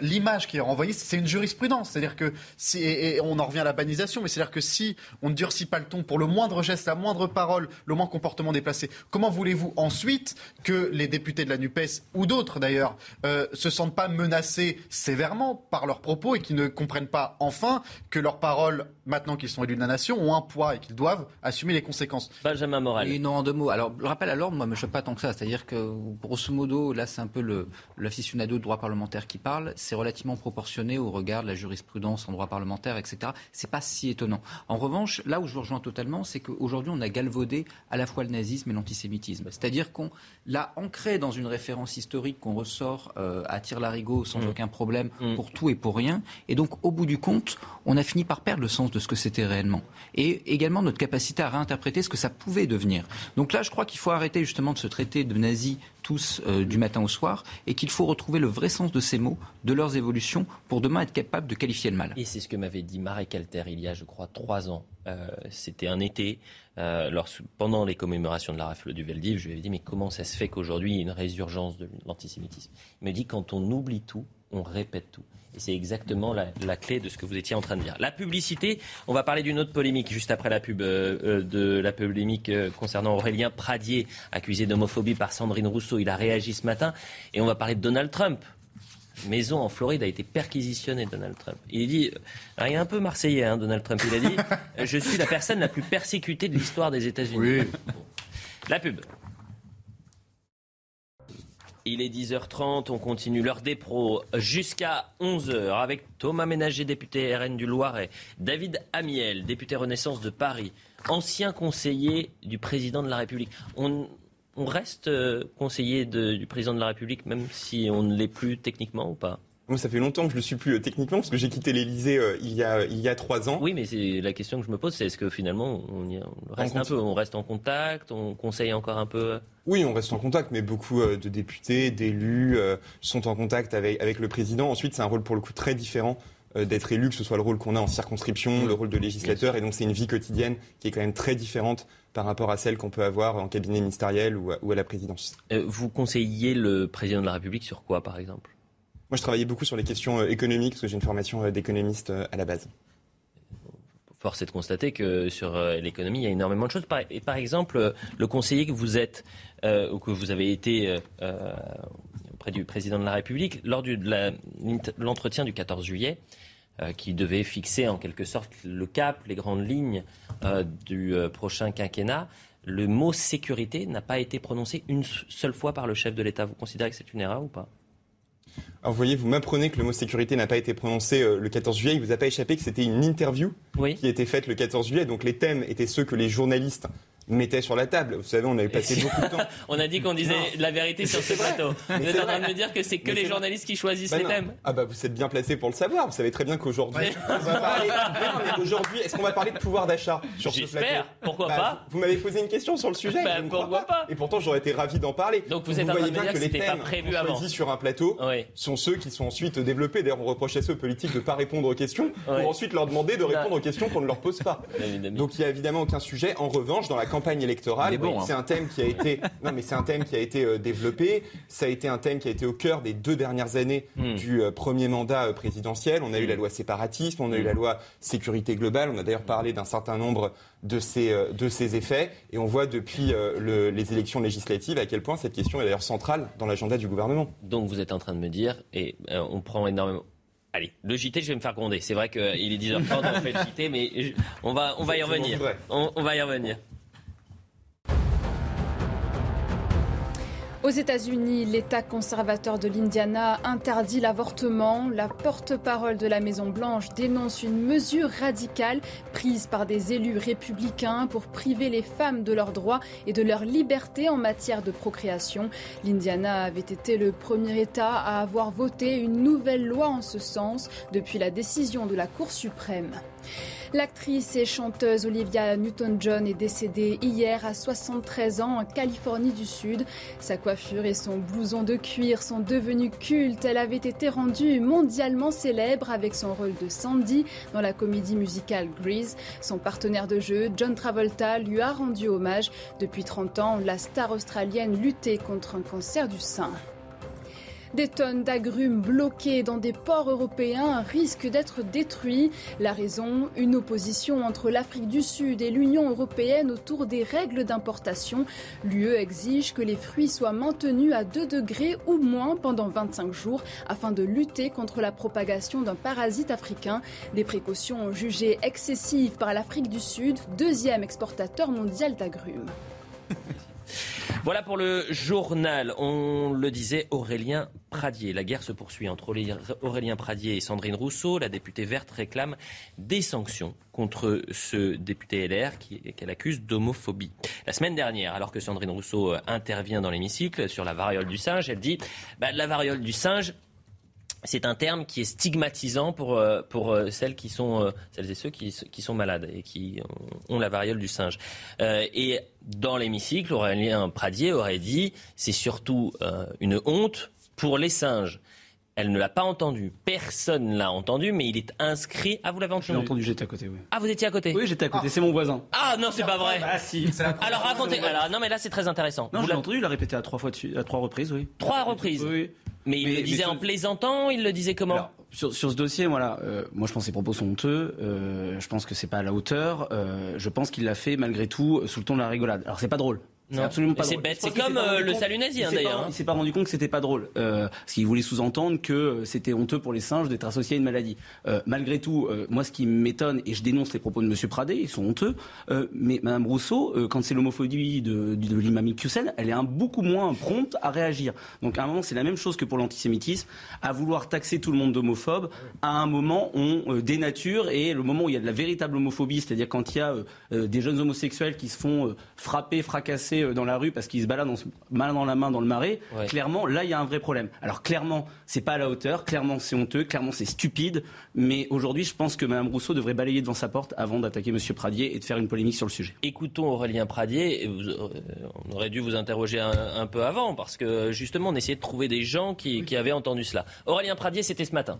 l'image qui est renvoyée, c'est une jurisprudence. C'est-à-dire que, si, et, on en revient à la banisation, mais c'est-à-dire que si on ne durcit pas le ton pour le moindre geste, la moindre parole, le moindre comportement déplacé, comment voulez-vous ensuite que les députés de la NUPES, ou d'autres d'ailleurs, euh, se sentent pas menacés sévèrement par leurs propos et qui ne comprennent pas enfin que leurs paroles, maintenant qu'ils sont élus de la nation, ont un poids et qu'ils doivent assumer les conséquences? Benjamin Morel. Et non, en deux mots. Alors, le rappel à l'ordre, moi, me choque pas tant que ça. C'est-à-dire que, grosso modo, là, c'est un peu l'aficionado de droit parlementaire qui parle c'est relativement proportionné au regard de la jurisprudence en droit parlementaire, etc. C'est pas si étonnant. En revanche, là où je vous rejoins totalement, c'est qu'aujourd'hui, on a galvaudé à la fois le nazisme et l'antisémitisme. C'est-à-dire qu'on l'a ancré dans une référence historique qu'on ressort euh, à tire-larigot sans mmh. aucun problème mmh. pour tout et pour rien. Et donc, au bout du compte, on a fini par perdre le sens de ce que c'était réellement. Et également notre capacité à réinterpréter ce que ça pouvait devenir. Donc là, je crois qu'il faut arrêter justement de se traiter de nazis tous euh, du matin au soir et qu'il faut retrouver le vrai sens de ces mots, de leurs évolutions, pour demain être capable de qualifier le mal. Et c'est ce que m'avait dit Marek Alter il y a, je crois, trois ans. Euh, c'était un été, euh, pendant les commémorations de la rafle du Veldiv, je lui avais dit mais comment ça se fait qu'aujourd'hui il y a une résurgence de l'antisémitisme? Il me dit quand on oublie tout, on répète tout. Et c'est exactement la, clé de ce que vous étiez en train de dire. La publicité, on va parler d'une autre polémique juste après la pub euh, de la polémique concernant Aurélien Pradier, accusé d'homophobie par Sandrine Rousseau. Il a réagi ce matin. Et on va parler de Donald Trump. Maison en Floride a été perquisitionnée, Donald Trump. Il dit, il est un peu marseillais, hein, Donald Trump. Il a dit, [laughs] je suis la personne la plus persécutée de l'histoire des États-Unis. La pub. Il est 10h30, on continue l'heure des pros jusqu'à 11h avec Thomas Ménager, député RN du Loiret, David Amiel, député Renaissance de Paris, ancien conseiller du président de la République. On, reste euh, conseiller du président de la République même si on ne l'est plus techniquement ou pas? Moi, ça fait longtemps que je ne le suis plus euh, techniquement, parce que j'ai quitté l'Elysée euh, il, y a, il y a trois ans. Oui, mais c'est la question que je me pose, c'est est-ce que finalement, on, reste un peu, on reste en contact, on conseille encore un peu? Oui, on reste en contact, mais beaucoup euh, de députés, d'élus sont en contact avec, avec le président. Ensuite, c'est un rôle pour le coup très différent d'être élu, que ce soit le rôle qu'on a en circonscription, le rôle de législateur, et donc c'est une vie quotidienne qui est quand même très différente par rapport à celle qu'on peut avoir en cabinet ministériel ou ou à la présidence. vous conseillez le président de la République sur quoi, par exemple? Moi, je travaillais beaucoup sur les questions euh, économiques, parce que j'ai une formation euh, d'économiste euh, à la base. Force est de constater que sur l'économie, il y a énormément de choses. Et par exemple, le conseiller que vous êtes, ou que vous avez été auprès du président de la République, lors de l'entretien du 14 juillet, qui devait fixer en quelque sorte le cap, les grandes lignes du prochain quinquennat. Le mot sécurité n'a pas été prononcé une seule fois par le chef de l'État. Vous considérez que c'est une erreur ou pas? Alors vous voyez, vous m'apprenez que le mot sécurité n'a pas été prononcé le 14 juillet. Il vous a pas échappé que c'était une interview qui a été faite le 14 juillet. Donc les thèmes étaient ceux que les journalistes mettait sur la table. Vous savez, on avait passé [laughs] beaucoup de temps. on a dit qu'on disait la vérité sur ce plateau. Vous êtes en train de me dire que c'est que les journalistes qui choisissent bah les thèmes. Ah bah vous êtes bien placé pour le savoir. Vous savez très bien qu'aujourd'hui, on va parler. aujourd'hui, est-ce qu'on va parler de pouvoir d'achat sur ce plateau Pourquoi bah, pas Vous m'avez posé une question sur le sujet. Bah, pourquoi pas. Et pourtant, j'aurais été ravi d'en parler. Donc vous, êtes en de me dire que, les thèmes prévu avant. choisis sur un plateau sont ceux qui sont ensuite développés. D'ailleurs, on reproche à ceux politiques de ne pas répondre aux questions pour ensuite leur demander de répondre aux questions qu'on ne leur pose pas. Donc il y a évidemment aucun sujet. En revanche, dans la campagne électorale, Hein. C'est un thème qui a été, [laughs] non mais c'est un thème qui a été euh, développé. Ça a été un thème qui a été au cœur des deux dernières années hmm. du euh, premier mandat euh, présidentiel. On a eu la hmm. loi séparatisme, on a eu la hmm. loi sécurité globale. On a d'ailleurs parlé d'un certain nombre de ces, de ces effets. Et on voit depuis les élections législatives à quel point cette question est d'ailleurs centrale dans l'agenda du gouvernement. Donc vous êtes en train de me dire, et on prend énormément. Allez, le JT, je vais me faire gronder. C'est vrai qu'il est 10h30, on fait le JT, mais on va, on va y revenir. on va y revenir. Aux États-Unis, l'État conservateur de l'Indiana interdit l'avortement. La porte-parole de la Maison-Blanche dénonce une mesure radicale prise par des élus républicains pour priver les femmes de leurs droits et de leur liberté en matière de procréation. L'Indiana avait été le premier État à avoir voté une nouvelle loi en ce sens depuis la décision de la Cour suprême. L'actrice et chanteuse Olivia Newton-John est décédée hier à 73 ans en Californie du Sud. Sa coiffure et son blouson de cuir sont devenus cultes. Elle avait été rendue mondialement célèbre avec son rôle de Sandy dans la comédie musicale Grease. Son partenaire de jeu, John Travolta, lui a rendu hommage. Depuis 30 ans, la star australienne luttait contre un cancer du sein. Des tonnes d'agrumes bloqués dans des ports européens risquent d'être détruits. La raison, une opposition entre l'Afrique du Sud et l'Union européenne autour des règles d'importation. L'UE exige que les fruits soient maintenus à 2 degrés ou moins pendant 25 jours afin de lutter contre la propagation d'un parasite africain. Des précautions jugées excessives par l'Afrique du Sud, deuxième exportateur mondial d'agrumes. [laughs] Voilà pour le journal. On le disait, Aurélien Pradier. La guerre se poursuit entre Aurélien Pradier et Sandrine Rousseau. La députée verte réclame des sanctions contre ce député LR qu'elle accuse d'homophobie. La semaine dernière, alors que Sandrine Rousseau intervient dans l'hémicycle sur la variole du singe, elle dit bah, la variole du singe, c'est un terme qui est stigmatisant pour, euh, euh, euh, celles et ceux qui, qui, sont malades et qui ont la variole du singe. et dans l'hémicycle, Aurélien Pradier aurait dit c'est surtout une honte pour les singes. Elle ne l'a pas entendu. Personne ne l'a entendu, mais il est inscrit. Ah, vous l'avez entendu? J'ai entendu, j'étais à côté, oui. Ah, vous étiez à côté? Oui, j'étais à côté, c'est mon voisin. Ah, non, c'est pas vrai. Ah, si. Alors, racontez. Alors, non, mais là, c'est très intéressant. Non, vous l'avez entendu, il l'a répété à trois, fois à trois reprises, oui. Trois reprises Oui. Mais il le disait en plaisantant, il le disait comment? Sur, sur, ce dossier, voilà, euh, moi je pense que ses propos sont honteux. Euh, je pense que c'est pas à la hauteur. Euh, je pense qu'il l'a fait malgré tout sous le ton de la rigolade. Alors c'est pas drôle. C'est absolument pas C'est bête. C'est comme euh, le salut nazi, hein, d'ailleurs. Hein. Il s'est pas rendu compte que c'était pas drôle. Euh, parce qu'il voulait sous-entendre que euh, c'était honteux pour les singes d'être associés à une maladie. Euh, malgré tout, euh, moi, ce qui m'étonne, et je dénonce les propos de M. Pradé, ils sont honteux, mais Mme Rousseau, quand c'est l'homophobie de, de, de l'imam elle est un, beaucoup moins prompte à réagir. Donc à un moment, c'est la même chose que pour l'antisémitisme. À vouloir taxer tout le monde d'homophobe, à un moment, on dénature, et le moment où il y a de la véritable homophobie, c'est-à-dire quand il y a des jeunes homosexuels qui se font frapper, fracasser dans la rue parce qu'ils se baladent mal dans la main dans le marais, clairement, là, il y a un vrai problème. Alors clairement, c'est pas à la hauteur, clairement, c'est honteux, clairement, c'est stupide, mais aujourd'hui, je pense que Mme Rousseau devrait balayer devant sa porte avant d'attaquer M. Pradier et de faire une polémique sur le sujet. Écoutons Aurélien Pradier, euh, on aurait dû vous interroger un, peu avant, parce que justement, on essayait de trouver des gens qui, qui avaient entendu cela. Aurélien Pradier, c'était ce matin.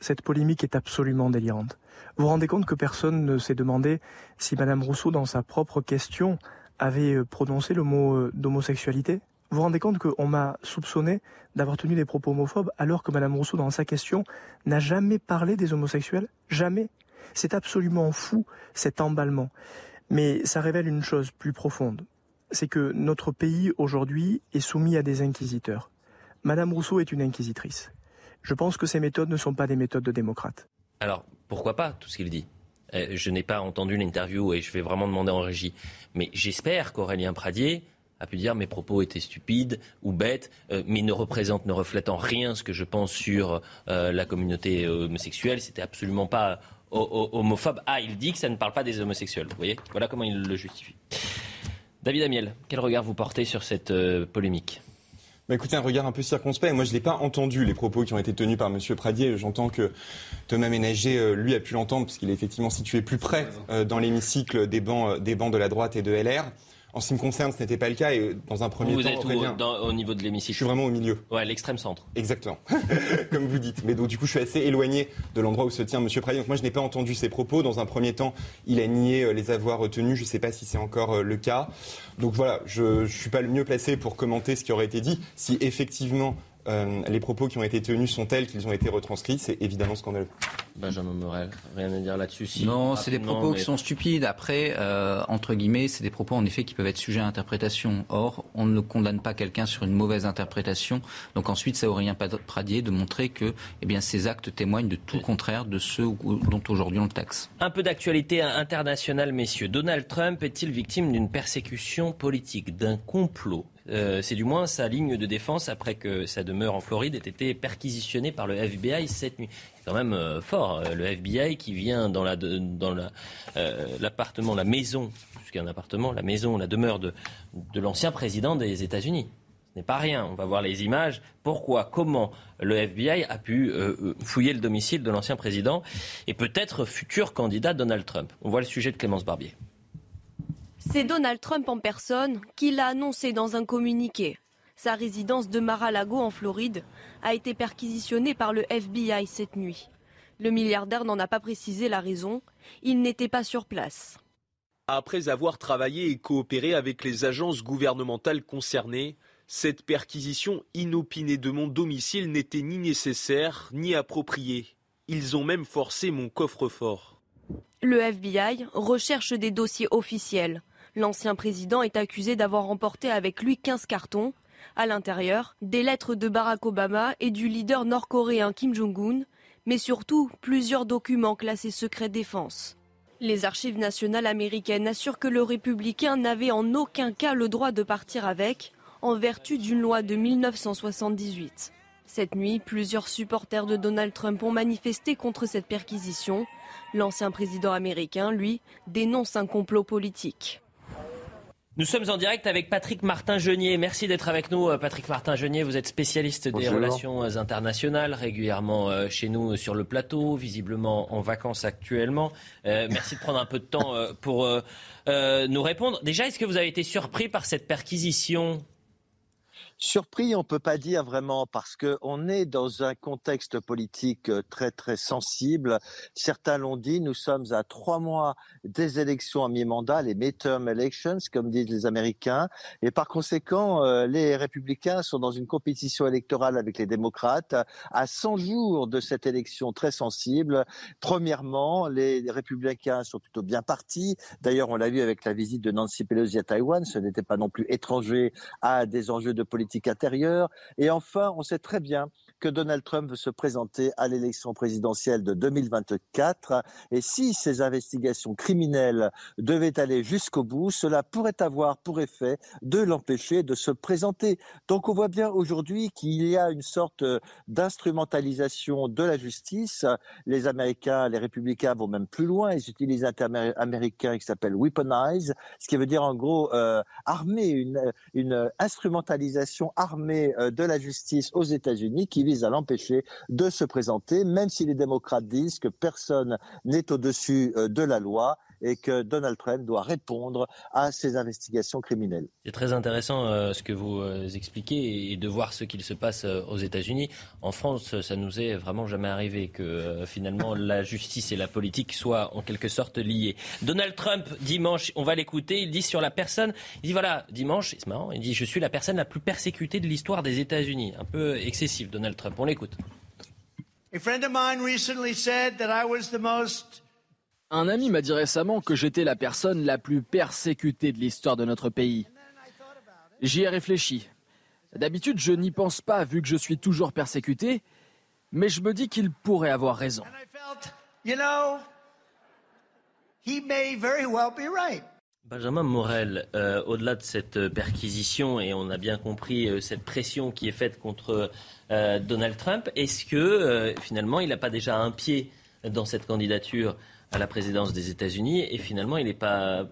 Cette polémique est absolument délirante. Vous vous rendez compte que personne ne s'est demandé si Mme Rousseau, dans sa propre question, avait euh, prononcé le mot euh, d'homosexualité Vous vous rendez compte qu'on m'a soupçonné d'avoir tenu des propos homophobes alors que Mme Rousseau, dans sa question, n'a jamais parlé des homosexuels Jamais. C'est absolument fou cet emballement. Mais ça révèle une chose plus profonde. C'est que notre pays aujourd'hui est soumis à des inquisiteurs. Madame Rousseau est une inquisitrice. Je pense que ces méthodes ne sont pas des méthodes de démocrates. Alors, pourquoi pas tout ce qu'il dit? Euh, Je n'ai pas entendu l'interview et je vais vraiment demander en régie. Mais j'espère qu'Aurélien Pradier a pu dire mes propos étaient stupides ou bêtes, euh, mais ne représentent, ne reflètent en rien ce que je pense sur euh, la communauté homosexuelle. C'était absolument pas homophobe. Ah, il dit que ça ne parle pas des homosexuels. Vous voyez? Voilà comment il le justifie. David Amiel, quel regard vous portez sur cette polémique? Bah, écoutez, un regard un peu circonspect. Moi, je n'ai pas entendu les propos qui ont été tenus par M. Pradier. J'entends que Thomas Ménager, euh, lui, a pu l'entendre, puisqu'il est effectivement situé plus près euh, dans l'hémicycle des bancs, euh, des bancs de la droite et de LR. En ce qui me concerne, ce n'était pas le cas. Et dans un premier vous temps, êtes où, au niveau de l'hémicycle Je suis vraiment au milieu. Ouais, l'extrême centre. Exactement, [laughs] comme vous dites. Mais donc du coup, je suis assez éloigné de l'endroit où se tient M. Pradier. Donc moi, je n'ai pas entendu ses propos. Dans un premier temps, il a nié euh, les avoir tenus. Je ne sais pas si c'est encore euh, le cas. Donc voilà, je ne suis pas le mieux placé pour commenter ce qui aurait été dit. Si effectivement euh, les propos qui ont été tenus sont tels qu'ils ont été retranscrits, c'est évidemment scandaleux. Benjamin Morel, rien à dire là-dessus. non, c'est des propos qui sont stupides. Après, euh, entre guillemets, c'est des propos en effet qui peuvent être sujets à interprétation. Or, on ne condamne pas quelqu'un sur une mauvaise interprétation. Donc ensuite, ça Aurélien Pradier de montrer que eh bien, ces actes témoignent de tout le contraire de ceux dont aujourd'hui on le taxe. Un peu d'actualité internationale, messieurs. Donald Trump est-il victime d'une persécution politique, d'un complot? Euh, c'est du moins sa ligne de défense après que sa demeure en Floride ait été perquisitionnée par le FBI cette nuit. C'est quand même euh, fort, euh, le FBI qui vient dans la dans l'appartement, la, maison, puisqu'il appartement, la maison, la demeure de, de l'ancien président des États-Unis. Ce n'est pas rien. On va voir les images. Pourquoi, comment le FBI a pu fouiller le domicile de l'ancien président et peut-être futur candidat Donald Trump. On voit le sujet de Clémence Barbier. C'est Donald Trump en personne qui l'a annoncé dans un communiqué. Sa résidence de Mar-a-Lago en Floride a été perquisitionnée par le FBI cette nuit. Le milliardaire n'en a pas précisé la raison. Il n'était pas sur place. Après avoir travaillé et coopéré avec les agences gouvernementales concernées, cette perquisition inopinée de mon domicile n'était ni nécessaire ni appropriée. Ils ont même forcé mon coffre-fort. Le FBI recherche des dossiers officiels. L'ancien président est accusé d'avoir remporté avec lui 15 cartons. À l'intérieur, des lettres de Barack Obama et du leader nord-coréen Kim Jong-un, mais surtout plusieurs documents classés secret défense. Les archives nationales américaines assurent que le républicain n'avait en aucun cas le droit de partir avec, en vertu d'une loi de 1978. Cette nuit, plusieurs supporters de Donald Trump ont manifesté contre cette perquisition. L'ancien président américain, lui, dénonce un complot politique. Nous sommes en direct avec Patrick Martin-Genier. Merci d'être avec nous, euh, Patrick Martin-Genier. Vous êtes spécialiste des relations euh, internationales, régulièrement euh, chez nous sur le plateau, visiblement en vacances actuellement. merci de prendre un peu de temps pour nous répondre. Déjà, est-ce que vous avez été surpris par cette perquisition? Surpris, on ne peut pas dire vraiment parce qu'on est dans un contexte politique euh, très très sensible. Certains l'ont dit, nous sommes à trois mois des élections à mi-mandat, les midterm elections, comme disent les Américains, et par conséquent, euh, les républicains sont dans une compétition électorale avec les démocrates à 100 jours de cette élection très sensible. Premièrement, les républicains sont plutôt bien partis. D'ailleurs, on l'a vu avec la visite de Nancy Pelosi à Taïwan, ce n'était pas non plus étranger à des enjeux de politique Et enfin, on sait très bien que Donald Trump veut se présenter à l'élection présidentielle de 2024. Et si ces investigations criminelles devaient aller jusqu'au bout, cela pourrait avoir pour effet de l'empêcher de se présenter. Donc on voit bien aujourd'hui qu'il y a une sorte d'instrumentalisation de la justice. Les Américains, les républicains vont même plus loin. Ils utilisent un terme américain qui s'appelle weaponize, ce qui veut dire en gros euh, armer, une, une instrumentalisation armée euh, de la justice aux États-Unis qui à l'empêcher de se présenter, même si les démocrates disent que personne n'est au-dessus euh, de la loi et que Donald Trump doit répondre à ces investigations criminelles. C'est très intéressant euh, ce que vous euh, expliquez et de voir ce qu'il se passe aux États-Unis. En France, ça nous est vraiment jamais arrivé que finalement la justice et la politique soient en quelque sorte liées. Donald Trump, dimanche, on va l'écouter, il dit sur la personne, il dit voilà, dimanche, c'est marrant, il dit je suis la personne la plus persécutée de l'histoire des États-Unis. Un peu excessif, Donald Trump. On l'écoute. Un ami m'a dit récemment que j'étais la personne la plus persécutée de l'histoire de notre pays. J'y ai réfléchi. D'habitude, je n'y pense pas vu que je suis toujours persécuté, mais je me dis qu'il pourrait avoir raison. you know, he may very well be right. Benjamin Morel, euh, au-delà de cette perquisition, et on a bien compris euh, cette pression qui est faite contre euh, Donald Trump, est-ce que finalement il n'a pas déjà un pied dans cette candidature à la présidence des États-Unis et finalement il n'est pas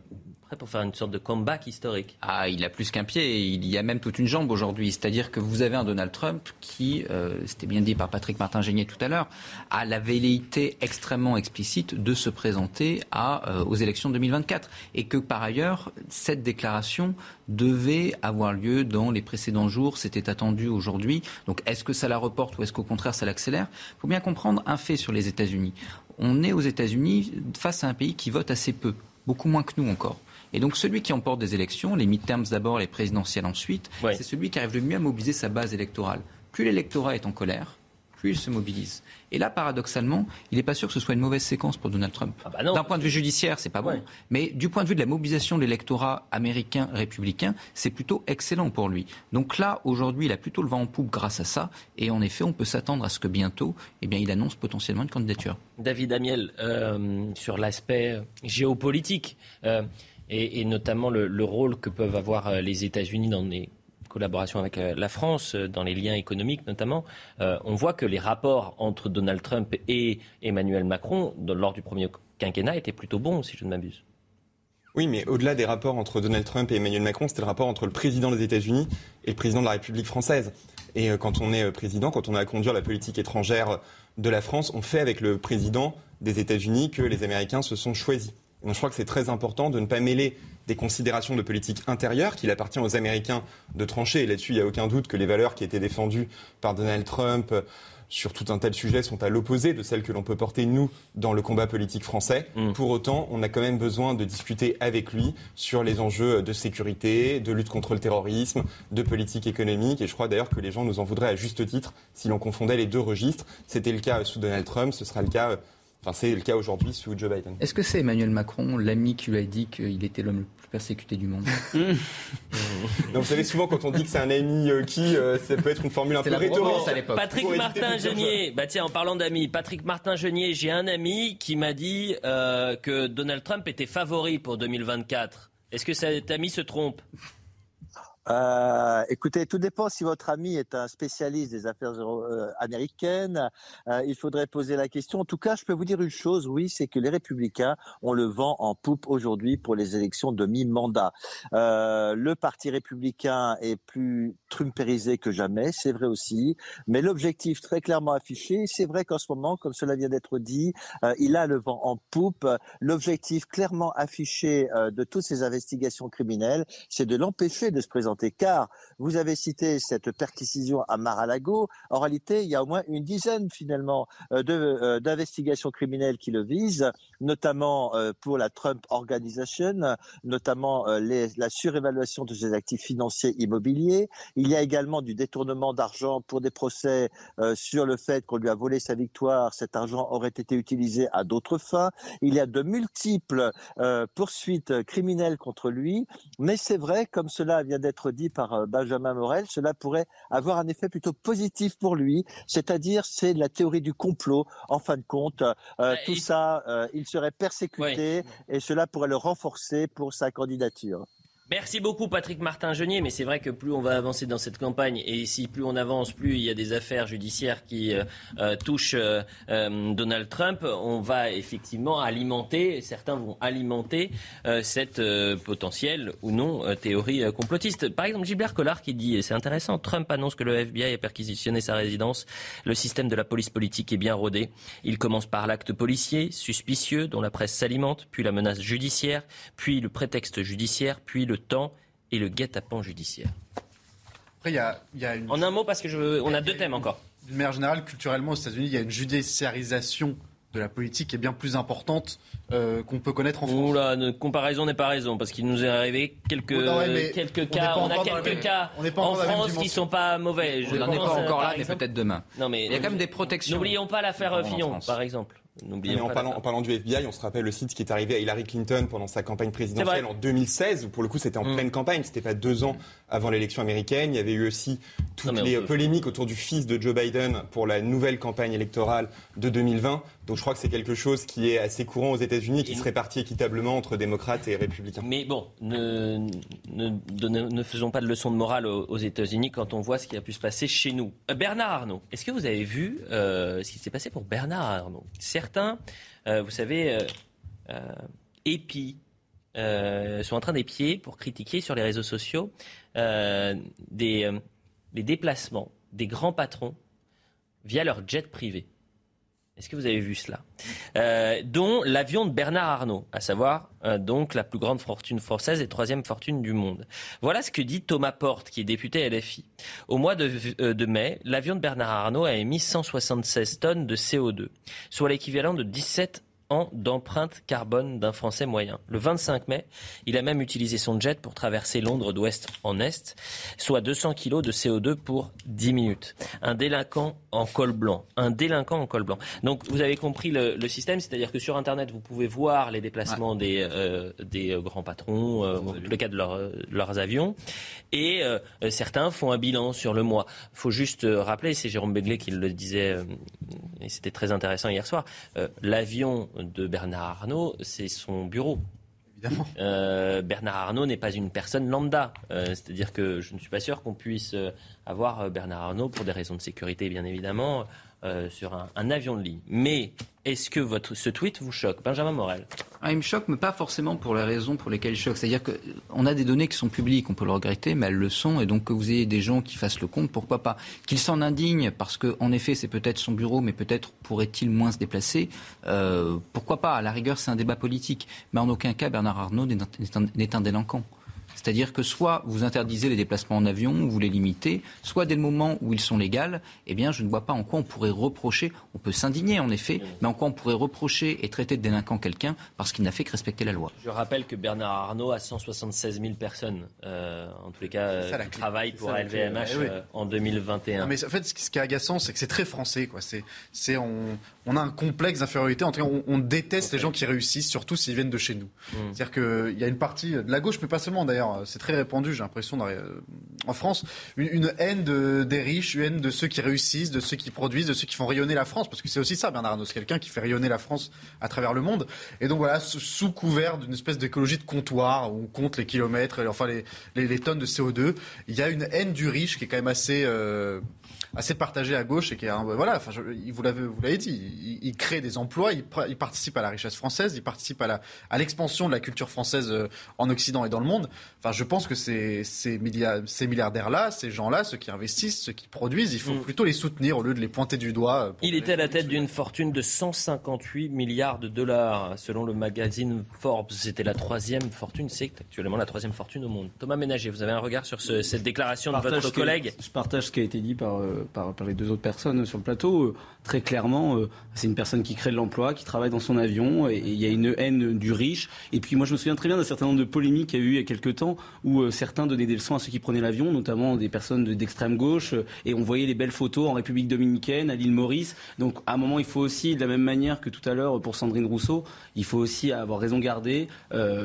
pour faire une sorte de comeback historique. Ah, il a plus qu'un pied, il y a même toute une jambe aujourd'hui. C'est-à-dire que vous avez un Donald Trump qui, euh, c'était bien dit par Patrick Martin-Génier tout à l'heure, a la velléité extrêmement explicite de se présenter euh, aux élections 2024. Et que par ailleurs, cette déclaration devait avoir lieu dans les précédents jours, c'était attendu aujourd'hui. Donc est-ce que ça la reporte ou est-ce qu'au contraire ça l'accélère? Il faut bien comprendre un fait sur les États-Unis. On est aux États-Unis face à un pays qui vote assez peu, beaucoup moins que nous encore. Et donc celui qui emporte des élections, les midterms d'abord, les présidentielles ensuite, c'est celui qui arrive le mieux à mobiliser sa base électorale. Plus l'électorat est en colère, plus il se mobilise. Et là, paradoxalement, il n'est pas sûr que ce soit une mauvaise séquence pour Donald Trump. Ah bah D'un point de vue judiciaire, c'est pas bon. Mais du point de vue de la mobilisation de l'électorat américain républicain, c'est plutôt excellent pour lui. Donc là, aujourd'hui, il a plutôt le vent en poupe grâce à ça. Et en effet, on peut s'attendre à ce que bientôt, eh bien, il annonce potentiellement une candidature. David Amiel, euh, sur l'aspect géopolitique. Euh, et, notamment le, rôle que peuvent avoir euh, les États-Unis dans des collaborations avec euh, la France, euh, dans les liens économiques notamment, on voit que les rapports entre Donald Trump et Emmanuel Macron, lors du premier quinquennat, étaient plutôt bons, si je ne m'abuse. Oui, mais au-delà des rapports entre Donald Trump et Emmanuel Macron, c'était le rapport entre le président des États-Unis et le président de la République française. Et quand on est président, quand on a à conduire la politique étrangère de la France, on fait avec le président des États-Unis que les Américains se sont choisis. Donc je crois que c'est très important de ne pas mêler des considérations de politique intérieure qu'il appartient aux Américains de trancher. Et là-dessus, il n'y a aucun doute que les valeurs qui étaient défendues par Donald Trump euh, sur tout un tas de sujets sont à l'opposé de celles que l'on peut porter, nous, dans le combat politique français. Mm. Pour autant, on a quand même besoin de discuter avec lui sur les enjeux de sécurité, de lutte contre le terrorisme, de politique économique. Et je crois d'ailleurs que les gens nous en voudraient à juste titre si l'on confondait les deux registres. C'était le cas sous Donald Trump, ce sera le cas Enfin, c'est le cas aujourd'hui sous Joe Biden. Est-ce que c'est Emmanuel Macron, l'ami qui lui a dit qu'il était l'homme le plus persécuté du monde [laughs] non, Vous savez, souvent, quand on dit que c'est un ami euh, qui, euh, ça peut être une formule un peu rhétorique. à l'époque. Patrick Martin-Genier, bah tiens, en parlant d'amis, Patrick Martin-Genier, j'ai un ami qui m'a dit euh, que Donald Trump était favori pour 2024. Est-ce que cet ami se trompe? Euh, écoutez, tout dépend si votre ami est un spécialiste des affaires euh, américaines. Euh, il faudrait poser la question. En tout cas, je peux vous dire une chose, oui, c'est que les républicains ont le vent en poupe aujourd'hui pour les élections de mi-mandat. le parti républicain est plus trumpérisé que jamais, c'est vrai aussi, mais l'objectif très clairement affiché, c'est vrai qu'en ce moment, comme cela vient d'être dit, il a le vent en poupe. L'objectif clairement affiché de toutes ces investigations criminelles, c'est de l'empêcher de se présenter car vous avez cité cette perquisition à Mar-a-Lago. En réalité, il y a au moins une dizaine finalement euh, euh, d'investigations criminelles qui le visent, notamment euh, pour la Trump Organization, notamment la surévaluation de ses actifs financiers immobiliers. Il y a également du détournement d'argent pour des procès sur le fait qu'on lui a volé sa victoire. Cet argent aurait été utilisé à d'autres fins. Il y a de multiples poursuites criminelles contre lui. Mais c'est vrai, comme cela vient d'être dit par euh, Benjamin Morel, cela pourrait avoir un effet plutôt positif pour lui, c'est-à-dire c'est la théorie du complot. En fin de compte, euh, bah, tout ça, euh, il serait persécuté et cela pourrait le renforcer pour sa candidature. Merci beaucoup Patrick Martin-Genier, mais c'est vrai que plus on va avancer dans cette campagne et si plus on avance, plus il y a des affaires judiciaires qui euh, euh, touchent euh, Donald Trump, on va effectivement alimenter, certains vont alimenter cette potentielle ou non théorie complotiste. Par exemple, Gilbert Collard qui dit, et c'est intéressant, Trump annonce que le FBI a perquisitionné sa résidence, le système de la police politique est bien rodé. Il commence par l'acte policier, suspicieux, dont la presse s'alimente, puis la menace judiciaire, puis le prétexte judiciaire, puis le temps et le guet-apens judiciaire. Après, il y a, En un mot, parce que je on a deux thèmes encore. D'une manière générale, culturellement aux États-Unis, il y a une judiciarisation de la politique qui est bien plus importante euh, qu'on peut connaître en France. Oula, comparaison n'est pas raison, parce qu'il nous est arrivé quelques, quelques cas, on, a quelques cas en France qui ne sont pas mauvais. Je on n'en est pas encore là, mais peut-être demain. Non, mais, il y a quand même des protections. N'oublions pas l'affaire Fillon, par exemple. En, parlant, en, parlant, du FBI, on se rappelle le site qui est arrivé à Hillary Clinton pendant sa campagne présidentielle en 2016, où pour le coup c'était en mm. pleine campagne, c'était pas deux ans avant l'élection américaine. Il y avait eu aussi toutes les polémiques autour du fils de Joe Biden pour la nouvelle campagne électorale de 2020. Donc je crois que c'est quelque chose qui est assez courant aux États-Unis, qui se répartit équitablement entre démocrates et républicains. Mais bon, ne, ne, faisons pas de leçon de morale aux, États-Unis quand on voit ce qui a pu se passer chez nous. Euh, Bernard Arnault, est-ce que vous avez vu euh, ce qui s'est passé pour Bernard Arnault? Certains, euh, vous savez, épient, sont en train d'épier pour critiquer sur les réseaux sociaux des, des déplacements des grands patrons via leur jet privé. Est-ce que vous avez vu cela? Euh, Dont l'avion de Bernard Arnault, à savoir euh, donc la plus grande fortune française et troisième fortune du monde. Voilà ce que dit Thomas Porte, qui est député LFI. Au mois de, euh, de mai, l'avion de Bernard Arnault a émis 176 tonnes de CO2, soit l'équivalent de 17 d'empreinte carbone d'un Français moyen. Le 25 mai, il a même utilisé son jet pour traverser Londres d'ouest en est, soit 200 kg de CO2 pour 10 minutes. Un délinquant en col blanc. Un délinquant en col blanc. Donc vous avez compris le, système, c'est-à-dire que sur Internet, vous pouvez voir les déplacements des, euh, des euh, grands patrons, euh, le cas de leurs avions, et euh, certains font un bilan sur le mois. Il faut juste rappeler, c'est Jérôme Begley qui le disait, et c'était très intéressant hier soir, l'avion de Bernard Arnault, c'est son bureau. Euh, Bernard Arnault n'est pas une personne lambda. Euh, c'est-à-dire que je ne suis pas sûr qu'on puisse euh, avoir Bernard Arnault, pour des raisons de sécurité bien évidemment, sur un, avion de ligne. Mais est-ce que votre, ce tweet vous choque Benjamin Morel? Ah, Il me choque, mais pas forcément pour les raisons pour lesquelles il choque. C'est-à-dire qu'on a des données qui sont publiques, on peut le regretter, mais elles le sont. Et donc que vous ayez des gens qui fassent le compte, pourquoi pas? Qu'ils s'en indignent, parce qu'en effet, c'est peut-être son bureau, mais peut-être pourrait-il moins se déplacer. Euh, pourquoi pas? À la rigueur, c'est un débat politique. Mais en aucun cas, Bernard Arnault n'est un délinquant. C'est-à-dire que soit vous interdisez les déplacements en avion, ou vous les limitez, soit dès le moment où ils sont légaux, eh bien, je ne vois pas en quoi on pourrait reprocher, on peut s'indigner en effet, mais en quoi on pourrait reprocher et traiter de délinquant quelqu'un parce qu'il n'a fait que respecter la loi. Je rappelle que Bernard Arnault a 176 000 personnes, euh, en tous les cas, euh, qui travaillent pour LVMH euh, en 2021. mais en fait, ce qui est agaçant, c'est que c'est très français. Quoi. C'est, c'est on, on, a un complexe d'infériorité. En tout cas, on, déteste les gens qui réussissent, surtout s'ils viennent de chez nous. Mm. C'est-à-dire qu'il y a une partie de la gauche, mais pas seulement d'ailleurs, c'est très répandu, j'ai l'impression, euh, en France, une, haine des riches, une haine de ceux qui réussissent, de ceux qui produisent, de ceux qui font rayonner la France, parce que c'est aussi ça, Bernard Arnault, c'est quelqu'un qui fait rayonner la France à travers le monde. Et donc voilà, sous couvert d'une espèce d'écologie de comptoir, où on compte les kilomètres, enfin les, tonnes de CO2, il y a une haine du riche qui est quand même assez... Euh, assez partagé à gauche et qui est voilà, enfin, vous l'avez vous l'avez dit, il, crée des emplois, il, il, participe à la richesse française, il participe à la à l'expansion de la culture française euh, en Occident et dans le monde. Enfin, je pense que ces ces, ces milliardaires là, ces gens là, ceux qui investissent, ceux qui produisent, il faut mm. plutôt les soutenir au lieu de les pointer du doigt. Euh, il était à la tête d'une fortune de 158 milliards de dollars selon le magazine Forbes. C'était la troisième fortune, c'est actuellement la troisième fortune au monde. Thomas Ménager, vous avez un regard sur cette déclaration de votre collègue? Je partage ce qui a été dit par euh, par, les deux autres personnes sur le plateau. Euh, très clairement, euh, c'est une personne qui crée de l'emploi, qui travaille dans son avion, et il y a une haine du riche. Et puis moi, je me souviens très bien d'un certain nombre de polémiques qu'il y a eu il y a quelques temps, où euh, certains donnaient des leçons à ceux qui prenaient l'avion, notamment des personnes d'extrême gauche, et on voyait les belles photos en République dominicaine, à l'île Maurice. Donc à un moment, il faut aussi, de la même manière que tout à l'heure pour Sandrine Rousseau, il faut aussi avoir raison gardée.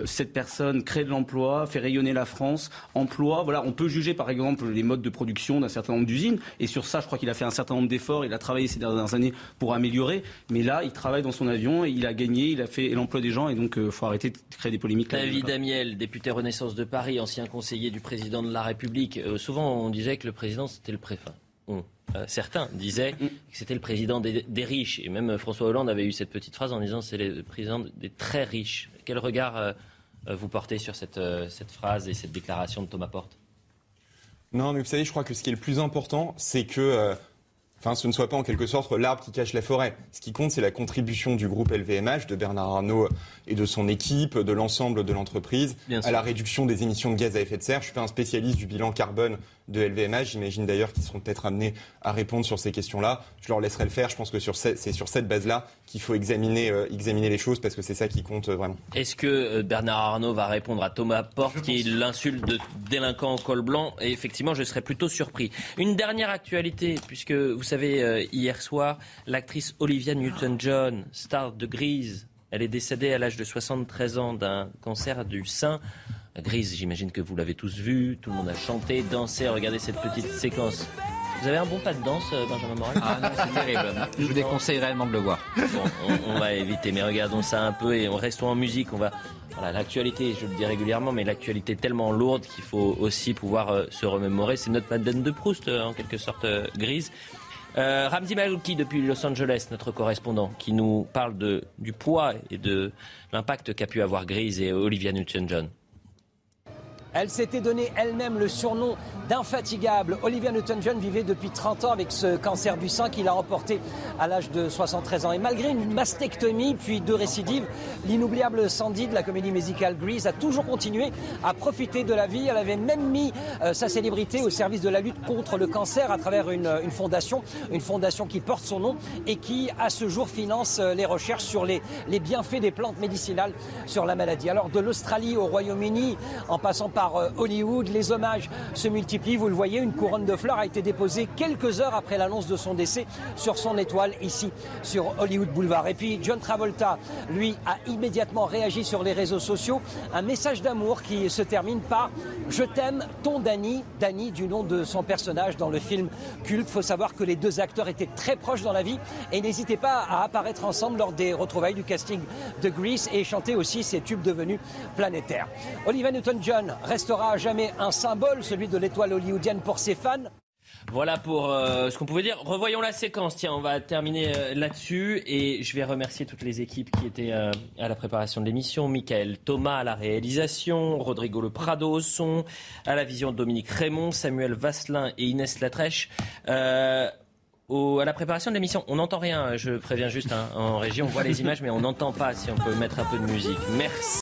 cette personne crée de l'emploi, fait rayonner la France, emploi. Voilà, on peut juger par exemple les modes de production d'un certain nombre d'usines, et sur ça, je crois qu'il a fait un certain nombre d'efforts, il a travaillé ces dernières années pour améliorer, mais là, il travaille dans son avion, il a gagné, il a fait l'emploi des gens, et donc il euh, faut arrêter de créer des polémiques. David Amiel, député Renaissance de Paris, ancien conseiller du président de la République. Euh, souvent, on disait que le président, c'était le préfet. Euh, certains disaient que c'était le président des, riches. Et même François Hollande avait eu cette petite phrase en disant c'est le président des très riches. Quel regard vous portez sur cette, cette phrase et cette déclaration de Thomas Porte? Non, mais vous savez, je crois que ce qui est le plus important, c'est que euh, enfin, ce ne soit pas en quelque sorte l'arbre qui cache la forêt. Ce qui compte, c'est la contribution du groupe LVMH, de Bernard Arnault et de son équipe, de l'ensemble de l'entreprise, à la réduction des émissions de gaz à effet de serre. Je suis pas un spécialiste du bilan carbone de LVMH. J'imagine d'ailleurs qu'ils seront peut-être amenés à répondre sur ces questions-là. Je leur laisserai le faire. Je pense que c'est sur cette base-là qu'il faut examiner, euh, examiner les choses parce que c'est ça qui compte euh, vraiment. Est-ce que euh, Bernard Arnault va répondre à Thomas Porte qui l'insulte de délinquant en col blanc? Et effectivement, je serais plutôt surpris. Une dernière actualité, puisque vous savez, savez, hier soir, l'actrice Olivia Newton-John, star de Grise, elle est décédée à l'âge de 73 ans d'un cancer du sein. Grise, j'imagine que vous l'avez tous vu, tout le monde a chanté, dansé, regardez cette petite séquence. Vous avez un bon pas de danse, euh, Benjamin Moral Ah non, c'est terrible. Je vous déconseille réellement de le voir. Bon, on, va éviter, mais regardons ça un peu et on restons en musique. On va, voilà, l'actualité, je le dis régulièrement, mais l'actualité est tellement lourde qu'il faut aussi pouvoir euh, se remémorer. C'est notre Madeleine de Proust, euh, en quelque sorte grise. Euh, Ramzi Malouki depuis Los Angeles, notre correspondant, qui nous parle de, du poids et de l'impact qu'a pu avoir Grise et Olivia Newton-John. Elle s'était donné elle-même le surnom d'infatigable. Olivia Newton-John vivait depuis 30 ans avec ce cancer du sein qu'il a remporté à l'âge de 73 ans. Et malgré une mastectomie puis deux récidives, l'inoubliable Sandy de la comédie musicale Grease a toujours continué à profiter de la vie. Elle avait même mis euh, sa célébrité au service de la lutte contre le cancer à travers une, fondation, une fondation qui porte son nom et qui, à ce jour, finance euh, les recherches sur les, les bienfaits des plantes médicinales sur la maladie. Alors de l'Australie au Royaume-Uni, en passant par euh, Hollywood. Les hommages se multiplient. Vous le voyez, une couronne de fleurs a été déposée quelques heures après l'annonce de son décès sur son étoile ici, sur Hollywood Boulevard. Et puis John Travolta, lui, a immédiatement réagi sur les réseaux sociaux. Un message d'amour qui se termine par Je t'aime, ton Danny. Danny, du nom de son personnage dans le film culte. Il faut savoir que les deux acteurs étaient très proches dans la vie et n'hésitaient pas à apparaître ensemble lors des retrouvailles du casting de Grease et chanter aussi ces tubes devenus planétaires. Olivia Newton-John restera à jamais un symbole, celui de l'étoile hollywoodienne pour ses fans. Voilà pour euh, ce qu'on pouvait dire. Revoyons la séquence. Tiens, on va terminer euh, là-dessus et je vais remercier toutes les équipes qui étaient euh, à la préparation de l'émission. Michael Thomas à la réalisation, Rodrigo Le Prado au son, à la vision Dominique Raymond, Samuel Vasselin et Inès Latrèche. À la préparation de l'émission, on n'entend rien, je préviens juste hein, en régie, on voit les images mais on n'entend pas si on peut mettre un peu de musique. Merci.